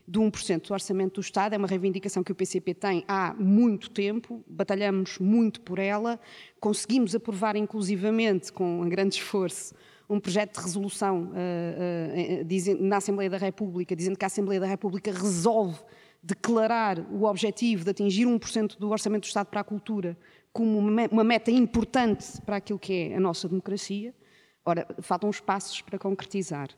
do 1% do orçamento do Estado, é uma reivindicação que o PCP tem há muito tempo, batalhamos muito por ela, conseguimos aprovar inclusivamente, com um grande esforço, um projeto de resolução uh, uh, na Assembleia da República, dizendo que a Assembleia da República resolve declarar o objetivo de atingir 1% do orçamento do Estado para a cultura como uma meta importante para aquilo que é a nossa democracia. Ora, faltam os passos para concretizar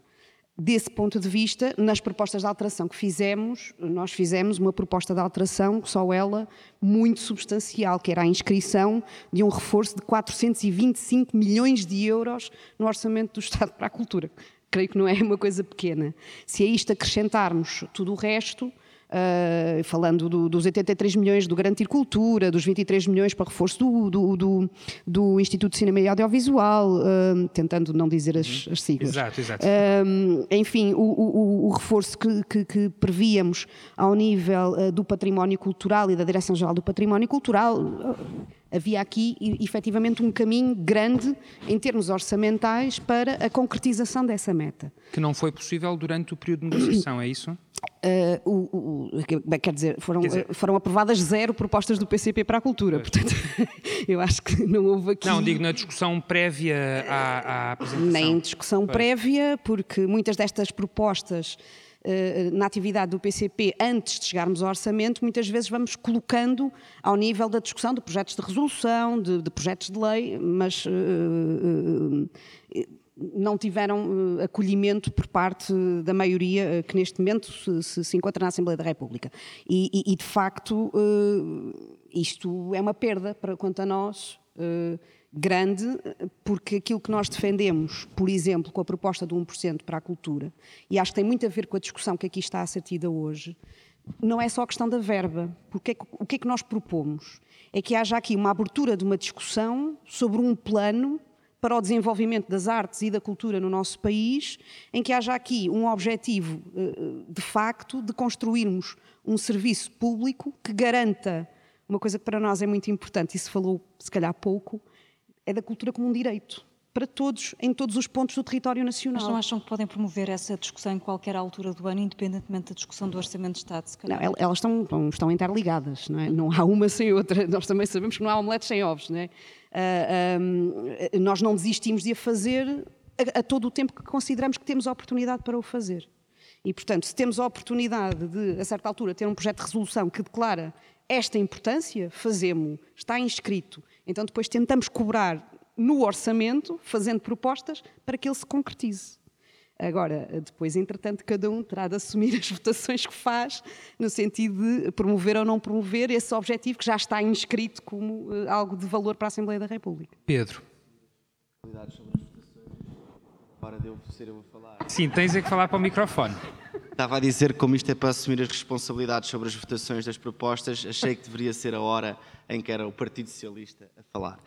desse ponto de vista, nas propostas de alteração que fizemos, nós fizemos uma proposta de alteração, só ela, muito substancial, que era a inscrição de um reforço de 425 milhões de euros no orçamento do Estado para a cultura. Creio que não é uma coisa pequena. Se a isto acrescentarmos tudo o resto, Uh, falando do, dos 83 milhões do Garantir Cultura, dos 23 milhões para reforço do, do, do, do Instituto de Cinema e Audiovisual, uh, tentando não dizer as, as siglas. Exato, exato. Uh, enfim, o, o, o reforço que, que, que, prevíamos ao nível do património cultural e da Direção-Geral do Património Cultural havia aqui efetivamente um caminho grande em termos orçamentais para a concretização dessa meta. Que não foi possível durante o período de negociação, é isso? Uh, o, o, quer dizer, foram, quer dizer, foram aprovadas zero propostas do PCP para a cultura, pois. portanto, <laughs> eu acho que não houve aqui. Não, digo na discussão prévia à, à apresentação. Nem discussão pois. prévia, porque muitas destas propostas eh, na atividade do PCP antes de chegarmos ao orçamento, muitas vezes vamos colocando ao nível da discussão de projetos de resolução, de, de projetos de lei, mas uh, uh, não tiveram acolhimento por parte da maioria que neste momento se, se encontra na Assembleia da República. E, e, e de facto, isto é uma perda para quanto a nós grande, porque aquilo que nós defendemos, por exemplo, com a proposta do 1% para a cultura, e acho que tem muito a ver com a discussão que aqui está a ser tida hoje, não é só a questão da verba. Porque o que é que nós propomos? É que haja aqui uma abertura de uma discussão sobre um plano para o desenvolvimento das artes e da cultura no nosso país, em que haja aqui um objetivo, eh, de facto, de construirmos um serviço público que garanta uma coisa que para nós é muito importante, e se falou se calhar pouco, é da cultura como um direito para todos, em todos os pontos do território nacional. Mas não acham que podem promover essa discussão em qualquer altura do ano, independentemente da discussão do Orçamento de Estado? Não, elas estão, estão interligadas, não, é? não há uma sem outra. Nós também sabemos que não há omeletes sem ovos. Não é? Uh, uh, nós não desistimos de a fazer a, a todo o tempo que consideramos que temos a oportunidade para o fazer. E, portanto, se temos a oportunidade de, a certa altura, ter um projeto de resolução que declara esta importância, fazemos, está inscrito então depois tentamos cobrar no orçamento, fazendo propostas para que ele se concretize. Agora, depois, entretanto, cada um terá de assumir <laughs> as votações que faz, no sentido de promover ou não promover esse objetivo que já está inscrito como uh, algo de valor para a Assembleia da República. Pedro. Sobre as votações. Para de eu ser eu a falar. Sim, tens é que falar para o microfone. estava a dizer como isto é para assumir as responsabilidades sobre as votações das propostas, achei que deveria ser a hora em que era o Partido Socialista a falar.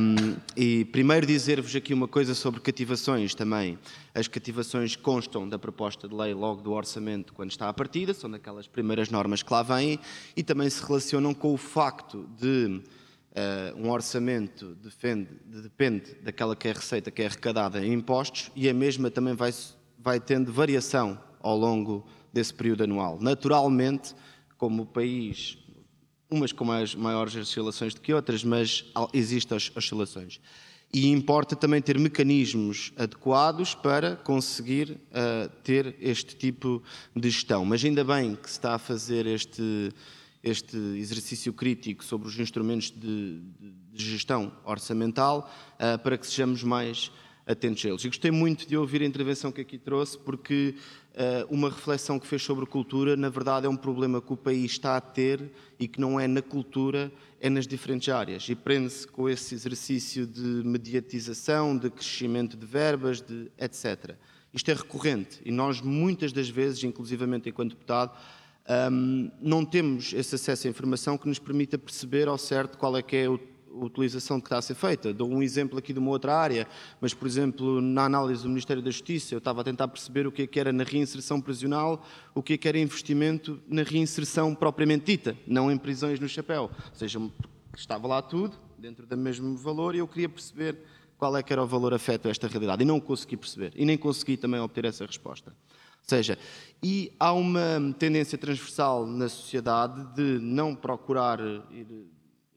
Um, e primeiro dizer-vos aqui uma coisa sobre cativações também. As cativações constam da proposta de lei logo do orçamento quando está à partida, são daquelas primeiras normas que lá vêm e também se relacionam com o facto de uh, um orçamento defende, depende daquela que é a receita que é arrecadada em impostos e a mesma também vai, vai tendo variação ao longo desse período anual. Naturalmente, como o país umas com mais, maiores oscilações do que outras, mas existem as oscilações. E importa também ter mecanismos adequados para conseguir uh, ter este tipo de gestão. Mas ainda bem que se está a fazer este, este exercício crítico sobre os instrumentos de, de gestão orçamental uh, para que sejamos mais atentos a eles. E gostei muito de ouvir a intervenção que aqui trouxe, porque uma reflexão que fez sobre cultura, na verdade, é um problema que o país está a ter e que não é na cultura, é nas diferentes áreas. E prende-se com esse exercício de mediatização, de crescimento de verbas, de etc. Isto é recorrente e nós, muitas das vezes, inclusivamente enquanto deputado, um, não temos esse acesso à informação que nos permita perceber ao certo qual é que é o utilização que está a ser feita. Dou um exemplo aqui de uma outra área, mas, por exemplo, na análise do Ministério da Justiça, eu estava a tentar perceber o que, é que era na reinserção prisional, o que, é que era investimento na reinserção propriamente dita, não em prisões no chapéu. Ou seja, estava lá tudo, dentro do mesmo valor, e eu queria perceber qual é que era o valor afeto a esta realidade. E não consegui perceber. E nem consegui também obter essa resposta. Ou seja, e há uma tendência transversal na sociedade de não procurar ir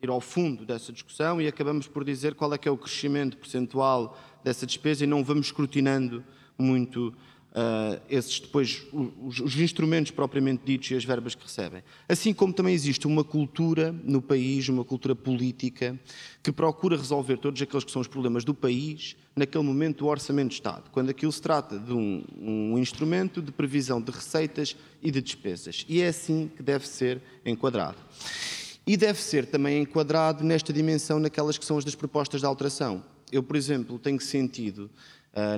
ir ao fundo dessa discussão e acabamos por dizer qual é que é o crescimento percentual dessa despesa e não vamos escrutinando muito uh, esses depois os, os, instrumentos propriamente ditos e as verbas que recebem. Assim como também existe uma cultura no país, uma cultura política que procura resolver todos aqueles que são os problemas do país naquele momento do orçamento de Estado, quando aquilo se trata de um, um instrumento de previsão de receitas e de despesas. E é assim que deve ser enquadrado e deve ser também enquadrado nesta dimensão naquelas que são as das propostas de alteração. Eu, por exemplo, tenho sentido,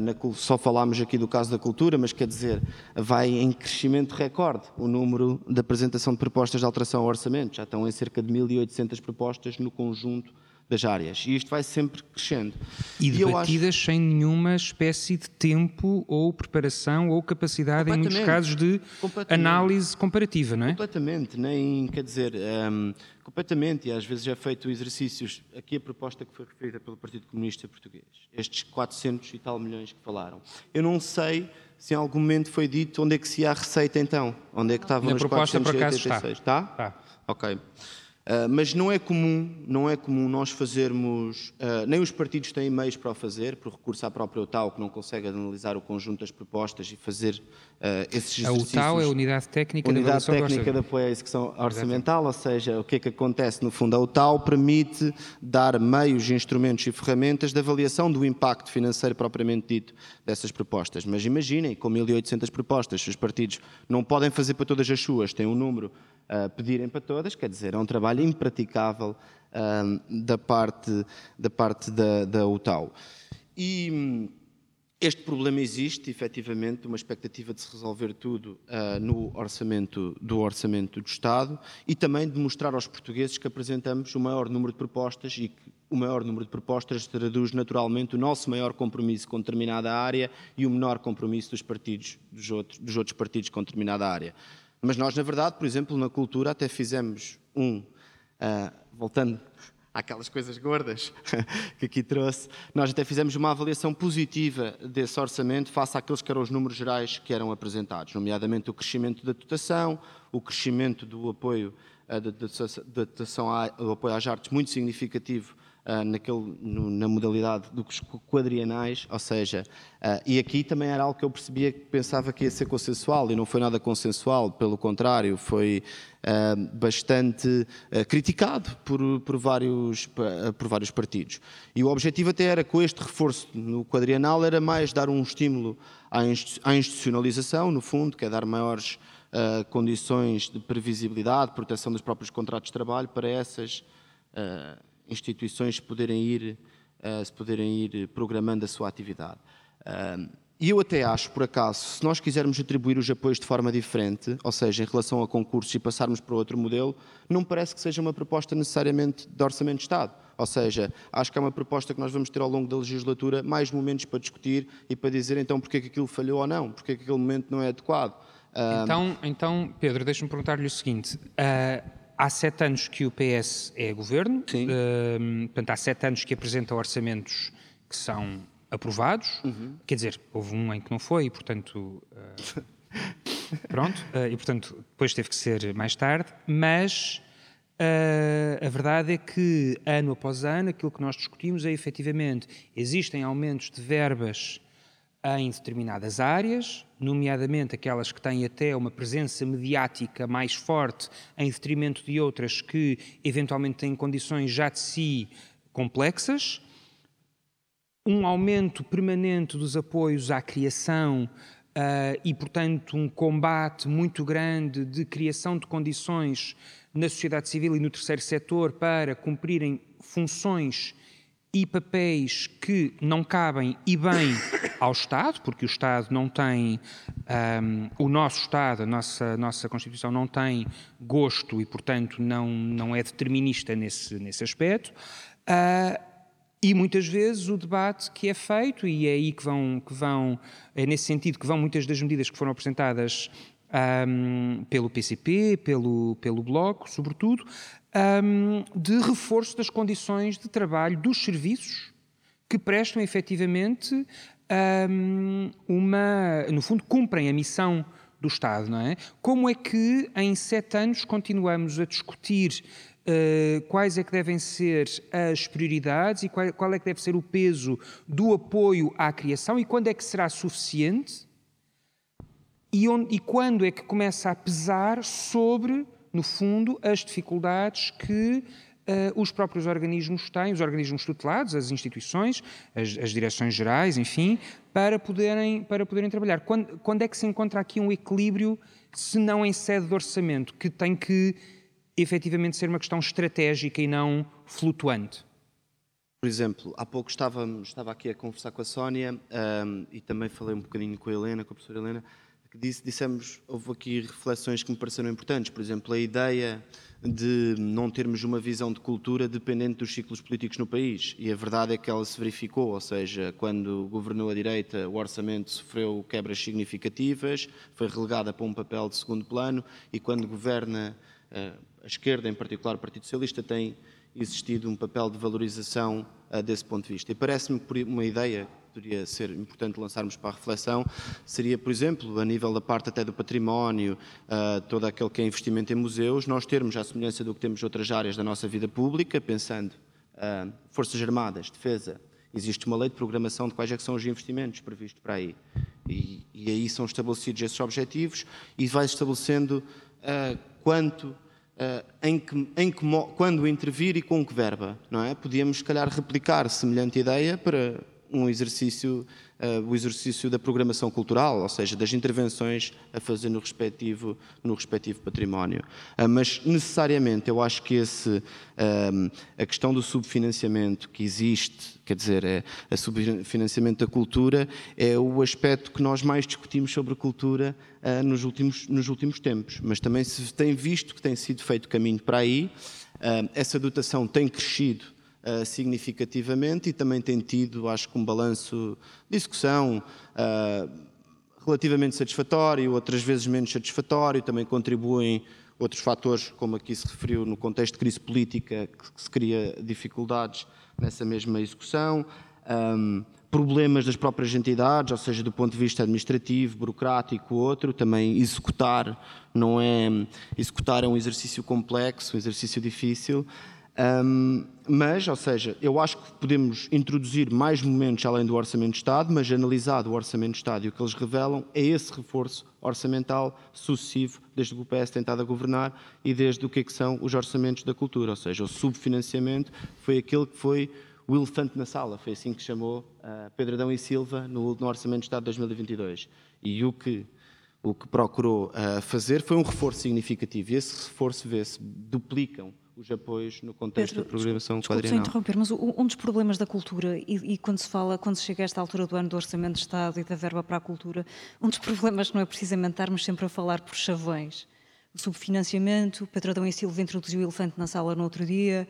na, só falámos aqui do caso da cultura, mas quer dizer, vai em crescimento recorde o número de apresentação de propostas de alteração ao orçamento. Já estão em cerca de 1.800 propostas no conjunto das áreas. E isto vai sempre crescendo. E debatidas acho... sem nenhuma espécie de tempo ou preparação ou capacidade, em muitos casos, de análise comparativa, não é? Completamente, nem, quer dizer, um, completamente, e às vezes é feito exercícios, aqui a proposta que foi referida pelo Partido Comunista Português, estes 400 e tal milhões que falaram. Eu não sei se em algum momento foi dito onde é que se ia a receita então, onde é que estavam Na os proposta 486. Por acaso está. Está? Está. Ok. Uh, mas não é comum, não é comum nós fazermos, uh, nem os partidos têm meios para o fazer, por recurso à própria UTAU, que não consegue analisar o conjunto das propostas e fazer uh, esses exercícios. A UTAU é a Unidade Técnica Unidade de Técnica de Apoio à Execução Orçamental, ou seja, o que é que acontece no fundo? A UTAU permite dar meios, instrumentos e ferramentas de avaliação do impacto financeiro propriamente dito dessas propostas. Mas imaginem, com 1.800 propostas, se os partidos não podem fazer para todas as suas, têm um número uh, pedirem para todas, quer dizer, é um trabalho impraticável uh, da parte da, parte da, da UTAU. E hum, este problema existe, efetivamente, uma expectativa de se resolver tudo uh, no orçamento do orçamento do Estado e também de mostrar aos portugueses que apresentamos o maior número de propostas e que o maior número de propostas traduz naturalmente o nosso maior compromisso com determinada área e o menor compromisso dos partidos dos outros, dos outros partidos com determinada área. Mas nós, na verdade, por exemplo, na cultura até fizemos um, uh, voltando àquelas coisas gordas <laughs> que aqui trouxe, nós até fizemos uma avaliação positiva desse orçamento face àqueles que eram os números gerais que eram apresentados, nomeadamente o crescimento da dotação, o crescimento do apoio uh, da dotação ao apoio às artes muito significativo uh, naquele, no, na modalidade dos quadrienais, ou seja, uh, e aqui também era algo que eu percebia que pensava que ia ser consensual e não foi nada consensual, pelo contrário, foi uh, bastante criticado por, por, vários, por vários partidos. E o objetivo até era, com este reforço no quadrienal, era mais dar um estímulo à institucionalização, no fundo, que é dar maiores uh, condições de previsibilidade, proteção dos próprios contratos de trabalho para essas uh, instituições poderem ir, uh, se poderem ir programando a sua atividade. Uh, E eu até acho, por acaso, se nós quisermos atribuir os apoios de forma diferente, ou seja, em relação a concursos e passarmos para outro modelo, não parece que seja uma proposta necessariamente de orçamento de Estado. Ou seja, acho que é uma proposta que nós vamos ter ao longo da legislatura mais momentos para discutir e para dizer então porque é que aquilo falhou ou não, porque é que aquele momento não é adequado. Então, então Pedro, deixa-me perguntar-lhe o seguinte. Uh, há sete anos que o PS é governo. Uh, portanto, há sete anos que apresenta orçamentos que são aprovados. Uhum. Quer dizer, houve um em que não foi, e portanto. Uh, pronto, uh, e portanto depois teve que ser mais tarde, mas uh, a verdade é que ano após ano aquilo que nós discutimos é efetivamente existem aumentos de verbas em determinadas áreas, nomeadamente aquelas que têm até uma presença mediática mais forte em detrimento de outras que eventualmente têm condições já de si complexas. Um aumento permanente dos apoios à criação uh, e, portanto, um combate muito grande de criação de condições na sociedade civil e no terceiro setor para cumprirem funções e papéis que não cabem e bem <coughs> ao Estado, porque o Estado não tem, um, o nosso Estado, a nossa, nossa Constituição não tem gosto e, portanto, não, não é determinista nesse, nesse aspecto. Uh, e muitas vezes o debate que é feito, e é aí que vão, que vão é nesse sentido que vão muitas das medidas que foram apresentadas um, pelo PCP, pelo, pelo Bloco, sobretudo, um, de reforço das condições de trabalho dos serviços que prestam efetivamente um, uma. No fundo, cumprem a missão do Estado, não é? Como é que em sete anos continuamos a discutir uh, quais é que devem ser as prioridades e qual, qual é que deve ser o peso do apoio à criação e quando é que será suficiente e, onde, e quando é que começa a pesar sobre, no fundo, as dificuldades que Uh, os próprios organismos têm, os organismos tutelados, as instituições, as, as, direções gerais, enfim, para poderem, para poderem trabalhar. Quando, quando, é que se encontra aqui um equilíbrio, se não em sede de orçamento, que tem que efetivamente ser uma questão estratégica e não flutuante? Por exemplo, há pouco estava, estava aqui a conversar com a Sónia um, e também falei um bocadinho com a Helena, com a professora Helena, que disse, dissemos, houve aqui reflexões que me pareceram importantes. Por exemplo, a ideia de não termos uma visão de cultura dependente dos ciclos políticos no país. E a verdade é que ela se verificou, ou seja, quando governou a direita, o orçamento sofreu quebras significativas, foi relegada para um papel de segundo plano, e quando governa eh, a esquerda, em particular o Partido Socialista, tem existido um papel de valorização uh, desse ponto de vista. E parece-me uma ideia poderia ser importante lançarmos para a reflexão, seria, por exemplo, a nível da parte até do património, uh, todo aquele que é investimento em museus, nós termos, à semelhança do que temos outras áreas da nossa vida pública, pensando uh, Forças Armadas, Defesa, existe uma lei de programação de quais é são os investimentos previstos para aí. E, e aí são estabelecidos esses objetivos e vai estabelecendo uh, quanto Uh, em que, em que, quando intervir e com que verba, não é? Podíamos, se calhar, replicar semelhante ideia para um exercício, uh, o exercício da programação cultural, ou seja, das intervenções a fazer no respectivo, no respectivo património. Uh, mas, necessariamente, eu acho que esse, a questão do subfinanciamento que existe quer dizer, é, a subfinanciamento da cultura é o aspecto que nós mais discutimos sobre cultura uh, nos, últimos, nos últimos tempos. Mas também se tem visto que tem sido feito caminho para aí, essa dotação tem crescido uh, significativamente e também tem tido, acho que, um balanço de discussão relativamente satisfatório, outras vezes menos satisfatório, também contribuem outros fatores, como aqui se referiu no contexto de crise política, que se cria dificuldades nessa mesma execução. Um, problemas das próprias entidades, ou seja, do ponto de vista administrativo, burocrático, outro, também executar não é executar é um exercício complexo, um exercício difícil. Um, mas, ou seja, eu acho que podemos introduzir mais momentos além do Orçamento de Estado, mas analisado o Orçamento de Estado e o que eles revelam é esse reforço orçamental sucessivo desde que o PS tem estado a governar e desde o que, é que são os orçamentos da cultura, ou seja, o subfinanciamento foi aquele que foi o elefante na sala, foi assim que chamou uh, Pedro Adão e Silva no, no Orçamento de Estado de 2022. E o que o que procurou uh, fazer foi um reforço significativo e esse reforço vê-se duplicam os apoios no contexto Pedro, da programação desculpe quadrienal. interromper, mas um dos problemas da cultura, e, e, quando se fala, quando se chega a esta altura do ano do Orçamento de Estado e da verba para a cultura, um dos <laughs> problemas não é precisamente estarmos sempre a falar por chavões. O subfinanciamento, o Pedro Adão e Silva introduziu o elefante na sala no outro dia.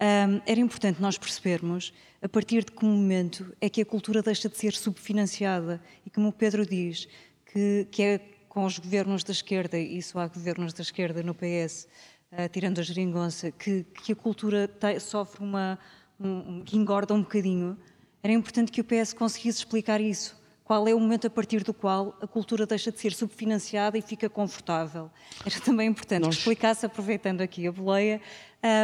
Um, era importante nós percebermos a partir de que momento é que a cultura deixa de ser subfinanciada e como o Pedro diz, que, que é com os governos da esquerda, e só há governos da esquerda no PS, uh, tirando a geringonça, que, que a cultura te, sofre uma. Um, que engorda um bocadinho, era importante que o PS conseguisse explicar isso. Qual é o momento a partir do qual a cultura deixa de ser subfinanciada e fica confortável? Era também importante Nós... que explicasse, aproveitando aqui a boleia,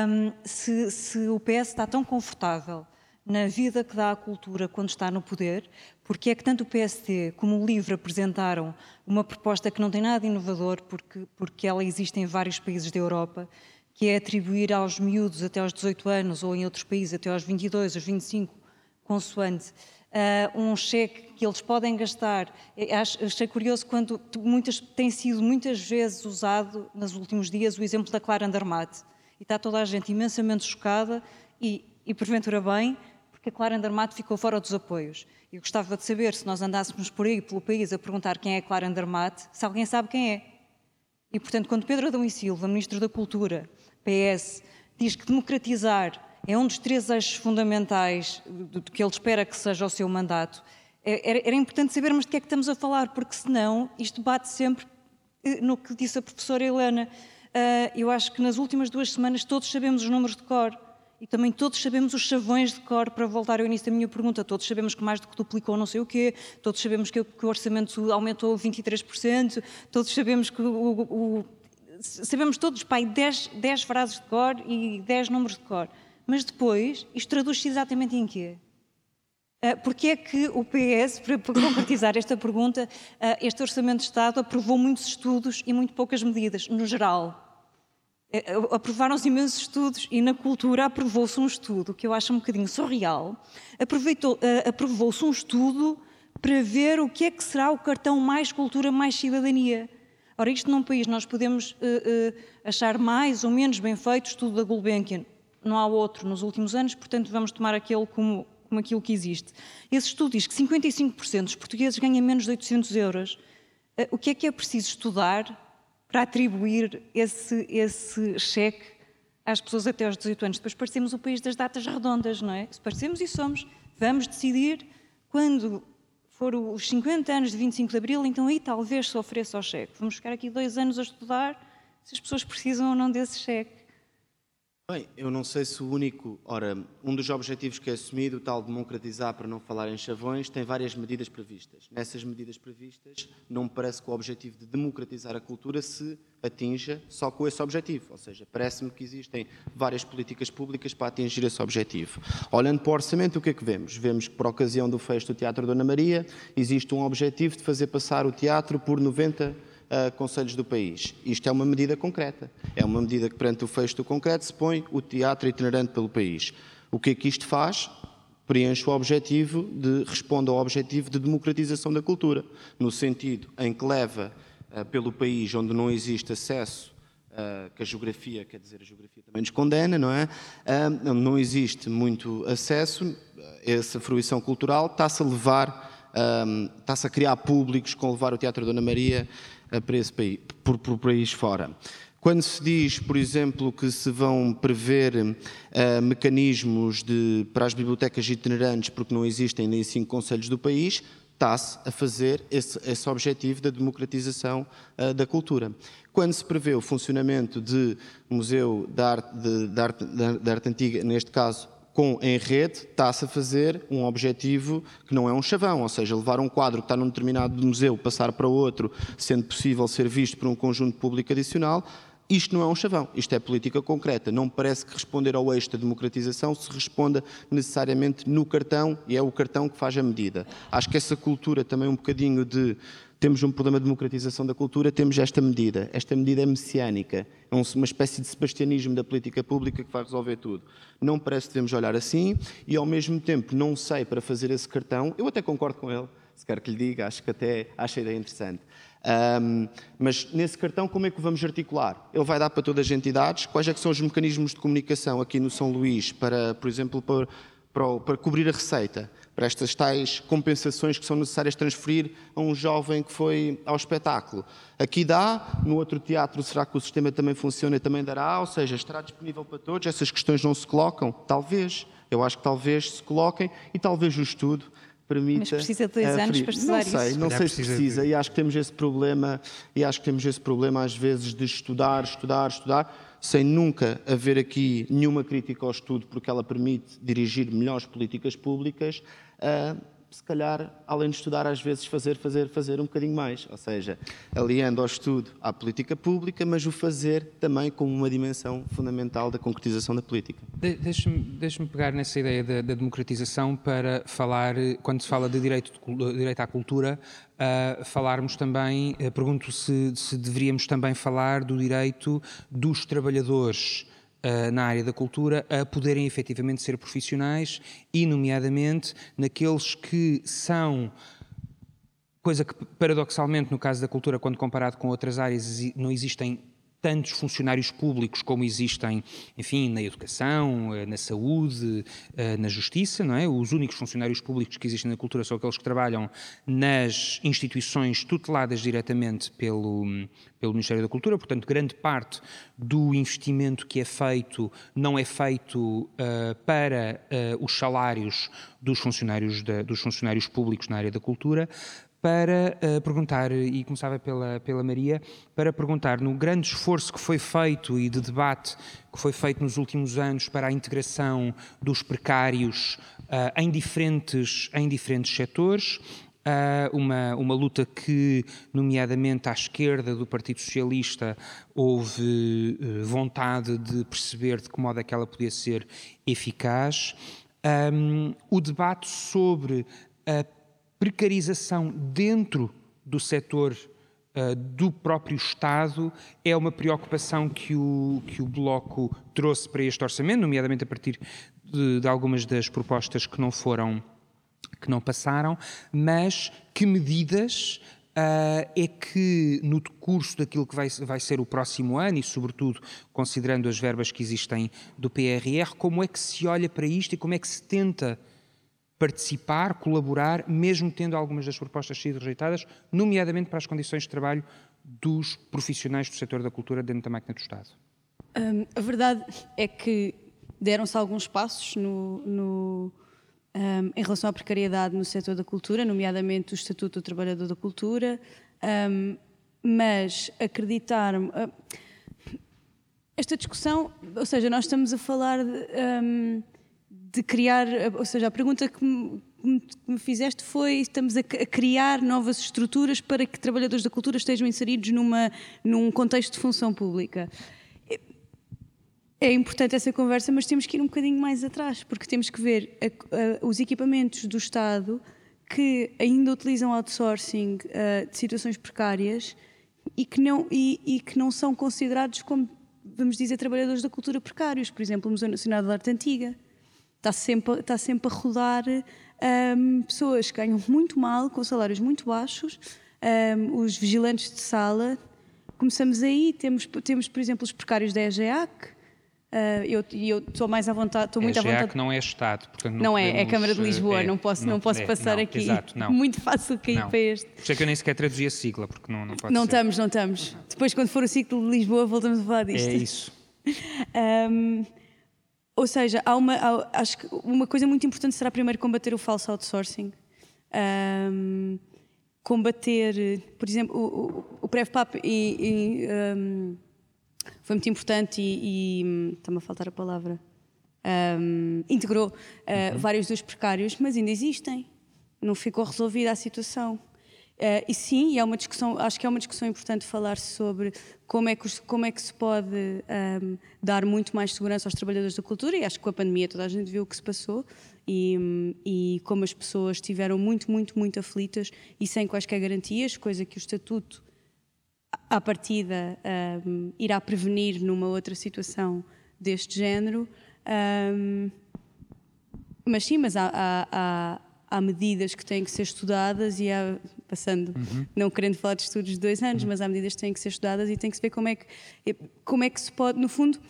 um, se, se o PS está tão confortável na vida que dá à cultura quando está no poder, porque é que tanto o PSD como o LIVRE apresentaram uma proposta que não tem nada de inovador, porque, porque ela existe em vários países da Europa, que é atribuir aos miúdos até aos 18 anos, ou em outros países até aos 22, aos 25, consoante, uh, um cheque que eles podem gastar. Acho, achei curioso quando muitas, tem sido muitas vezes usado, nos últimos dias, o exemplo da Clara Andermatt. E está toda a gente imensamente chocada e, e porventura bem, porque a Clara Andermatt ficou fora dos apoios. Eu gostava de saber, se nós andássemos por aí, pelo país, a perguntar quem é a Clara Andermatt, se alguém sabe quem é. E, portanto, quando Pedro Adão e Silva, Ministro da Cultura, PS, diz que democratizar é um dos três eixos fundamentais do que ele espera que seja o seu mandato, é, era, era importante sabermos de que é que estamos a falar, porque senão isto bate sempre eh, no que disse a professora Helena. Uh, eu acho que nas últimas duas semanas todos sabemos os números de cor. E também todos sabemos os chavões de cor, para voltar ao início da minha pergunta. Todos sabemos que mais do que duplicou não sei o quê, todos sabemos que, que o orçamento aumentou 23%, todos sabemos que o, o, sabemos todos, pai, 10, 10 frases de cor e 10 números de cor. Mas depois, isto traduz-se exatamente em quê? Uh, porque é que o PS, para, concretizar esta pergunta, uh, este Orçamento de Estado aprovou muitos estudos e muito poucas medidas, no geral? Eh, eh, aprovaram-se imensos estudos e na cultura aprovou-se um estudo que eu acho um bocadinho surreal. Uh, aprovou-se um estudo para ver o que é que será o cartão mais cultura, mais cidadania. Ora, isto num país nós podemos uh, uh, achar mais ou menos bem feito o estudo da Gulbenkian. Não há outro nos últimos anos, portanto vamos tomar aquele como, como aquilo que existe. Esse estudo diz que 55% dos portugueses ganham menos de 800 euros. o que é que é preciso estudar para atribuir esse, esse cheque às pessoas até aos 18 anos. Depois parecemos o país das datas redondas, não é? Se parecemos e somos, vamos decidir quando for os 50 anos de 25 de Abril, então aí talvez se ofereça o cheque. Vamos ficar aqui dois anos a estudar se as pessoas precisam ou não desse cheque. Bem, eu não sei se o único. Ora, um dos objetivos que é assumido, o tal democratizar para não falar em chavões, tem várias medidas previstas. Nessas medidas previstas, não me parece que o objetivo de democratizar a cultura se atinja só com esse objetivo. Ou seja, parece-me que existem várias políticas públicas para atingir esse objetivo. Olhando para o orçamento, o que é que vemos? Vemos que, por ocasião do fecho do Teatro Dona Maria, existe um objetivo de fazer passar o teatro por 90 uh, conselhos do país. Isto é uma medida concreta. É uma medida que, perante o fecho do concreto, se põe o teatro itinerante pelo país. O que é que isto faz? Preenche o objetivo de, responde ao objetivo de democratização da cultura, no sentido em que leva uh, pelo país onde não existe acesso Uh, que a geografia, quer dizer, a geografia também nos condena, não é? Uh, não existe muito acesso, essa fruição cultural está-se a levar, está-se a criar públicos com levar o Teatro Dona Maria para esse país, por, por país fora. Quando se diz, por exemplo, que se vão prever uh, mecanismos de, para as bibliotecas itinerantes, porque não existem nem cinco conselhos do país, está-se a fazer esse, esse, objetivo da democratização uh, da cultura. Quando se prevê o funcionamento de museu de arte, de, de arte, de arte antiga, neste caso com em rede, está-se a fazer um objetivo que não é um chavão, ou seja, levar um quadro que está num determinado museu, passar para outro, sendo possível ser visto por um conjunto público adicional, isto não é um chavão, isto é política concreta. Não me parece que responder ao eixo da democratização se responda necessariamente no cartão, e é o cartão que faz a medida. Acho que essa cultura também um bocadinho de temos um problema de democratização da cultura, temos esta medida. Esta medida é messiânica, é uma espécie de sebastianismo da política pública que vai resolver tudo. Não parece que devemos olhar assim e, ao mesmo tempo, não sei para fazer esse cartão. Eu até concordo com ele, se quer que lhe diga, acho que até acho a ideia interessante. Um, mas nesse cartão, como é que o vamos articular? Ele vai dar para todas as entidades. Quais é são os mecanismos de comunicação aqui no São Luís para, por exemplo, para, para, para cobrir a receita? Para estas tais compensações que são necessárias transferir a um jovem que foi ao espetáculo. Aqui dá, no outro teatro será que o sistema também funciona e também dará? Ou seja, estará disponível para todos? Essas questões não se colocam? Talvez. Eu acho que talvez se coloquem e talvez o estudo permita. Mas precisa de dois uh, anos para estudar não sei, isso. Não sei se precisa e acho que temos esse problema e acho que temos esse problema às vezes de estudar, estudar, estudar sem nunca haver aqui nenhuma crítica ao estudo porque ela permite dirigir melhores políticas públicas. Uh, se calhar, além de estudar, às vezes fazer, fazer, fazer um bocadinho mais. Ou seja, aliando ao estudo à política pública, mas o fazer também como uma dimensão fundamental da concretização da política. De, Deixe-me deixe pegar nessa ideia da, da, democratização para falar, quando se fala de direito, de, direito à cultura, uh, falarmos também, uh, pergunto se, se deveríamos também falar do direito dos trabalhadores na área da cultura a poderem efetivamente ser profissionais e, nomeadamente, naqueles que são coisa que paradoxalmente no caso da cultura quando comparado com outras áreas não existem tantos funcionários públicos como existem, enfim, na educação, eh, na saúde, eh, na justiça, não é? Os únicos funcionários públicos que existem na cultura são aqueles que trabalham nas instituições tuteladas diretamente pelo, pelo Ministério da Cultura, portanto, grande parte do investimento que é feito não é feito uh, para uh, os salários dos funcionários, da, dos funcionários públicos na área da cultura, para uh, perguntar, e começava pela, pela Maria, para perguntar no grande esforço que foi feito e de debate que foi feito nos últimos anos para a integração dos precários uh, em, diferentes, em diferentes setores, Uh, uma, uma luta que, nomeadamente à esquerda do Partido Socialista, houve vontade de perceber de que modo é que ela podia ser eficaz. Um, o debate sobre a precarização dentro do setor uh, do próprio Estado é uma preocupação que o, que o Bloco trouxe para este orçamento, nomeadamente a partir de, de algumas das propostas que não foram, que não passaram, mas que medidas Uh, é que no curso daquilo que vai, vai, ser o próximo ano e, sobretudo, considerando as verbas que existem do PRR, como é que se olha para isto e como é que se tenta participar, colaborar, mesmo tendo algumas das propostas sido rejeitadas, nomeadamente para as condições de trabalho dos profissionais do setor da cultura dentro da máquina do Estado? Um, a verdade é que deram-se alguns passos no, no, um, em relação à precariedade no setor da cultura, nomeadamente o Estatuto do Trabalhador da Cultura, um, mas acreditar. Uh, esta discussão, ou seja, nós estamos a falar de de criar, ou seja, a pergunta que me, me fizeste foi: estamos a, a, criar novas estruturas para que trabalhadores da cultura estejam inseridos numa, num contexto de função pública. É, é importante essa conversa, mas temos que ir um bocadinho mais atrás, porque temos que ver a, os equipamentos do Estado que ainda utilizam outsourcing uh, de situações precárias e que, não, e, e que não são considerados como, vamos dizer, trabalhadores da cultura precários. Por exemplo, o Museu Nacional de Arte Antiga Está sempre, está sempre a rodar um, pessoas que ganham muito mal, com salários muito baixos, um, os vigilantes de sala. Começamos aí, temos, temos por exemplo, os precários da EGEAC. Uh, eu, eu estou mais à vontade, estou muito à vontade. não é Estado, portanto não, não é, é Câmara de Lisboa, é, não posso, não, não posso é, passar não, aqui. Exato, não. <laughs> Muito fácil cair não. para este. Por isso é que eu nem sequer traduzi a sigla, porque não, não pode Não ser. estamos, não estamos. Depois, quando for o ciclo de Lisboa, voltamos a falar disto. É isso. <laughs> um, Ou seja, há uma, há, acho que uma coisa muito importante será primeiro combater o falso outsourcing. Um, combater, por exemplo, o, o, o PrevPAP e, e, um, foi muito importante e, e está-me a faltar a palavra. Um, integrou uh, uhum. vários dos precários, mas ainda existem. Não ficou resolvida a situação. Uh, e sim, é uma discussão, acho que é uma discussão importante falar sobre como é que, como é que se pode um, ehm, dar muito mais segurança aos trabalhadores da cultura, e acho que com a pandemia toda a gente viu o que se passou, e, e como as pessoas estiveram muito, muito, muito aflitas e sem quaisquer garantias, coisa que o Estatuto, à partida, um, ehm, irá prevenir numa outra situação deste género. Um, ehm, mas sim, mas há, há, há, há medidas que têm que ser estudadas e há passando, uhum. não querendo falar de estudos de dois anos, uhum. mas há medidas que têm que ser estudadas e tem que se ver como é que, como é que se pode, no fundo,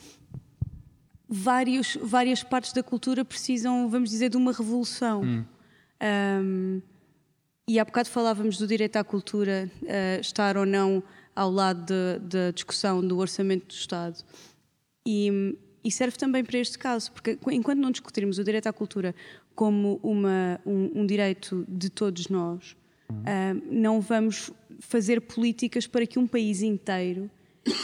vários, várias partes da cultura precisam, vamos dizer, de uma revolução. Uhum. Um, e há bocado falávamos do direito à cultura uh, estar ou não ao lado da discussão do orçamento do Estado. E, e, serve também para este caso, porque enquanto não discutirmos o direito à cultura como uma, um, um direito de todos nós, uhum. uh, não vamos fazer políticas para que um país inteiro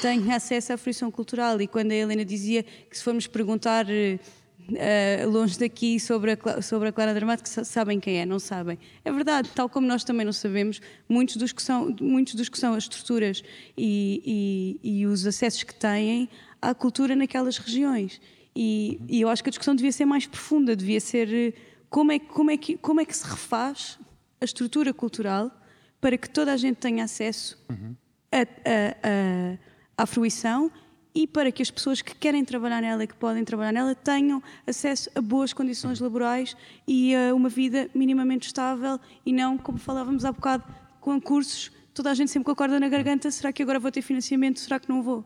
tenha acesso à fruição cultural. E quando a Helena dizia que se formos perguntar uh, longe daqui sobre a, sobre a Clara Dramática, sabem quem é, não sabem. É verdade, tal como nós também não sabemos, muitos dos que são, muitos dos que são as estruturas e, e, e os acessos que têm à cultura naquelas regiões. E, e, eu acho que a discussão devia ser mais profunda, devia ser eh, como é, como é, que, como é que se refaz a estrutura cultural para que toda a gente tenha acesso uhum. a, a, a, à fruição e para que as pessoas que querem trabalhar nela e que podem trabalhar nela tenham acesso a boas condições laborais e a uma vida minimamente estável e não, como falávamos há bocado, com cursos, toda a gente sempre com a corda na garganta, será que agora vou ter financiamento, será que não vou?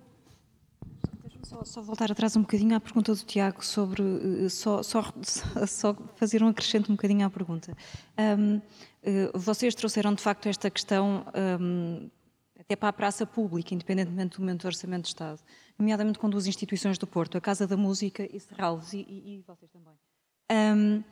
Só, só, voltar atrás um bocadinho à pergunta do Tiago sobre eh, só, só, <laughs> só fazer um acrescento um bocadinho à pergunta. Um, eh, vocês trouxeram de facto esta questão um, até para a praça pública, independentemente do momento do orçamento de Estado nomeadamente com duas instituições do Porto, a Casa da Música e Serralves, e, e, e vocês também. Um,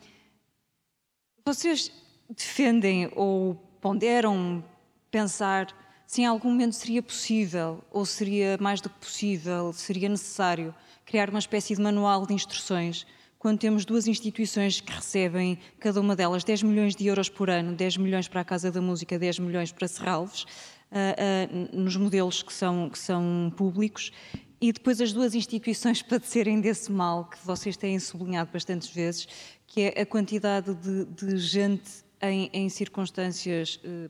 vocês defendem ou ponderam pensar se em algum momento seria possível, ou seria mais do que possível, seria necessário criar uma espécie de manual de instruções quando temos duas instituições que recebem, cada uma delas, 10 milhões de euros por ano, 10 milhões para a Casa da Música, 10 milhões para Serralves, uh, uh, nos modelos que são, que são públicos, e depois as duas instituições <laughs> padecerem desse mal que vocês têm sublinhado bastantes vezes, que é a quantidade de, de gente em, em circunstâncias uh,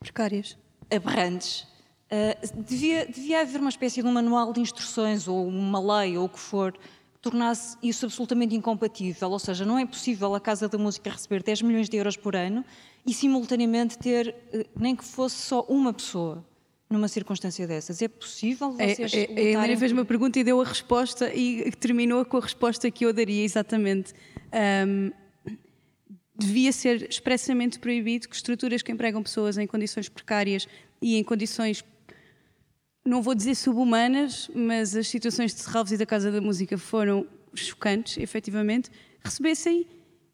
precárias, aberrantes. Uh, devia, devia haver uma espécie de um manual de instruções ou uma lei ou o que for que tornasse isso absolutamente incompatível. Ou seja, não é possível a Casa da Música receber 10 milhões de euros por ano e simultaneamente ter uh, nem que fosse só uma pessoa numa circunstância dessas? É possível é, vocês é, é, A Helena fez uma pergunta e deu a resposta e terminou com a resposta que eu daria exatamente. Um, devia ser expressamente proibido que estruturas que empregam pessoas em condições precárias e em condições, não vou dizer subhumanas, mas as situações de Serralves e da Casa da Música foram chocantes, efetivamente, recebessem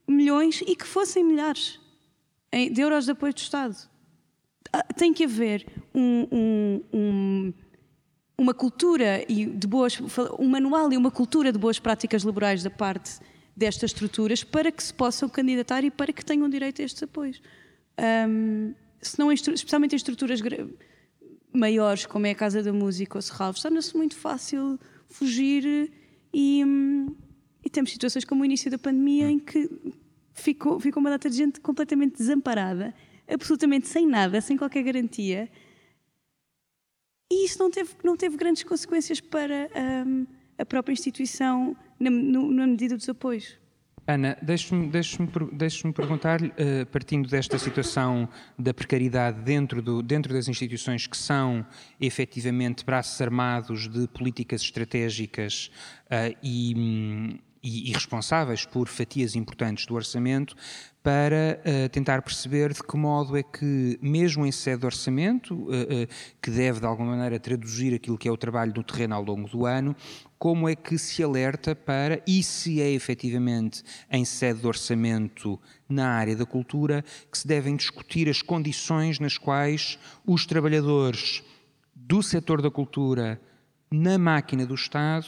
milhões e que fossem milhares de euros de apoio do Estado. Ah, tem que haver um, um, um, uma cultura e de boas, um manual e uma cultura de boas práticas laborais da parte destas estruturas para que se possam candidatar e para que tenham direito a estes apoios. Um, se não, especialmente em estruturas maiores, como é a Casa da Música ou Serralves, torna-se muito fácil fugir e, e, temos situações como o início da pandemia em que ficou, ficou uma data de gente completamente desamparada absolutamente sem nada, sem qualquer garantia. E isso não teve, não teve grandes consequências para um, a própria instituição na, na medida dos apoios. Ana, deixe-me deixe deixe perguntar, uh, partindo desta situação da precariedade dentro, do, dentro das instituições que são efetivamente braços armados de políticas estratégicas uh, e, e, e, responsáveis por fatias importantes do orçamento, para uh, tentar perceber de que modo é que, mesmo em sede de orçamento, uh, que deve de alguma maneira traduzir aquilo que é o trabalho do terreno ao longo do ano, como é que se alerta para, e se é efetivamente em sede de orçamento na área da cultura, que se devem discutir as condições nas quais os trabalhadores do setor da cultura na máquina do Estado,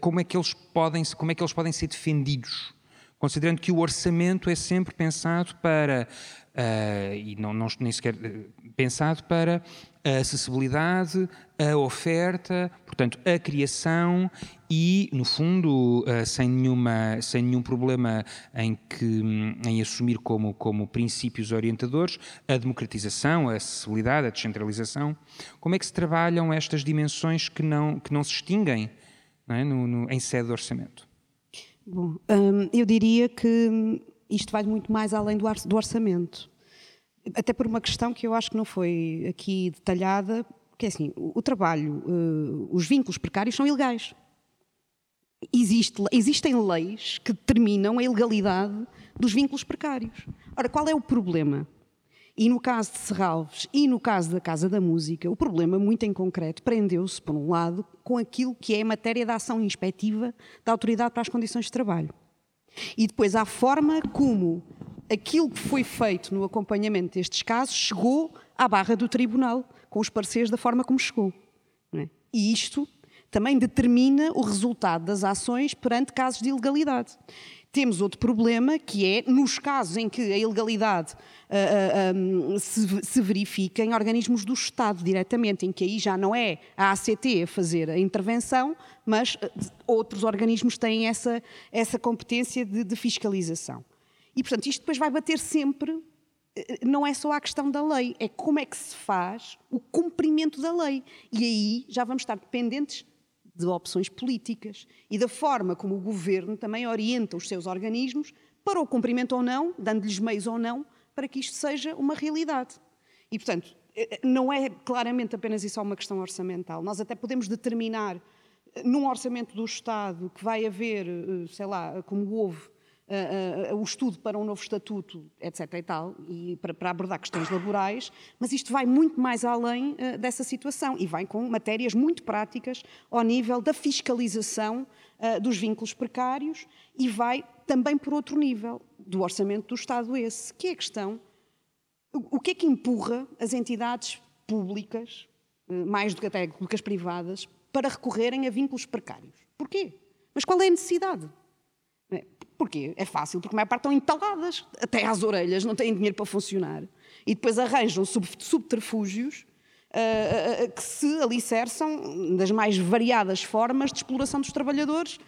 como é que eles podem, como é que eles podem ser defendidos? Considerando que o orçamento é sempre pensado para, uh, e não, não, nem sequer uh, pensado para a acessibilidade, a oferta, portanto, a criação e, no fundo, uh, sem, nenhuma, sem nenhum problema em, que, em assumir como, como princípios orientadores a democratização, a acessibilidade, a descentralização. Como é que se trabalham estas dimensões que não, que não se extinguem não é? no, no, em sede de orçamento? Bom, hum, eu diria que isto vai muito mais além do, orçamento. Até por uma questão que eu acho que não foi aqui detalhada, que é assim, o, o trabalho, uh, os vínculos precários são ilegais. Existe, existem leis que determinam a ilegalidade dos vínculos precários. Ora, qual é o problema? E no caso de Serralves e no caso da Casa da Música, o problema, muito em concreto, prendeu-se, por um lado, com aquilo que é a matéria da ação inspectiva da Autoridade para as Condições de Trabalho. E depois a forma como aquilo que foi feito no acompanhamento destes casos chegou à barra do tribunal, com os pareceres da forma como chegou. É? E isto também determina o resultado das ações perante casos de ilegalidade. Temos outro problema, que é nos casos em que a ilegalidade uh, uh, um, se, se, verifica em organismos do Estado diretamente, em que aí já não é a ACT a fazer a intervenção, mas uh, outros organismos têm essa, essa competência de, de fiscalização. E, portanto, isto depois vai bater sempre não é só a questão da lei, é como é que se faz o cumprimento da lei. E aí já vamos estar dependentes de opções políticas e da forma como o governo também orienta os seus organismos para o cumprimento ou não, dando-lhes meios ou não, para que isto seja uma realidade. E, portanto, eh, eh, não é claramente apenas isso uma questão orçamental. Nós até podemos determinar eh, num orçamento do Estado que vai haver, sei lá, como houve uh, uh, o estudo para um novo estatuto, etc. e tal, e para, para abordar questões laborais, mas isto vai muito mais além uh, dessa situação e vai com matérias muito práticas ao nível da fiscalização dos vínculos precários e vai também por outro nível, do orçamento do Estado esse, que é a questão, o, o que é que empurra as entidades públicas, mais do que até do que as privadas, para recorrerem a vínculos precários? Porquê? Mas qual é a necessidade? Porquê? É fácil, porque a maior parte estão entaladas, até às orelhas, não têm dinheiro para funcionar. E depois arranjam sub subterfúgios uh, uh, que se alicerçam das mais variadas formas de exploração dos trabalhadores,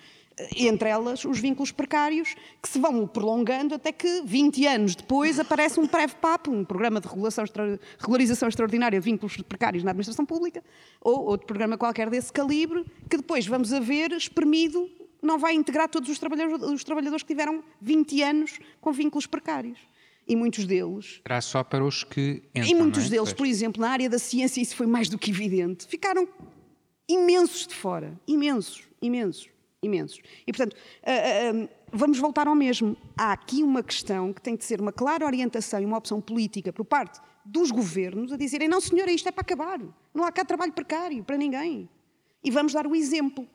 entre elas os vínculos precários, que se vão prolongando até que 20 anos depois aparece um PREVPAP, um programa de regularização extraordinária de vínculos precários na administração pública, ou outro programa qualquer desse calibre, que depois vamos a ver espremido não vai integrar todos os trabalhadores, os trabalhadores que tiveram 20 anos com vínculos precários. E muitos deles. Será só para os que entram, E muitos é? deles, por exemplo, na área da ciência, isso foi mais do que evidente, ficaram imensos de fora. Imensos, imensos, imensos. E, portanto, uh, uh, vamos voltar ao mesmo. Há aqui uma questão que tem de ser uma clara orientação e uma opção política por parte dos governos a dizerem: não, senhora, isto é para acabar. Não há cá trabalho precário para ninguém. E vamos dar o exemplo.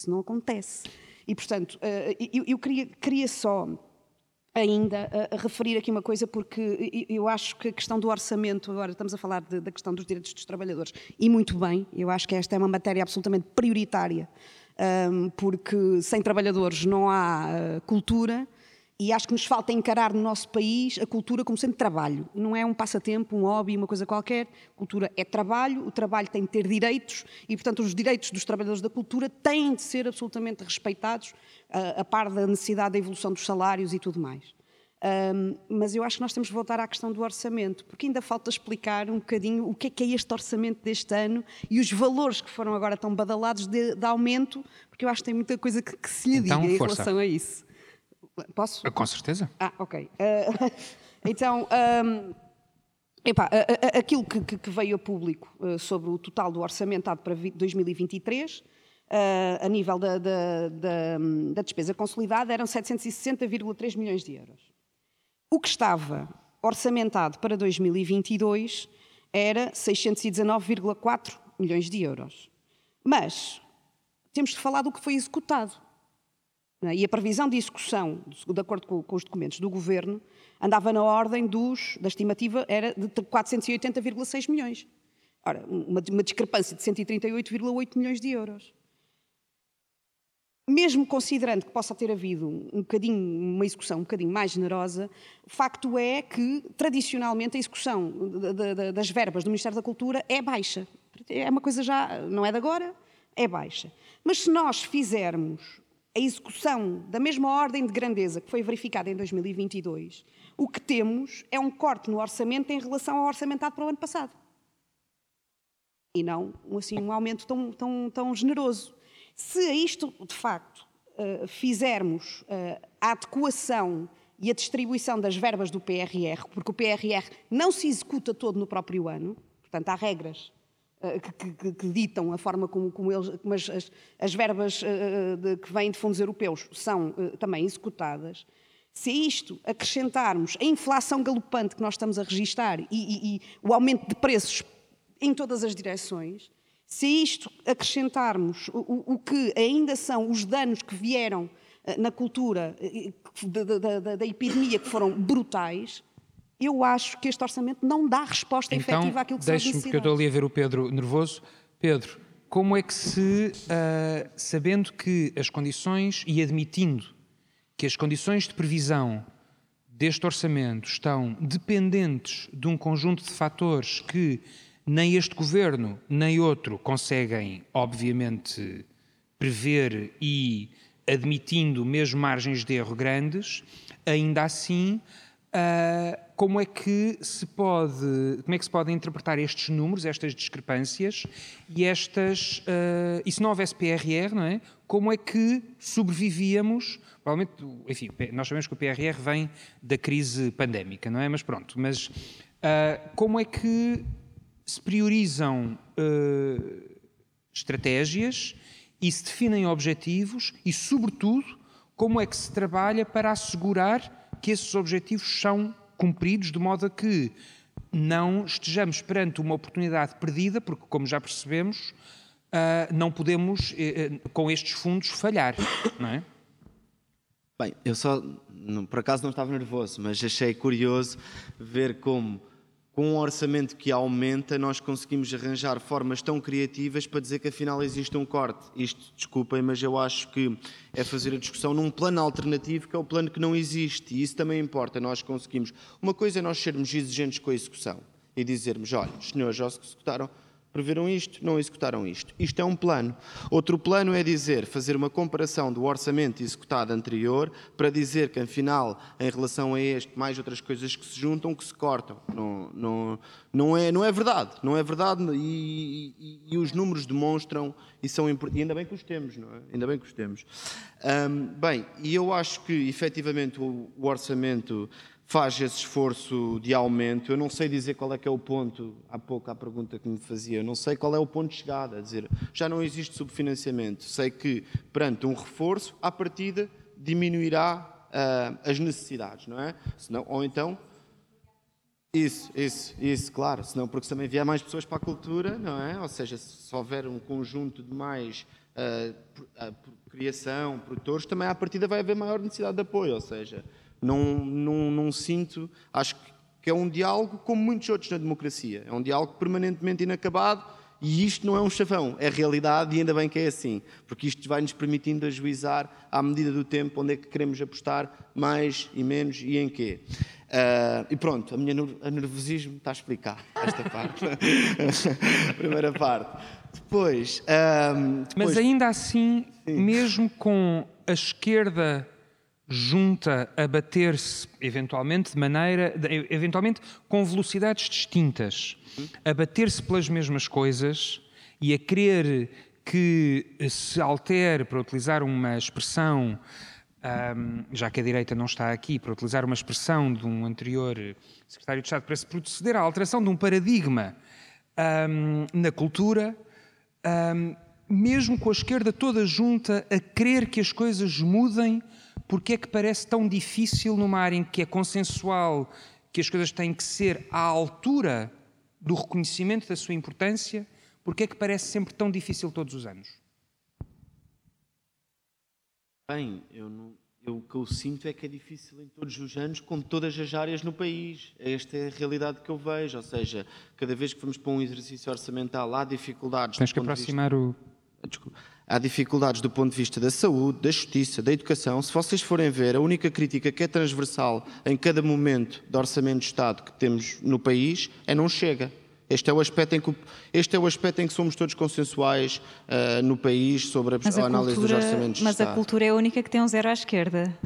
Isso não acontece. E, portanto, eh, eu queria, queria só ainda a, referir aqui uma coisa, porque eu acho que a questão do orçamento, agora estamos a falar de, da questão dos direitos dos trabalhadores, e muito bem, eu acho que esta é uma matéria absolutamente prioritária, porque sem trabalhadores não há cultura, e acho que nos falta encarar no nosso país a cultura como sendo trabalho. Não é um passatempo, um hobby, uma coisa qualquer. Cultura é trabalho, o trabalho tem de ter direitos e, portanto, os direitos dos trabalhadores da cultura têm de ser absolutamente respeitados, a, a par da necessidade da evolução dos salários e tudo mais. Um, mas eu acho que nós temos de voltar à questão do orçamento, porque ainda falta explicar um bocadinho o que é que é este orçamento deste ano e os valores que foram agora tão badalados de, de aumento, porque eu acho que tem muita coisa que, que se lhe então, diga em força. relação a isso. Posso? Com certeza. Ah, ok. Uh, <laughs> então, um, epá, aquilo que, que, veio a público uh, sobre o total do orçamentado para 2023, uh, a nível da, da, da, da despesa consolidada, eram 760,3 milhões de euros. O que estava orçamentado para 2022 era 619,4 milhões de euros. Mas temos de falar do que foi executado. É? E a previsão de execução, de acordo com, os documentos do Governo, andava na ordem dos, da estimativa era de 480,6 milhões. Ora, uma, uma discrepância de 138,8 milhões de euros. Mesmo considerando que possa ter havido um bocadinho, uma execução um bocadinho mais generosa, o facto é que, tradicionalmente, a execução de, de, das verbas do Ministério da Cultura é baixa. É uma coisa já, não é de agora, é baixa. Mas se nós fizermos a execução da mesma ordem de grandeza que foi verificada em 2022, o que temos é um corte no orçamento em relação ao orçamentado para o ano passado. E não assim, um aumento tão, tão, tão generoso. Se a isto, de facto, uh, fizermos uh, a adequação e a distribuição das verbas do PRR, porque o PRR não se executa todo no próprio ano, portanto, há regras que, que, que, ditam a forma como, como, eles, como as, as, as, verbas uh, de, que vêm de fundos europeus são uh, também executadas. Se a isto acrescentarmos a inflação galopante que nós estamos a registar e, e, e o aumento de preços em todas as direções, se a isto acrescentarmos o, o, que ainda são os danos que vieram na cultura da, da, da, epidemia que foram brutais, eu acho que este orçamento não dá resposta então, efetiva àquilo que são as necessidades. porque eu estou ali a ver o Pedro nervoso. Pedro, como é que se, uh, sabendo que as condições e admitindo que as condições de previsão deste orçamento estão dependentes de um conjunto de fatores que nem este governo nem outro conseguem, obviamente, prever e admitindo mesmo margens de erro grandes, ainda assim, uh, como é que se pode, como é que se pode interpretar estes números, estas discrepâncias e estas, uh, e se não houvesse PRR, não é? Como é que sobrevivíamos? Provavelmente, enfim, nós sabemos que o PRR vem da crise pandémica, não é? Mas pronto, mas uh, como é que se priorizam estratégias e se definem objetivos e, sobretudo, como é que se trabalha para assegurar que esses objetivos são cumpridos de modo a que não estejamos perante uma oportunidade perdida, porque, como já percebemos, uh, não podemos, uh, com estes fundos, falhar, não é? Bem, eu só, por acaso não estava nervoso, mas achei curioso ver como com um orçamento que aumenta, nós conseguimos arranjar formas tão criativas para dizer que afinal existe um corte. Isto, desculpem, mas eu acho que é fazer a discussão num plano alternativo que é o plano que não existe. E isso também importa, nós conseguimos. Uma coisa é nós sermos exigentes com a execução e dizermos: olha, os senhores já executaram preveram isto, não executaram isto. Isto é um plano. Outro plano é dizer, fazer uma comparação do orçamento executado anterior para dizer que, afinal, em relação a este, mais outras coisas que se juntam, que se cortam. Não, não, não, é, não é verdade. Não é verdade e, e, e os números demonstram e são importantes. Ainda bem que os temos, não é? Ainda bem que os temos. Um, bem, e eu acho que, efetivamente, o, o orçamento faz esse esforço de aumento. Eu não sei dizer qual é que é o ponto, há pouco a pergunta que me fazia, eu não sei qual é o ponto de chegada, a dizer, já não existe subfinanciamento. Sei que, perante um reforço, à partida diminuirá uh, as necessidades, não é? Senão, ou então, isso, isso, isso, claro, senão porque também vier mais pessoas para a cultura, não é? Ou seja, se houver um conjunto de mais uh, criação, produtores, também à partida vai haver maior necessidade de apoio, ou seja, não, não, não sinto, acho que é um diálogo como muitos outros na democracia. É um diálogo permanentemente inacabado e isto não é um chavão, é realidade e ainda bem que é assim, porque isto vai nos permitindo ajuizar à medida do tempo onde é que queremos apostar mais e menos e em quê. Uh, e pronto, a minha a nervosismo está a explicar esta parte. <laughs> Primeira parte. Depois, um, depois, Mas ainda assim, Sim. mesmo com a esquerda junta a bater-se eventualmente de maneira, eventualmente com velocidades distintas, a bater-se pelas mesmas coisas e a querer que se altere, para utilizar uma expressão, um, já que a direita não está aqui, para utilizar uma expressão de um anterior secretário de Estado, para se proceder à alteração de um paradigma um, na cultura, um, mesmo com a esquerda toda junta a querer que as coisas mudem porque é que parece tão difícil numa área em que é consensual que as coisas têm que ser à altura do reconhecimento da sua importância, porque é que parece sempre tão difícil todos os anos? Bem, eu não, eu, o que eu sinto é que é difícil em todos os anos, com todas as áreas no país. Esta é a realidade que eu vejo. Ou seja, cada vez que vamos para um exercício orçamental, há dificuldades. Tens que aproximar vista... o. Desculpa. Há dificuldades do ponto de vista da saúde, da justiça, da educação. Se vocês forem ver, a única crítica que é transversal em cada momento do orçamento de Estado que temos no país é não chega. Este é o aspecto em que, este é o aspecto em que somos todos consensuais uh, no país sobre a, a, a análise cultura, dos orçamentos de mas Estado. Mas a cultura é a única que tem um zero à esquerda.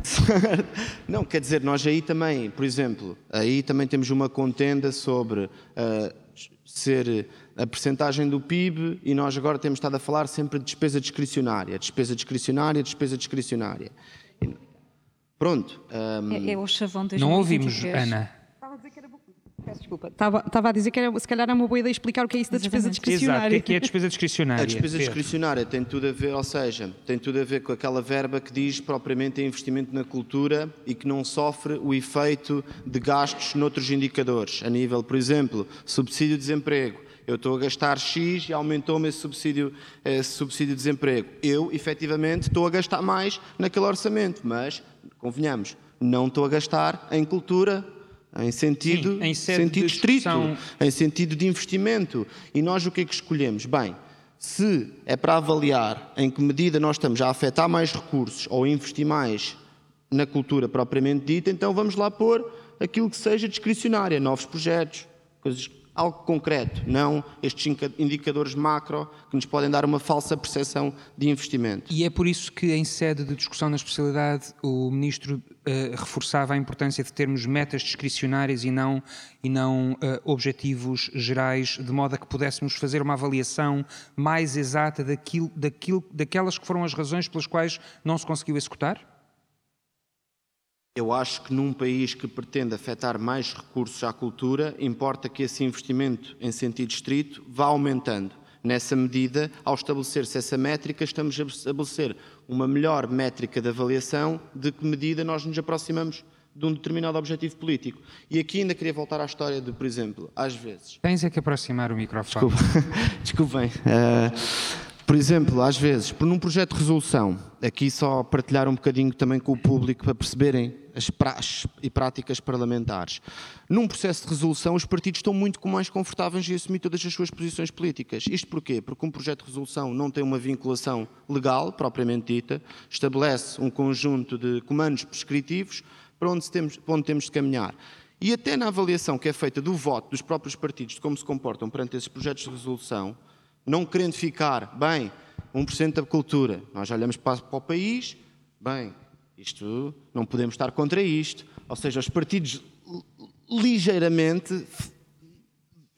<laughs> não, quer dizer, nós aí também, por exemplo, aí também temos uma contenda sobre uh, ser a percentagem do PIB e nós agora temos estado a falar sempre de despesa discricionária, despesa discricionária, despesa discricionária. Pronto. um, É, é o chavão Não ouvimos, Ana. Peço desculpa. Estava, estava a dizer que era, se calhar era uma boa ideia explicar o que é isso da despesa Exatamente. Exato, o discricionária. que é, que é a despesa discricionária? A despesa discricionária tem tudo a ver, ou seja, tem tudo a ver com aquela verba que diz propriamente em investimento na cultura e que não sofre o efeito de gastos noutros indicadores, a nível, por exemplo, subsídio de desemprego. Eu estou a gastar X e aumentou-me esse subsídio, esse subsídio de desemprego. Eu, efetivamente, estou a gastar mais naquele orçamento, mas, convenhamos, não estou a gastar em cultura em sentido, Sim, em sentido estrito, em sentido de investimento. E nós o que é que escolhemos? Bem, se é para avaliar em que medida nós estamos a afetar mais recursos ou investir mais na cultura propriamente dita, então vamos lá pôr aquilo que seja discricionária, novos projetos, coisas, algo concreto, não estes indicadores macro que nos podem dar uma falsa percepção de investimento. E é por isso que, em sede de discussão na especialidade, o Ministro eh, reforçava a importância de termos metas discricionárias e não, e não eh, objetivos gerais, de modo a que pudéssemos fazer uma avaliação mais exata daquilo, daquilo, daquelas que foram as razões pelas quais não se conseguiu executar? Eu acho que num país que pretende afetar mais recursos à cultura, importa que esse investimento em sentido estrito vá aumentando. Nessa medida, ao estabelecer-se essa métrica, estamos a estabelecer uma melhor métrica de avaliação de que medida nós nos aproximamos de um determinado objetivo político. E aqui ainda queria voltar à história de, por exemplo, às vezes, Tens é que aproximar o microfone. <laughs> Desculpem. Eh, por exemplo, às vezes, por num projeto de resolução, aqui só partilhar um bocadinho também com o público para perceberem as praxes e práticas parlamentares. Num processo de resolução, os partidos estão muito mais confortáveis em assumir todas as suas posições políticas. Isto porquê? Porque um projeto de resolução não tem uma vinculação legal, propriamente dita, estabelece um conjunto de comandos prescritivos para onde temos, para onde temos de caminhar. E até na avaliação que é feita do voto dos próprios partidos de como se comportam perante esses projetos de resolução, não querendo ficar, bem, 1% da cultura, nós olhamos para, para o país, bem, isto, não podemos estar contra isto. Ou seja, os partidos li- ligeiramente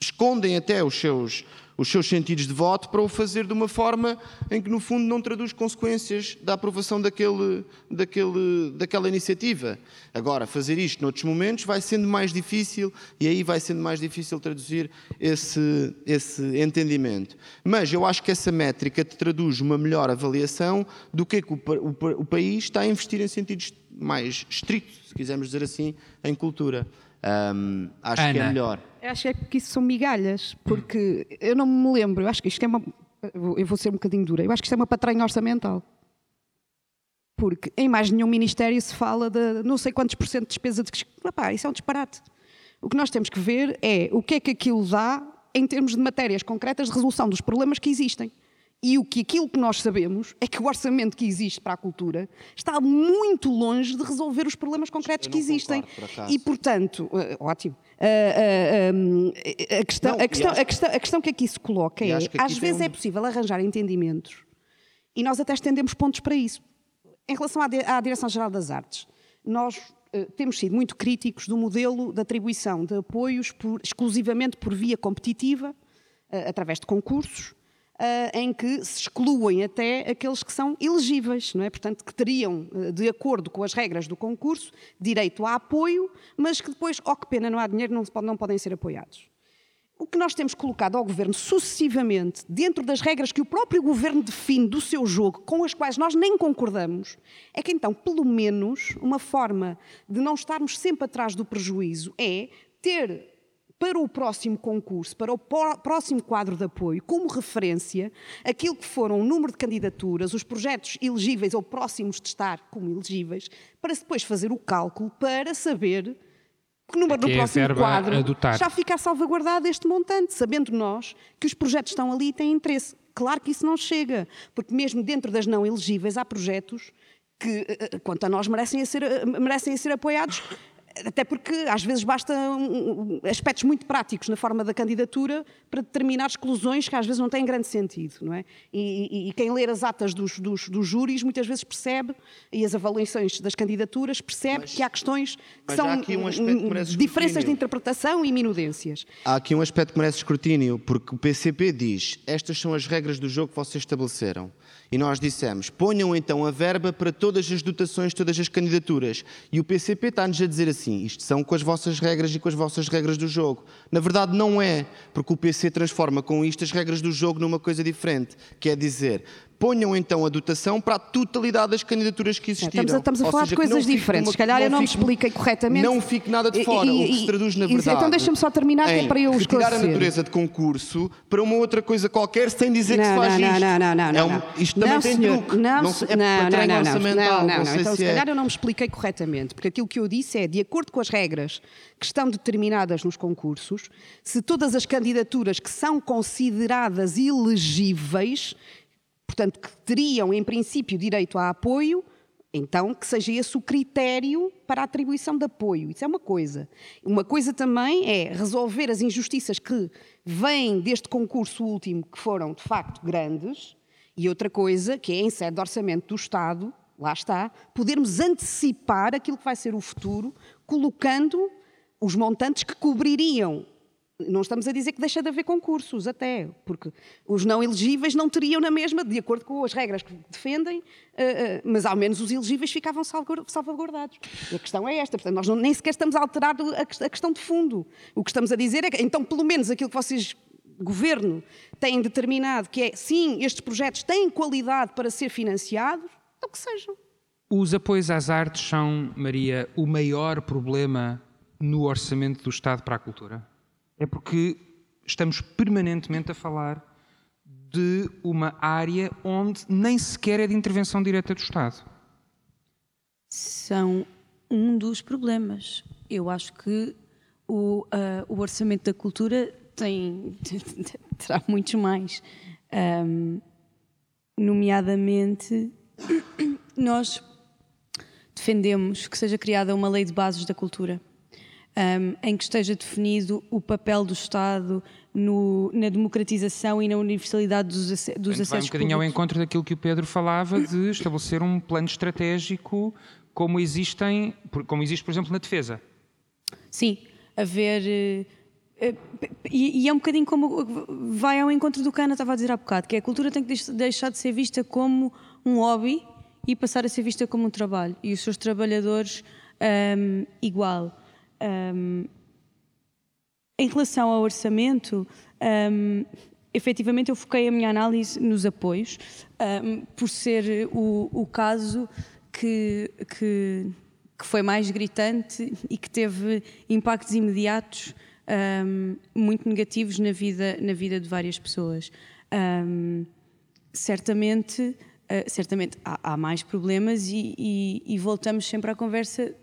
escondem até os seus, os seus sentidos de voto para o fazer de uma forma em que, no fundo, não traduz consequências da aprovação daquele, daquele, daquela iniciativa. Agora, fazer isto noutros momentos vai sendo mais difícil e aí vai sendo mais difícil traduzir esse, esse entendimento. Mas eu acho que essa métrica te traduz uma melhor avaliação do que, é que o, o o país está a investir em sentidos mais estritos, se quisermos dizer assim, em cultura. Ahm, acho que é Ana. melhor. Acho é que isso são migalhas, porque eu não me lembro, eu acho que isto é uma. eu vou- ser um bocadinho dura, eu acho que isto é uma patranha orçamental. Porque em mais nenhum ministério se fala de não sei quantos por cento de despesa de. Epá, isso é um disparate. O que nós temos que ver é o que é que aquilo dá em termos de matérias concretas de resolução dos problemas que existem. E o que aquilo que nós sabemos é que o orçamento que existe para a cultura está muito longe de resolver os problemas concretos que existem. concordo. E, portanto, ótimo. A, questão, Não, a, questão, acho- a, questão, a questão que aqui se coloca é: às vezes um- é possível arranjar entendimentos e nós até estendemos pontos para isso. Em relação à, di- à Direção-Geral das Artes, nós eh, temos sido muito críticos do modelo de atribuição de apoios por- exclusivamente por via competitiva, eh, através de concursos, em que se excluem até aqueles que são elegíveis, não é? Portanto, que teriam, eh, de acordo com as regras do concurso, direito a apoio, mas que depois, oh que pena, não há dinheiro, não, pode- não podem ser apoiados. O que nós temos colocado ao governo sucessivamente, dentro das regras que o próprio governo define do seu jogo, com as quais nós nem concordamos, é que então, pelo menos, uma forma de não estarmos sempre atrás do prejuízo é ter para o próximo concurso, para o pró- próximo quadro de apoio, como referência, aquilo que foram o número de candidaturas, os projetos elegíveis ou próximos de estar como elegíveis, para depois fazer o cálculo para saber que número no é próximo quadro a dotar. já fica salvaguardado este montante, sabendo nós que os projetos estão ali e têm interesse. Claro que isso não chega, porque mesmo dentro das não elegíveis há projetos que, eh, eh, quanto a nós, merecem a ser, eh, merecem a ser apoiados até porque às vezes basta um, aspectos muito práticos na forma da candidatura para determinar exclusões que às vezes não têm grande sentido, não é? E, e, e quem ler as atas dos, dos, dos, júris muitas vezes percebe, e as avaliações das candidaturas, percebe mas, que há questões que são um diferenças de interpretação e minudências. Há aqui um aspecto que merece escrutínio, porque o PCP diz estas são as regras do jogo que vocês estabeleceram. E nós dissemos, ponham então a verba para todas as dotações, todas as candidaturas. E o PCP está-nos a dizer assim, isto são com as vossas regras e com as vossas regras do jogo. Na verdade não é, porque o PC transforma com isto as regras do jogo numa coisa diferente. Quer dizer, ponham então a dotação para a totalidade das candidaturas que existiram. Estamos a, estamos a falar seja, de coisas diferentes. Se calhar eu não me expliquei corretamente. Não fique nada de fora, e, e, o que se traduz na verdade. Então deixa-me só terminar, que é para eu retirar a natureza de concurso para uma outra coisa qualquer sem dizer não, que se faz não, isto. Não, não, não, não. É um, isto também não, tem senhor, truque. Não, não, é não, não, não, orçamental. Não, não, não. Então se, é. calhar eu não me expliquei corretamente, porque aquilo que eu disse é, de acordo com as regras que estão determinadas nos concursos, se todas as candidaturas que são consideradas elegíveis portanto, que teriam, em princípio, direito a apoio, então que seja esse o critério para a atribuição de apoio. Isso é uma coisa. Uma coisa também é resolver as injustiças que vêm deste concurso último, que foram de facto grandes, e outra coisa, que é em sede de orçamento do Estado, lá está, podermos antecipar aquilo que vai ser o futuro, colocando os montantes que cobririam não estamos a dizer que deixa de haver concursos, até, porque os não elegíveis não teriam na mesma, de acordo com as regras que defendem, uh, uh, mas ao menos os elegíveis ficavam salvaguardados. E a questão é esta, portanto, nós nem sequer estamos a alterar a, questão de fundo. O que estamos a dizer é que, então, pelo menos aquilo que vocês governo têm determinado que é, sim, estes projetos têm qualidade para ser financiados, então que sejam. Os apoios às artes são, Maria, o maior problema no orçamento do Estado para a cultura? É porque estamos permanentemente a falar de uma área onde nem sequer é de intervenção direta do Estado. São um dos problemas. Eu acho que o, uh, o orçamento da cultura tem, <laughs> terá muitos mais. Um, nomeadamente, <coughs> nós defendemos que seja criada uma lei de bases da cultura um, em que esteja definido o papel do Estado no, na democratização e na universalidade dos, dos acessos públicos. Vai um bocadinho ao encontro daquilo que o Pedro falava de estabelecer um plano estratégico como, existem, como existe, por exemplo, na defesa. Sim, haver... Eh, eh, e, é um bocadinho como vai ao encontro do que a Ana estava a dizer há bocado, que é a cultura tem que deixar de ser vista como um hobby e passar a ser vista como um trabalho. E os seus trabalhadores um, igual. Um, em relação ao orçamento, um, efetivamente eu foquei a minha análise nos apoios, um, por ser o, o caso que, que, que, foi mais gritante e que teve impactos imediatos um, muito negativos na vida, na vida de várias pessoas. Certamente, uh, certamente há, há, mais problemas e, e, e voltamos sempre à conversa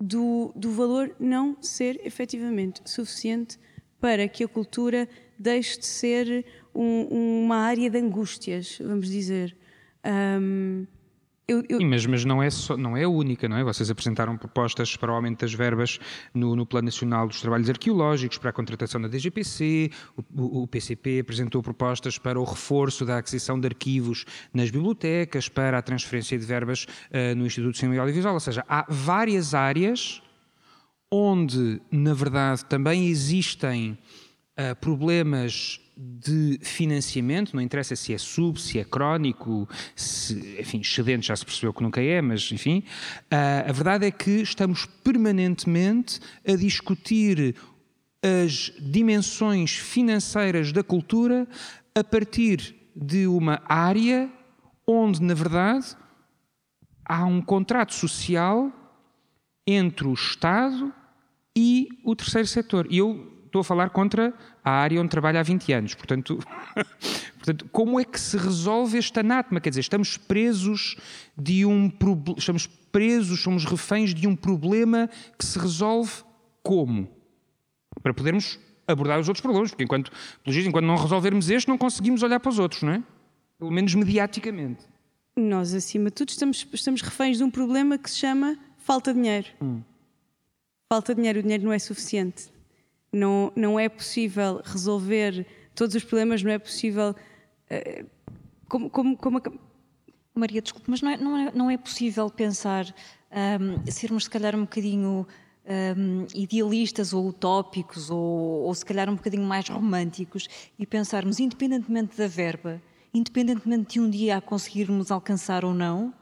do, do valor não ser efetivamente suficiente para que a cultura deixe de ser um, uma área de angústias, vamos dizer. Um, eu, eu... Sim, mas, mas não, é só, não é a única, não é? Vocês apresentaram propostas para o aumento das verbas no, no Plano Nacional dos Trabalhos Arqueológicos, para a contratação da DGPC, o, o, PCP apresentou propostas para o reforço da aquisição de arquivos nas bibliotecas, para a transferência de verbas uh, no Instituto de Cinema e Audiovisual, ou seja, há várias áreas onde, na verdade, também existem uh, problemas de financiamento, não interessa se é sub, se é crónico, se, enfim, excedente já se percebeu que nunca é, mas enfim, uh, a verdade é que estamos permanentemente a discutir as dimensões financeiras da cultura a partir de uma área onde, na verdade, há um contrato social entre o Estado e o terceiro setor. E eu estou a falar contra a área onde trabalho há 20 anos. Portanto, <laughs> portanto, como é que se resolve este anátema? Quer dizer, estamos presos de um estamos presos, somos reféns de um problema que se resolve como? Para podermos abordar os outros problemas, porque enquanto, enquanto não resolvermos este, não conseguimos olhar para os outros, não é? Pelo menos mediaticamente. Nós, acima de tudo, estamos, estamos reféns de um problema que se chama falta de dinheiro. Hum. falta dinheiro, o dinheiro não é suficiente. Não, não é possível resolver todos os problemas, não é possível. Uh, como, como, como Maria, desculpe, mas não é, não é, não é possível pensar, um, sermos se calhar um bocadinho um, idealistas ou utópicos, ou, ou se calhar um bocadinho mais românticos, e pensarmos, independentemente da verba, independentemente de um dia a conseguirmos alcançar ou não,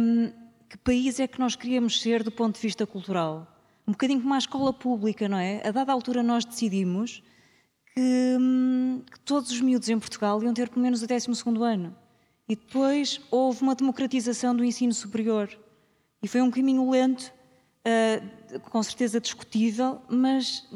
um, que país é que nós queríamos ser do ponto de vista cultural? Um bocadinho como a escola pública, não é? A dada altura nós decidimos que, hum, que todos os miúdos em Portugal iam ter pelo menos o 12 ano. E depois houve uma democratização do ensino superior. E foi um caminho lento, uh, com certeza discutível, mas,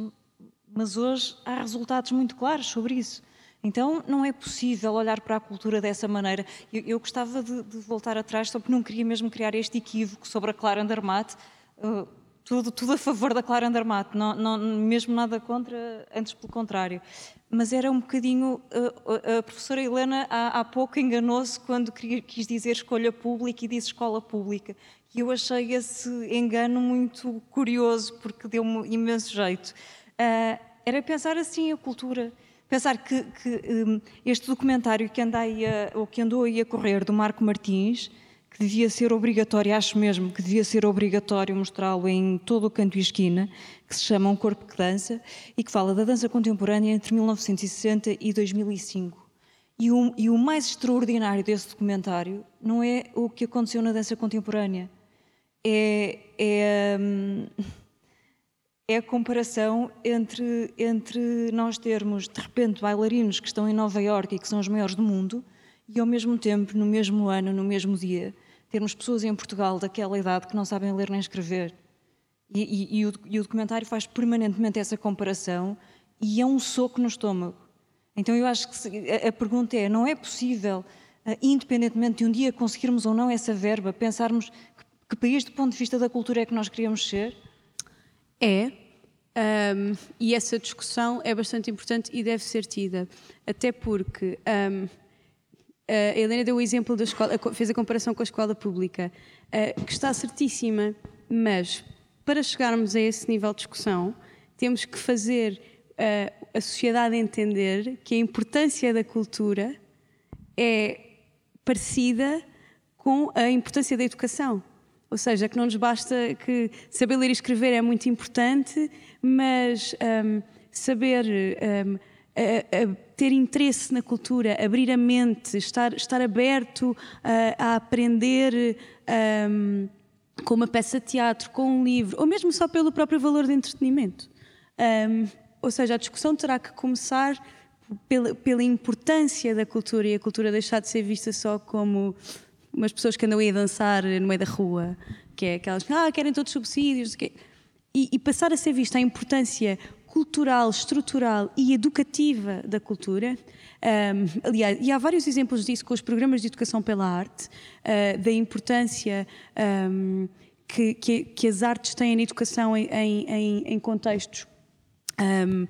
mas hoje há resultados muito claros sobre isso. Então não é possível olhar para a cultura dessa maneira. Eu, eu gostava de, de, voltar atrás, só porque não queria mesmo criar este equívoco sobre a Clara Andermatt. Uh, tudo, tudo a favor da Clara Andermatt, não, não, mesmo nada contra, antes pelo contrário. Mas era um bocadinho. A, a professora Helena há, há pouco enganou-se quando quis dizer escolha pública e disse escola pública. E eu achei esse engano muito curioso, porque deu-me imenso jeito. Uh, era pensar assim a cultura. Pensar que, que um, este documentário que, a, ou que andou aí a correr, do Marco Martins, que devia ser obrigatório, acho mesmo que devia ser obrigatório mostrá-lo em todo o canto e esquina, que se chama Um Corpo que Dança e que fala da dança contemporânea entre 1960 e 2005. E o, e o mais extraordinário desse documentário não é o que aconteceu na dança contemporânea, é, é, hum, é a comparação entre, entre nós termos, de repente, bailarinos que estão em Nova Iorque e que são os maiores do mundo, e ao mesmo tempo, no mesmo ano, no mesmo dia, termos pessoas em Portugal daquela idade que não sabem ler nem escrever. E, e, e, o, e, o, documentário faz permanentemente essa comparação e é um soco no estômago. Então eu acho que se, a, a, pergunta é: não é possível, uh, independentemente de um dia conseguirmos ou não essa verba, pensarmos que, que, país, do ponto de vista da cultura, é que nós queríamos ser? É. Um, e essa discussão é bastante importante e deve ser tida. Até porque. Um, a Helena deu o exemplo da escola, fez a comparação com a escola pública, que está certíssima, mas para chegarmos a esse nível de discussão, temos que fazer a sociedade entender que a importância da cultura é parecida com a importância da educação. Ou seja, que não nos basta que saber ler e escrever é muito importante, mas um, saber um, a, a ter interesse na cultura, abrir a mente, estar, estar aberto a, a aprender um, com uma peça de teatro, com um livro, ou mesmo só pelo próprio valor de entretenimento. Um, ou seja, a discussão terá que começar pela, pela, importância da cultura e a cultura deixar de ser vista só como umas pessoas que andam aí a dançar no meio da rua, que é aquelas que ah, querem todos subsídios, e, e passar a ser vista a importância cultural, estrutural e educativa da cultura. Um, aliás, e há vários exemplos disso com os programas de educação pela arte, uh, da importância um, que, que, que, as artes têm na educação em, em, em contextos. Um,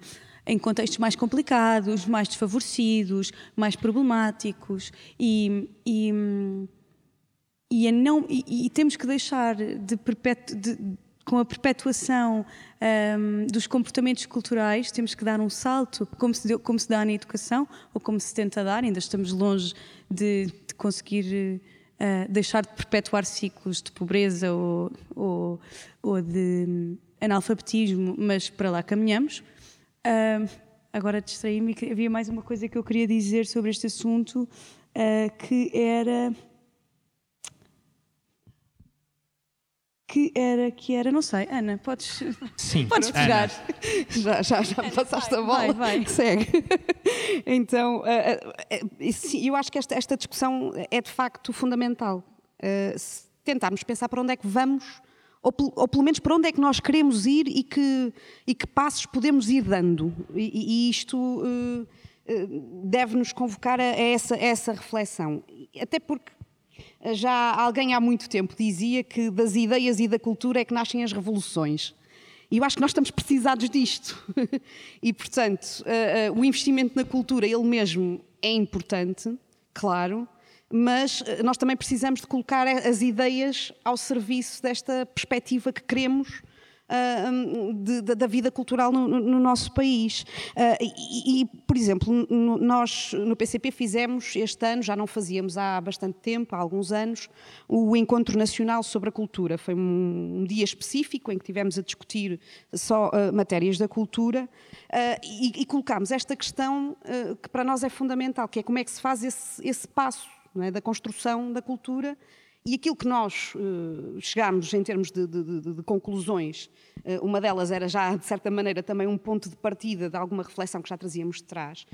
em contextos mais complicados, mais desfavorecidos, mais problemáticos e, e, e, não, e, temos que deixar de, perpetu, de com a perpetuação um, dos comportamentos culturais, temos que dar um salto, como se, deu, como se dá na educação, ou como se tenta dar, ainda estamos longe de, de conseguir uh, deixar de perpetuar ciclos de pobreza ou, ou, ou de analfabetismo, mas para lá caminhamos. Uh, agora distraí-me, havia mais uma coisa que eu queria dizer sobre este assunto, uh, que era que era, que era, não sei, Ana, podes, Sim, podes pegar. Já, já, já passaste vai, a bola. Vai, vai. Segue. <laughs> então, uh, uh, eu acho que esta, esta, discussão é de facto fundamental. Uh, tentarmos pensar para onde é que vamos, ou, ou, pelo menos para onde é que nós queremos ir e que, e que passos podemos ir dando. E, e isto deve-nos convocar a, a, essa, a essa reflexão. Até porque já alguém há muito tempo dizia que das ideias e da cultura é que nascem as revoluções. E eu acho que nós estamos precisados disto. <laughs> e, portanto, uh, uh, o investimento na cultura, ele mesmo, é importante, claro, mas uh, nós também precisamos de colocar as ideias ao serviço desta perspectiva que queremos uh, de, de, da vida cultural no, no nosso país. Uh, e, e, por exemplo, no, nós no PCP fizemos este ano, já não fazíamos há bastante tempo, há alguns anos, o Encontro Nacional sobre a Cultura. Foi um, um dia específico em que tivemos a discutir só uh, matérias da cultura e, e colocámos esta questão que para nós é fundamental, que é como é que se faz esse, esse passo é, da construção da cultura e aquilo que nós uh, chegámos em termos de, de, de, de conclusões, uh, uma delas era já, de certa maneira, também um ponto de partida de alguma reflexão que já trazíamos de trás,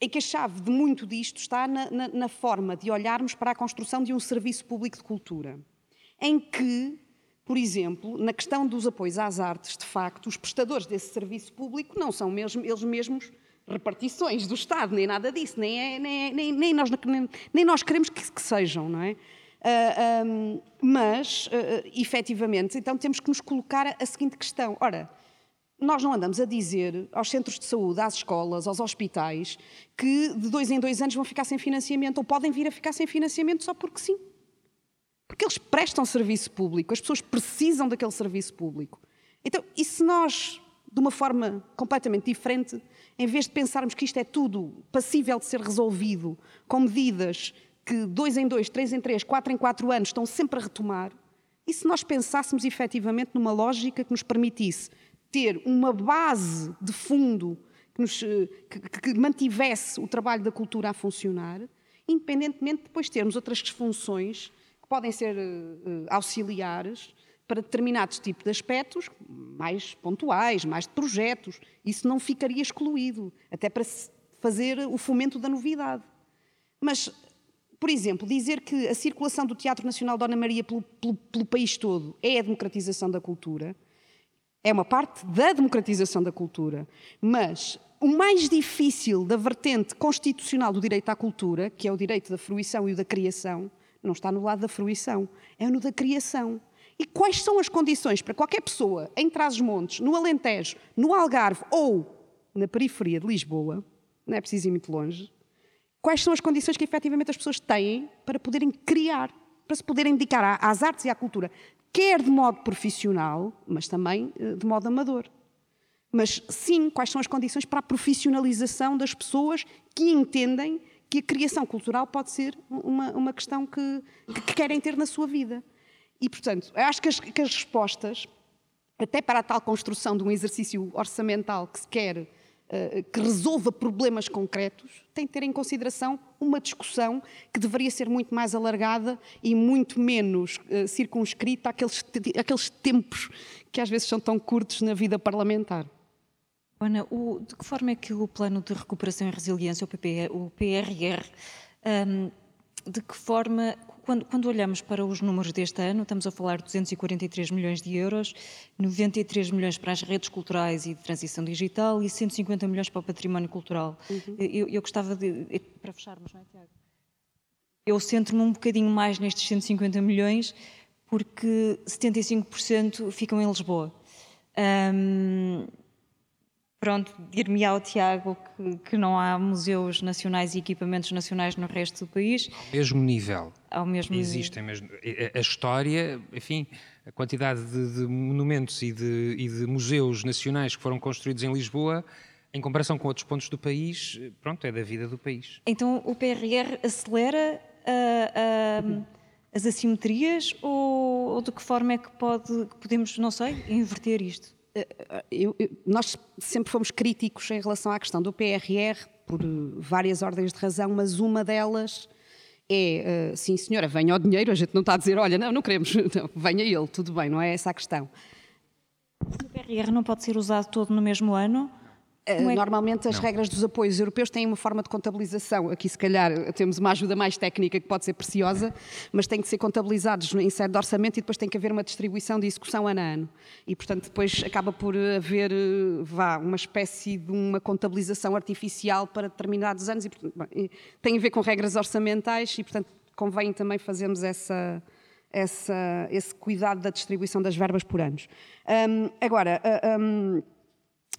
é que a chave de muito disto está na, na, na forma de olharmos para a construção de um serviço público de cultura, em que, por exemplo, na questão dos apoios às artes, de facto, os prestadores desse serviço público não são mesmo, eles mesmos repartições do Estado, nem nada disso, nem, é, nem, é, nem, nem, nós, nem, nós queremos que, que sejam, não é? Uh, ah, um, mas, uh, efetivamente, então temos que nos colocar a seguinte questão. Ora, nós não andamos a dizer aos centros de saúde, às escolas, aos hospitais, que de dois em dois anos vão ficar sem financiamento ou podem vir a ficar sem financiamento só porque sim. Porque eles prestam serviço público, as pessoas precisam daquele serviço público. Então, e se nós, de uma forma completamente diferente, em vez de pensarmos que isto é tudo passível de ser resolvido com medidas que dois em dois, três em três, quatro em quatro anos estão sempre a retomar, e se nós pensássemos efetivamente numa lógica que nos permitisse ter uma base de fundo que, nos, eh, que, que mantivesse o trabalho da cultura a funcionar, independentemente de depois termos outras funções que podem ser uh, auxiliares para determinados tipos de aspectos mais pontuais, mais de projetos. Isso não ficaria excluído, até para fazer o fomento da novidade. Mas por exemplo, dizer que a circulação do Teatro Nacional Dona Maria pelo, pelo, pelo, país todo é a democratização da cultura, é uma parte da democratização da cultura, mas o mais difícil da vertente constitucional do direito à cultura, que é o direito da fruição e o da criação, não está no lado da fruição, é no da criação. E quais são as condições para qualquer pessoa em Trás-os-Montes, no Alentejo, no Algarve ou na periferia de Lisboa, não é preciso ir muito longe, quais são as condições que efetivamente as pessoas têm para poderem criar, para se poderem dedicar às artes e à cultura, quer de modo profissional, mas também eh, de modo amador. Mas sim, quais são as condições para a profissionalização das pessoas que entendem que a criação cultural pode ser uma, uma questão que, que querem ter na sua vida. E, portanto, acho que as, que as respostas, até para a tal construção de um exercício orçamental que se quer que resolva problemas concretos, tem que ter em consideração uma discussão que deveria ser muito mais alargada e muito menos uh, circunscrita àqueles, àqueles tempos que às vezes são tão curtos na vida parlamentar. Ana, o, de que forma é que o Plano de Recuperação e Resiliência, o, o PRR, um, de que forma quando, quando, olhamos para os números deste ano, estamos a falar de 243 milhões de euros, 93 milhões para as redes culturais e de transição digital e 150 milhões para o património cultural. Uhum. Eu, eu, gostava de. Para fecharmos, não é, Tiago? Eu centro-me um bocadinho mais nestes 150 milhões, porque 75% ficam em Lisboa. Um, pronto, dir-me ao Tiago que, que, não há museus nacionais e equipamentos nacionais no resto do país. Ao mesmo nível. Ao mesmo Existem mesmo. A, história, enfim, a quantidade de, de monumentos e de, e de, museus nacionais que foram construídos em Lisboa, em comparação com outros pontos do país, pronto, é da vida do país. Então o PRR acelera as assimetrias ou, ou de que forma é que pode, podemos, não sei, inverter isto? Eu, eu, nós sempre fomos críticos em relação à questão do PRR por várias ordens de razão, mas uma delas é, uh, sim senhora, venha o dinheiro, a gente não está a dizer, olha, não, não queremos, <laughs> não, venha ele, tudo bem, não é essa a questão. O PRR não pode ser usado todo no mesmo ano? É Normalmente as não. regras dos apoios europeus têm uma forma de contabilização. Aqui, se calhar, temos uma ajuda mais técnica que pode ser preciosa, mas têm que ser contabilizados em sede de orçamento e depois tem que haver uma distribuição de execução ano a ano. E, portanto, depois acaba por haver vá, uma espécie de uma contabilização artificial para determinados anos. E, portanto, bem, tem a ver com regras orçamentais e, portanto, convém também fazermos essa, essa, esse cuidado da distribuição das verbas por anos. Um, agora. Um,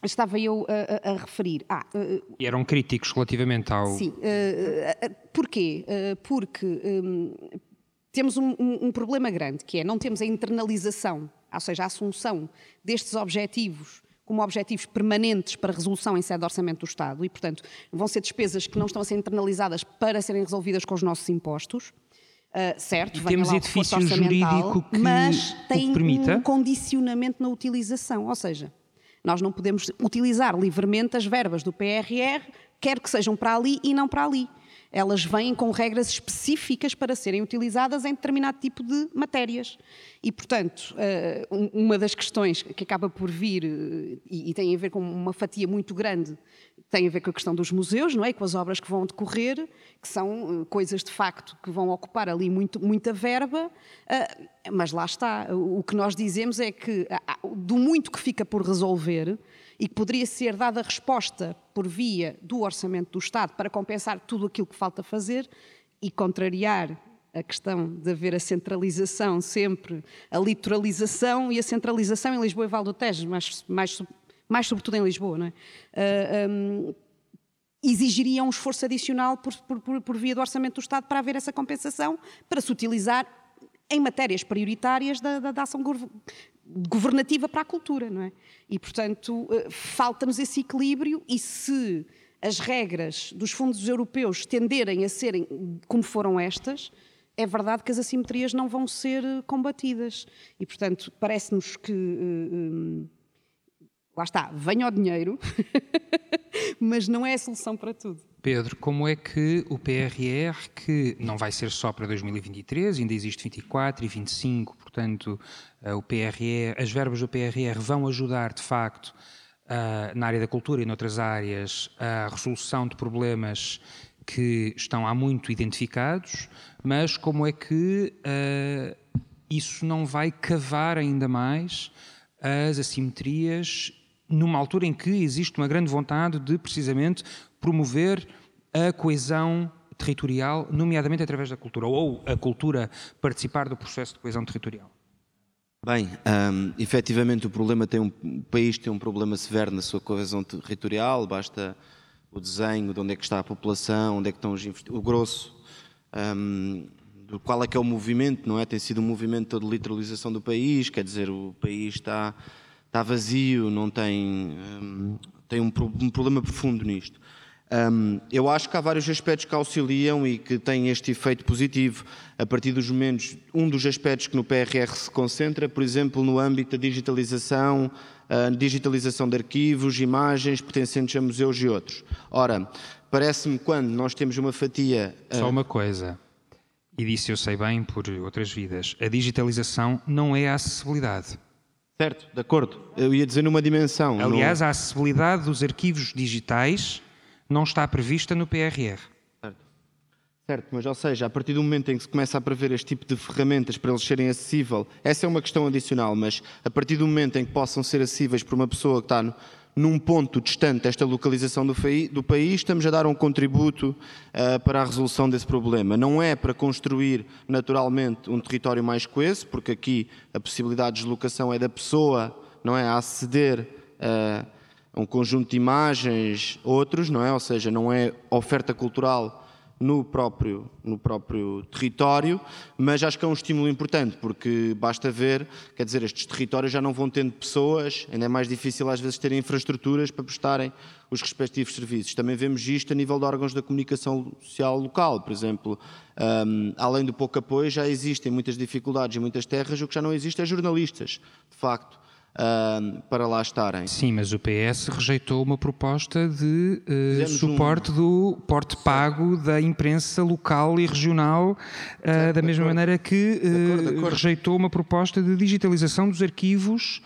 estava eu a, a, a referir. Ah, uh, e eram críticos relativamente ao. Sim. Uh, porquê? porque um, temos um, um, problema grande, que é não temos a internalização ou seja, a assunção destes objetivos como objetivos permanentes para resolução em sede de orçamento do Estado e, portanto, vão ser despesas que não estão a ser internalizadas para serem resolvidas com os nossos impostos. Uh, certo, e temos edifício jurídico que mas tem um condicionamento na utilização, ou seja, nós não podemos utilizar livremente as verbas do PRR, quer que sejam para ali e não para ali elas vêm com regras específicas para serem utilizadas em determinado tipo de matérias. E, portanto, eh, uma das questões que acaba por vir, eh, e tem a ver com uma fatia muito grande, tem a ver com a questão dos museus, não é? Com as obras que vão decorrer, que são eh, coisas de facto que vão ocupar ali muito, muita verba, mas lá está. O que nós dizemos é que, do muito que fica por resolver, e que poderia ser dada resposta por via do orçamento do Estado para compensar tudo aquilo que falta fazer e contrariar a questão de haver a centralização sempre, a litoralização e a centralização em Lisboa e Val do Tejo, mais, mais, mais sobretudo em Lisboa, não é? Uh, ah, um, exigiria um esforço adicional por, por, por, via do orçamento do Estado para haver essa compensação, para se utilizar em matérias prioritárias da, da, da ação governativa para a cultura, não é? E, portanto, eh, falta-nos esse equilíbrio e se as regras dos fundos europeus tenderem a serem como foram estas, é verdade que as assimetrias não vão ser eh, combatidas. E, portanto, parece-nos que. Lá está, venha o dinheiro, <laughs> mas não é a solução para tudo. Pedro, como é que o PRR, que não vai ser só para 2023, ainda existe 24 e 25, portanto, uh, o PRR, as verbas do PRR vão ajudar, de facto, uh, na área da cultura e noutras áreas, a resolução de problemas que estão há muito identificados, mas como é que uh, isso não vai cavar ainda mais as assimetrias numa altura em que existe uma grande vontade de, precisamente, promover a coesão territorial, nomeadamente através da cultura, ou a cultura participar do processo de coesão territorial? Bem, um, efetivamente o problema tem um, o país tem um problema severo na sua coesão territorial, basta o desenho de onde é que está a população, onde é que estão os o grosso, um, do qual é que é o movimento, não é? Tem sido um movimento de literalização do país, quer dizer, o país está, está vazio, não tem, um, tem um, um problema profundo nisto. Um, eu acho que há vários aspectos que auxiliam e que têm este efeito positivo. A partir dos momentos, um dos aspectos que no PRR se concentra, por exemplo, no âmbito da digitalização, digitalização de arquivos, imagens pertencentes a museus e outros. Ora, parece-me quando nós temos uma fatia. Só uma coisa, e disse eu sei bem por outras vidas: a digitalização não é a acessibilidade. Certo, de acordo. Eu ia dizer numa dimensão. Aliás, no... a acessibilidade dos arquivos digitais não está prevista no PRR. Certo. certo, mas ou seja, a partir do momento em que se começa a prever este tipo de ferramentas para eles serem acessíveis, essa é uma questão adicional, mas a partir do momento em que possam ser acessíveis por uma pessoa que está no, num ponto distante desta localização do, do, país, estamos a dar um contributo uh, para a resolução desse problema. Não é para construir naturalmente um território mais coeso, porque aqui a possibilidade de deslocação é da pessoa, não é, a aceder uh, um conjunto de imagens, outros, não é? Ou seja, não é oferta cultural no próprio, no próprio território, mas acho que é um estímulo importante, porque basta ver, quer dizer, estes territórios já não vão tendo pessoas, ainda é mais difícil às vezes terem infraestruturas para prestarem os respectivos serviços. Também vemos isto a nível de órgãos da comunicação social local, por exemplo. Um, além do pouco apoio, já existem muitas dificuldades em muitas terras, o que já não existe é jornalistas, de facto uh, para lá estarem. Sim, mas o PS rejeitou uma proposta de uh, suporte um... do porte pago da imprensa local e regional, uh, da mesma maneira que de acordo, de acordo. rejeitou uma proposta de digitalização dos arquivos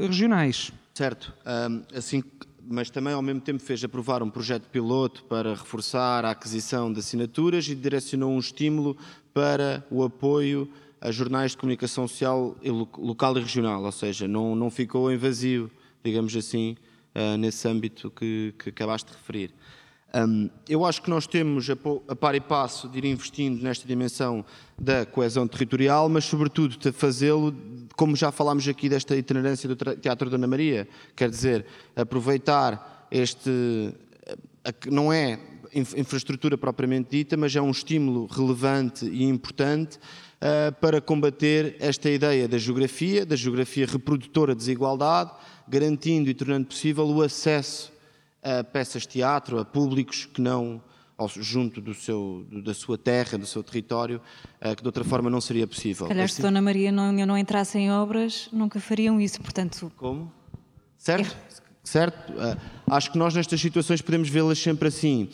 regionais. Certo, um, assim mas também ao mesmo tempo fez aprovar um projeto piloto para reforçar a aquisição de assinaturas e direcionou um estímulo para o apoio a jornais de comunicação social local e regional, ou seja, não, não ficou em vazio, digamos assim, uh, nesse âmbito que, que acabaste de referir. Um, eu acho que nós temos a, a par e passo de ir investindo nesta dimensão da coesão territorial, mas sobretudo de fazê-lo, como já falámos aqui desta itinerância do Teatro Dona Maria, quer dizer, aproveitar este, não é infraestrutura propriamente dita, mas é um estímulo relevante e importante uh, para combater esta ideia da geografia, da geografia reprodutora de desigualdade, garantindo e tornando possível o acesso a peças de teatro, a públicos que não junto do seu, da sua terra, do seu território, uh, que de outra forma não seria possível. Se calhar assim... se Dona Maria não, não entrasse em obras, nunca fariam isso, portanto... Como? Certo? certo? Uh, acho que nós nestas situações podemos vê-las sempre assim.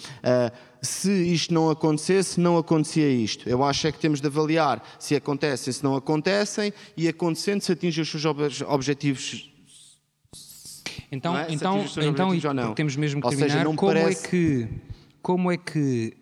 Se isto não acontecesse, não acontecia isto. Eu acho é que temos de avaliar se acontecem, se não acontecem e acontecendo se atingem os seus objetivos. Então, é? então, então e, temos mesmo que terminar. Seja, como parece... é que, como é que,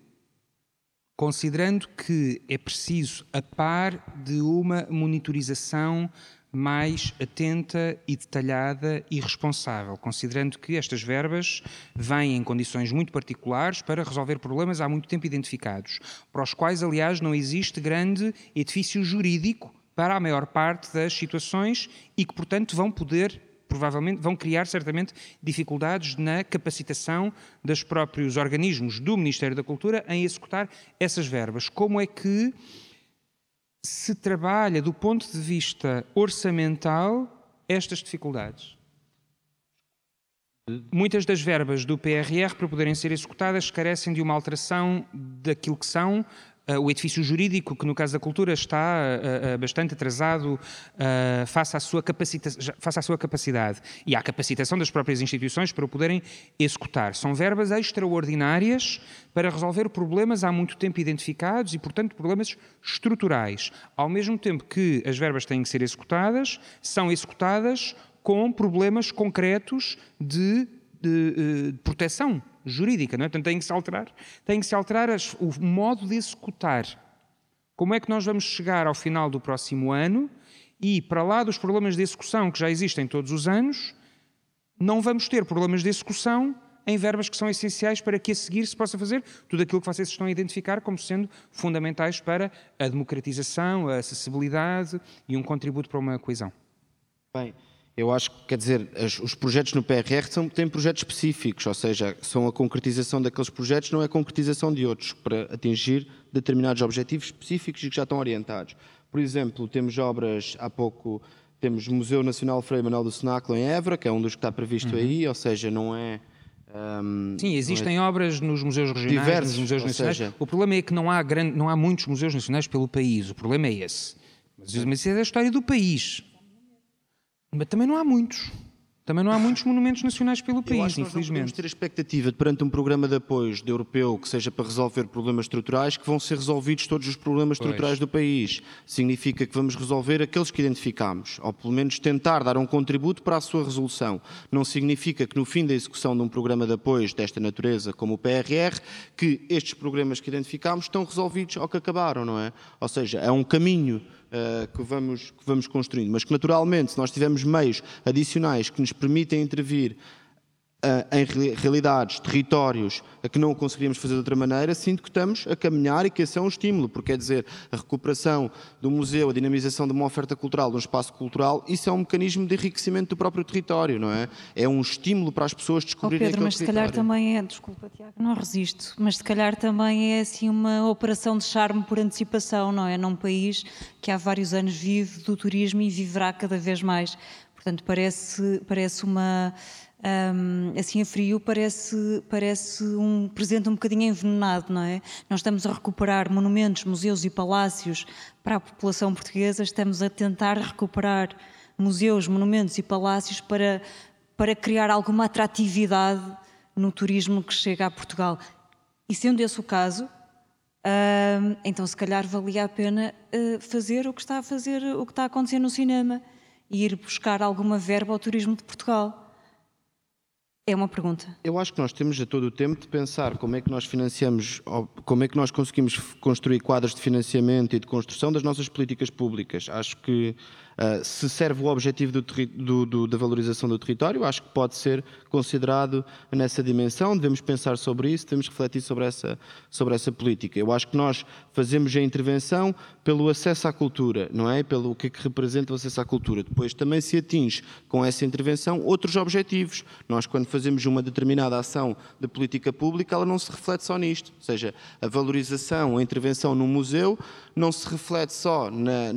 considerando que é preciso a par de uma monitorização mais atenta e detalhada e responsável, considerando que estas verbas vêm em condições muito particulares para resolver problemas há muito tempo identificados, para os quais, aliás, não existe grande edifício jurídico para a maior parte das situações e que, portanto, vão poder provavelmente vão criar certamente dificuldades na capacitação dos próprios organismos do Ministério da Cultura em executar essas verbas. Como é que se trabalha do ponto de vista orçamental estas dificuldades? Muitas das verbas do PRR, para poderem ser executadas, carecem de uma alteração daquilo que são o edifício jurídico, que no caso da cultura está uh, uh, bastante atrasado face, à sua face à sua capacidade e à capacitação das próprias instituições para o poderem executar. São verbas extraordinárias para resolver problemas há muito tempo identificados e, portanto, problemas estruturais. Ao mesmo tempo que as verbas têm que ser executadas, são executadas com problemas concretos de, de, de proteção jurídica, não é? Portanto, tem que se alterar, tem que se alterar as, o modo de executar. Como é que nós vamos chegar ao final do próximo ano e, para lá dos problemas de execução que já existem todos os anos, não vamos ter problemas de execução em verbas que são essenciais para que a seguir se possa fazer tudo aquilo que vocês estão a identificar como sendo fundamentais para a democratização, a acessibilidade e um contributo para uma coesão. Bem, eu acho que, quer dizer, os projetos no PRR são, têm projetos específicos, ou seja, são a concretização daqueles projetos, não é a concretização de outros, para atingir determinados objetivos específicos e que já estão orientados. Por exemplo, temos obras, há pouco, temos o Museu Nacional Frei Manuel do Cenáculo em Évora, que é um dos que está previsto uhum. aí, ou seja, não é... Um, Sim, existem é... obras nos museus regionais, Diversos, nos museus nacionais. Seja... O problema é que não há, grande, não há muitos museus nacionais pelo país, o problema é esse. Mas, mas isso é a história do país. Mas também não há muitos. Também não há muitos monumentos nacionais pelo país, Eu acho que infelizmente. Nós ter a expectativa de, perante um programa de apoios de europeu que seja para resolver problemas estruturais, que vão ser resolvidos todos os problemas pois. estruturais do país. Significa que vamos resolver aqueles que identificamos, ou pelo menos tentar dar um contributo para a sua resolução. Não significa que no fim da execução de um programa de apoios desta natureza, como o PRR, que estes programas que identificamos estão resolvidos ou que acabaram, não é? Ou seja, é um caminho que, vamos, que vamos construindo, mas que naturalmente, se nós tivermos meios adicionais que nos permitem intervir em realidades, territórios a que não conseguiríamos fazer de outra maneira, sinto que estamos a caminhar e que esse é um estímulo, porque quer dizer, a recuperação do museu, a dinamização de uma oferta cultural, de um espaço cultural, isso é um mecanismo de enriquecimento do próprio território, não é? É um estímulo para as pessoas descobrirem oh Pedro, mas se calhar também é, desculpa Tiago, não resisto, mas se calhar também é assim uma operação de charme por antecipação, não é? Num país que há vários anos vive do turismo e viverá cada vez mais. Portanto, parece, parece uma um, assim a frio parece, parece um presente um bocadinho envenenado, não é? Nós estamos a recuperar monumentos, museus e palácios para a população portuguesa, estamos a tentar recuperar museus, monumentos e palácios para, para criar alguma atratividade no turismo que chega a Portugal. E sendo esse o caso, um, então se calhar valia a pena uh, fazer o que está a fazer, o que está a acontecer no cinema e ir buscar alguma verba ao turismo de Portugal. É uma pergunta. Eu acho que nós temos a todo o tempo de pensar como é que nós financiamos, como é que nós conseguimos construir quadros de financiamento e de construção das nossas políticas públicas. Acho que Uh, se serve o objetivo do, do, do, da valorização do território, acho que pode ser considerado nessa dimensão. Devemos pensar sobre isso, devemos refletir sobre essa, sobre essa política. Eu acho que nós fazemos a intervenção pelo acesso à cultura, não é? Pelo que, é que representa o acesso à cultura. Depois também se atinge com essa intervenção outros objetivos. Nós, quando fazemos uma determinada ação de política pública, ela não se reflete só nisto. Ou seja, a valorização, a intervenção num museu não se reflete só na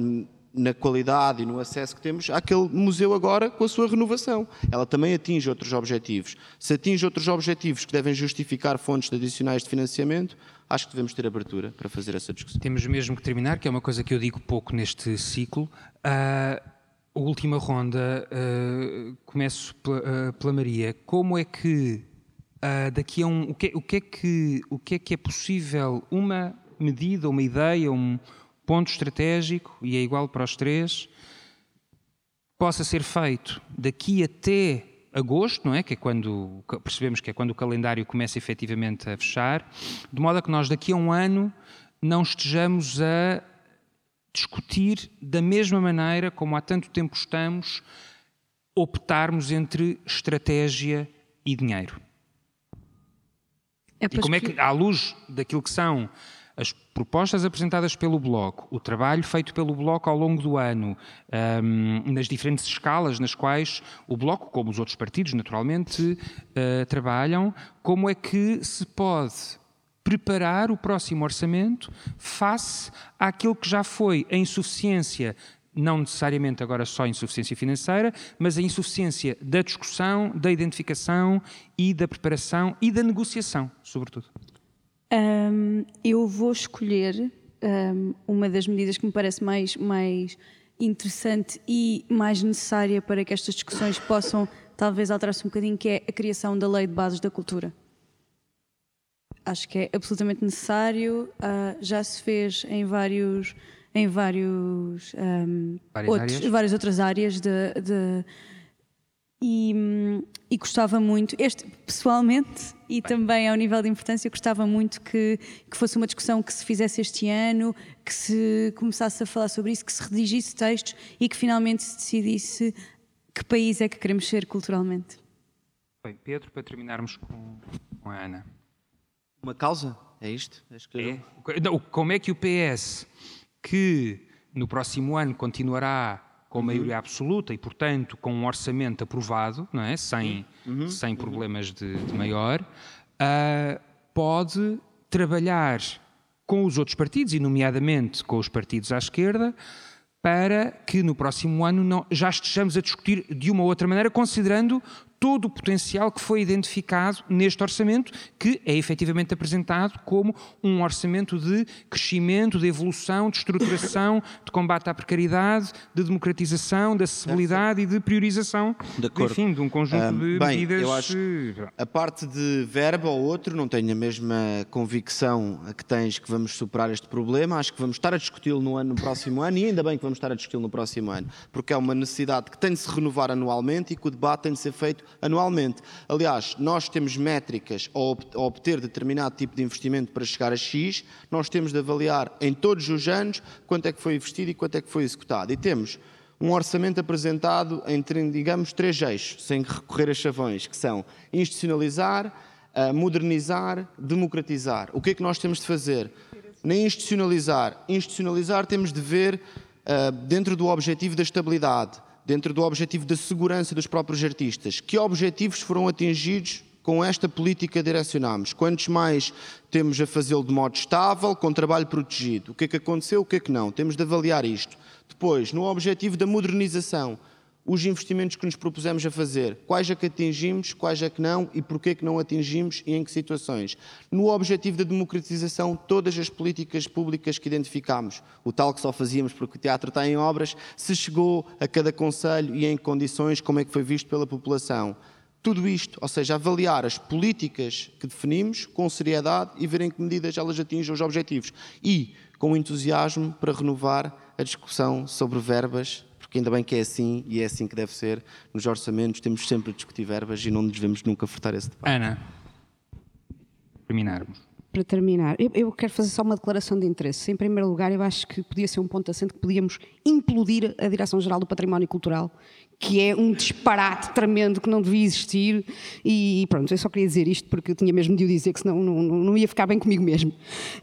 na qualidade e no acesso que temos àquele museu agora com a sua renovação. Ela também atinge outros objetivos. Se atinge outros objetivos que devem justificar fontes adicionais de financiamento, acho que devemos ter abertura para fazer essa discussão. Temos mesmo que terminar, que é uma coisa que eu digo pouco neste ciclo. Uh, a última ronda, uh, começo pela, uh, pela, Maria. Como é que daqui a um. O que, o, que é que, o que é que é possível uma medida, uma ideia, um ponto estratégico, e é igual para os três, possa ser feito daqui até agosto, não é? Que é quando percebemos que é quando o calendário começa efetivamente a fechar, de modo a que nós daqui a um ano não estejamos a discutir da mesma maneira como há tanto tempo estamos, optarmos entre estratégia e dinheiro. É e como é que, à luz daquilo que são as propostas apresentadas pelo Bloco, o trabalho feito pelo Bloco ao longo do ano, um, nas diferentes escalas nas quais o Bloco, como os outros partidos, naturalmente, uh, trabalham, como é que se pode preparar o próximo orçamento face àquilo que já foi a insuficiência não necessariamente agora só a insuficiência financeira, mas a insuficiência da discussão, da identificação e da preparação e da negociação, sobretudo. Um, eu vou escolher um, uma das medidas que me parece mais, mais interessante e mais necessária para que estas discussões possam talvez alterar-se um bocadinho, que é a criação da Lei de Bases da Cultura. Acho que é absolutamente necessário, uh, já se fez em vários em vários, um, outros, várias outras áreas de, de e, e, gostava muito, este pessoalmente e Bem. também ao nível de importância, gostava muito que, que fosse uma discussão que se fizesse este ano, que se começasse a falar sobre isso, que se redigisse textos e que finalmente se decidisse que país é que queremos ser culturalmente. Bem, Pedro, para terminarmos com, com a Ana. Uma causa? É isto? É. Não, como é que o PS, que no próximo ano continuará com uhum. maioria absoluta e, portanto, com um orçamento aprovado, não é? sem, uhum. sem problemas de, de maior, uh, pode trabalhar com os outros partidos, e nomeadamente com os partidos à esquerda, para que no próximo ano não, já estejamos a discutir de uma ou outra maneira, considerando todo o potencial que foi identificado neste orçamento, que é efetivamente apresentado como um orçamento de crescimento, de evolução, de estruturação, de combate à precariedade, de democratização, de acessibilidade e de priorização, de enfim, de um conjunto de bem, medidas. Eu acho a parte de verba ou outro, não tenho a mesma convicção que tens que vamos superar este problema. Acho que vamos estar a discuti-lo no, ano, no próximo ano e ainda bem que vamos estar a discuti-lo no próximo ano, porque é uma necessidade que tem de se renovar anualmente e que o debate tem de ser feito anualmente. Aliás, nós temos métricas a obter determinado tipo de investimento para chegar a X, nós temos de avaliar em todos os anos quanto é que foi investido e quanto é que foi executado. E temos um orçamento apresentado em, digamos, três eixos, sem recorrer a chavões, que são institucionalizar, modernizar, democratizar. O que é que nós temos de fazer? Nem institucionalizar. Institucionalizar temos de ver uh, dentro do objetivo da estabilidade dentro do objetivo da segurança dos próprios artistas. Que objetivos foram atingidos com esta política direcionamos? Quantos mais temos a fazê-lo de modo estável, com trabalho protegido? O que é que aconteceu, o que é que não? Temos de avaliar isto. Depois, no objetivo da modernização, os investimentos que nos propusemos a fazer, quais é que atingimos, quais é que não e porquê que não atingimos e em que situações. No objetivo da democratização, todas as políticas públicas que identificámos, o tal que só fazíamos porque o teatro está em obras, se chegou a cada conselho e em condições, como é que foi visto pela população. Tudo isto, ou seja, avaliar as políticas que definimos com seriedade e ver em que medidas elas atingem os objetivos. E com entusiasmo para renovar a discussão sobre verbas porque ainda bem que é assim e é assim que deve ser. Nos orçamentos temos sempre a discutir verbas e não nos devemos nunca furtar esse debate. Ana, terminarmos. para terminar, eu, eu, quero fazer só uma declaração de interesse. Em primeiro lugar, eu acho que podia ser um ponto assente que podíamos implodir a Direção-Geral do Património Cultural, que é um disparate tremendo que não devia existir. E pronto, eu só queria dizer isto porque eu tinha mesmo de o dizer, que senão não, não, não ia ficar bem comigo mesmo.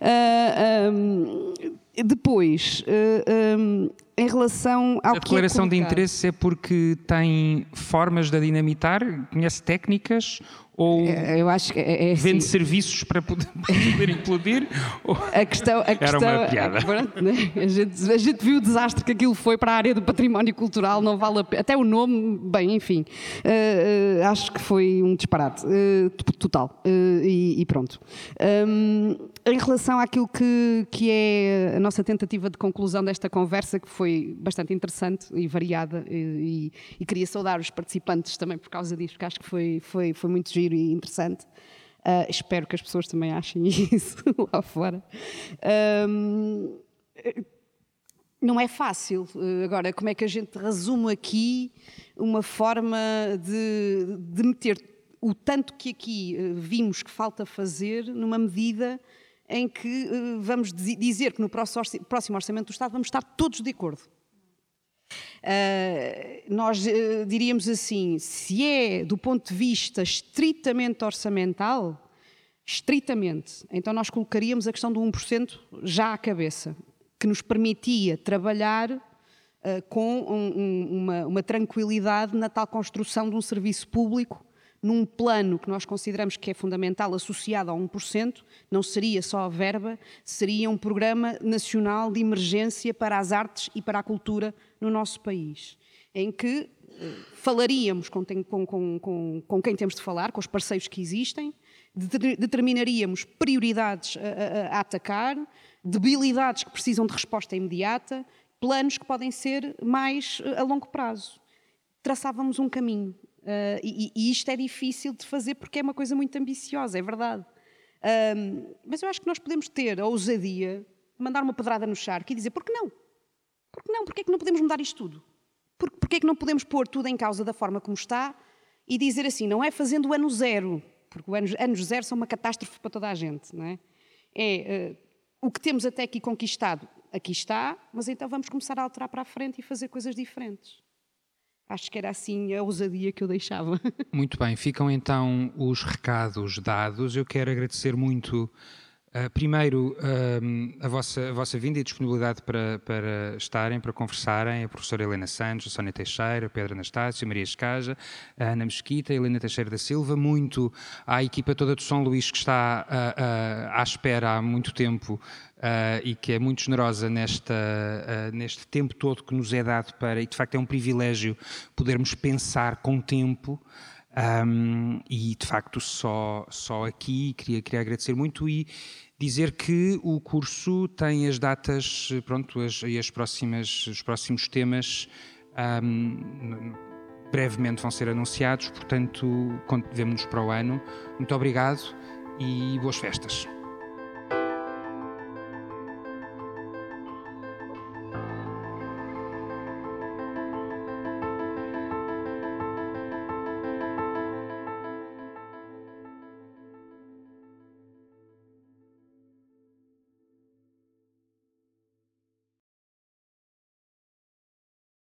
Uh, um, depois, uh, ah, um, em relação ao. A declaração é de interesse é porque tem formas de dinamitar, conhece técnicas ou é, eu acho que é, é assim. vende serviços para <laughs> poder, implodir? a questão, a questão, Era uma piada. <laughs> Pronto, né? a, gente, a, gente, viu o desastre que aquilo foi para a área do património cultural, não vale a pena. Até o nome, bem, enfim. Uh, uh, acho que foi um disparate uh, total. E, e, pronto. Um, em relação àquilo que, que é a nossa tentativa de conclusão desta conversa, que foi bastante interessante e variada, e, e, e queria saudar os participantes também por causa disso, porque acho que foi, foi, foi muito giro e interessante. Uh, espero que as pessoas também achem <laughs> isso lá fora. Um, não é fácil. Agora, como é que a gente resume aqui uma forma de, de meter o tanto que aqui eh, vimos que falta fazer numa medida em que uh, vamos dizer que no próximo orçamento do Estado vamos estar todos de acordo. Uh, nós uh, diríamos assim: se é do ponto de vista estritamente orçamental, estritamente, então nós colocaríamos a questão do 1% já à cabeça, que nos permitia trabalhar uh, com um, um, uma, uma tranquilidade na tal construção de um serviço público num plano que nós consideramos que é fundamental, associado a 1%, não seria só a verba, seria um programa nacional de emergência para as artes e para a cultura no nosso país, em que eh, falaríamos com, com, com, com, quem temos de falar, com os parceiros que existem, determinaríamos prioridades a, a, a atacar, debilidades que precisam de resposta imediata, planos que podem ser mais eh, a longo prazo. Traçávamos um caminho Uh, e, e, isto é difícil de fazer porque é uma coisa muito ambiciosa, é verdade. Mas eu acho que nós podemos ter a ousadia de mandar uma pedrada no charco e dizer: por que não? Por que não? Porquê é que não podemos mudar isto tudo? Por, porquê é que não podemos pôr tudo em causa da forma como está e dizer assim: não é fazendo o ano zero, porque o ano, anos zero são uma catástrofe para toda a gente, não é? É uh, o que temos até aqui conquistado, aqui está, mas então vamos começar a alterar para a frente e fazer coisas diferentes. Acho que era assim a ousadia que eu deixava. <laughs> Muito bem, ficam então os recados dados. Eu quero agradecer muito, uh, primeiro, uh, a, vossa, a vossa vinda e disponibilidade para, para estarem, para conversarem, a professora Helena Santos, a Sónia Teixeira, a Pedro Anastácio, a Maria Escaja, a Ana Mesquita, a Helena Teixeira da Silva, muito à equipa toda do São Luís que está uh, à espera há muito tempo Uh, e que é muito generosa nesta, uh, neste tempo todo que nos é dado para, e de facto é um privilégio podermos pensar com tempo. Um, e de facto só, só aqui queria, queria agradecer muito e dizer que o curso tem as datas, pronto, as, as próximas, os próximos temas um, brevemente vão ser anunciados, portanto vemos-nos para o ano. Muito obrigado e boas festas.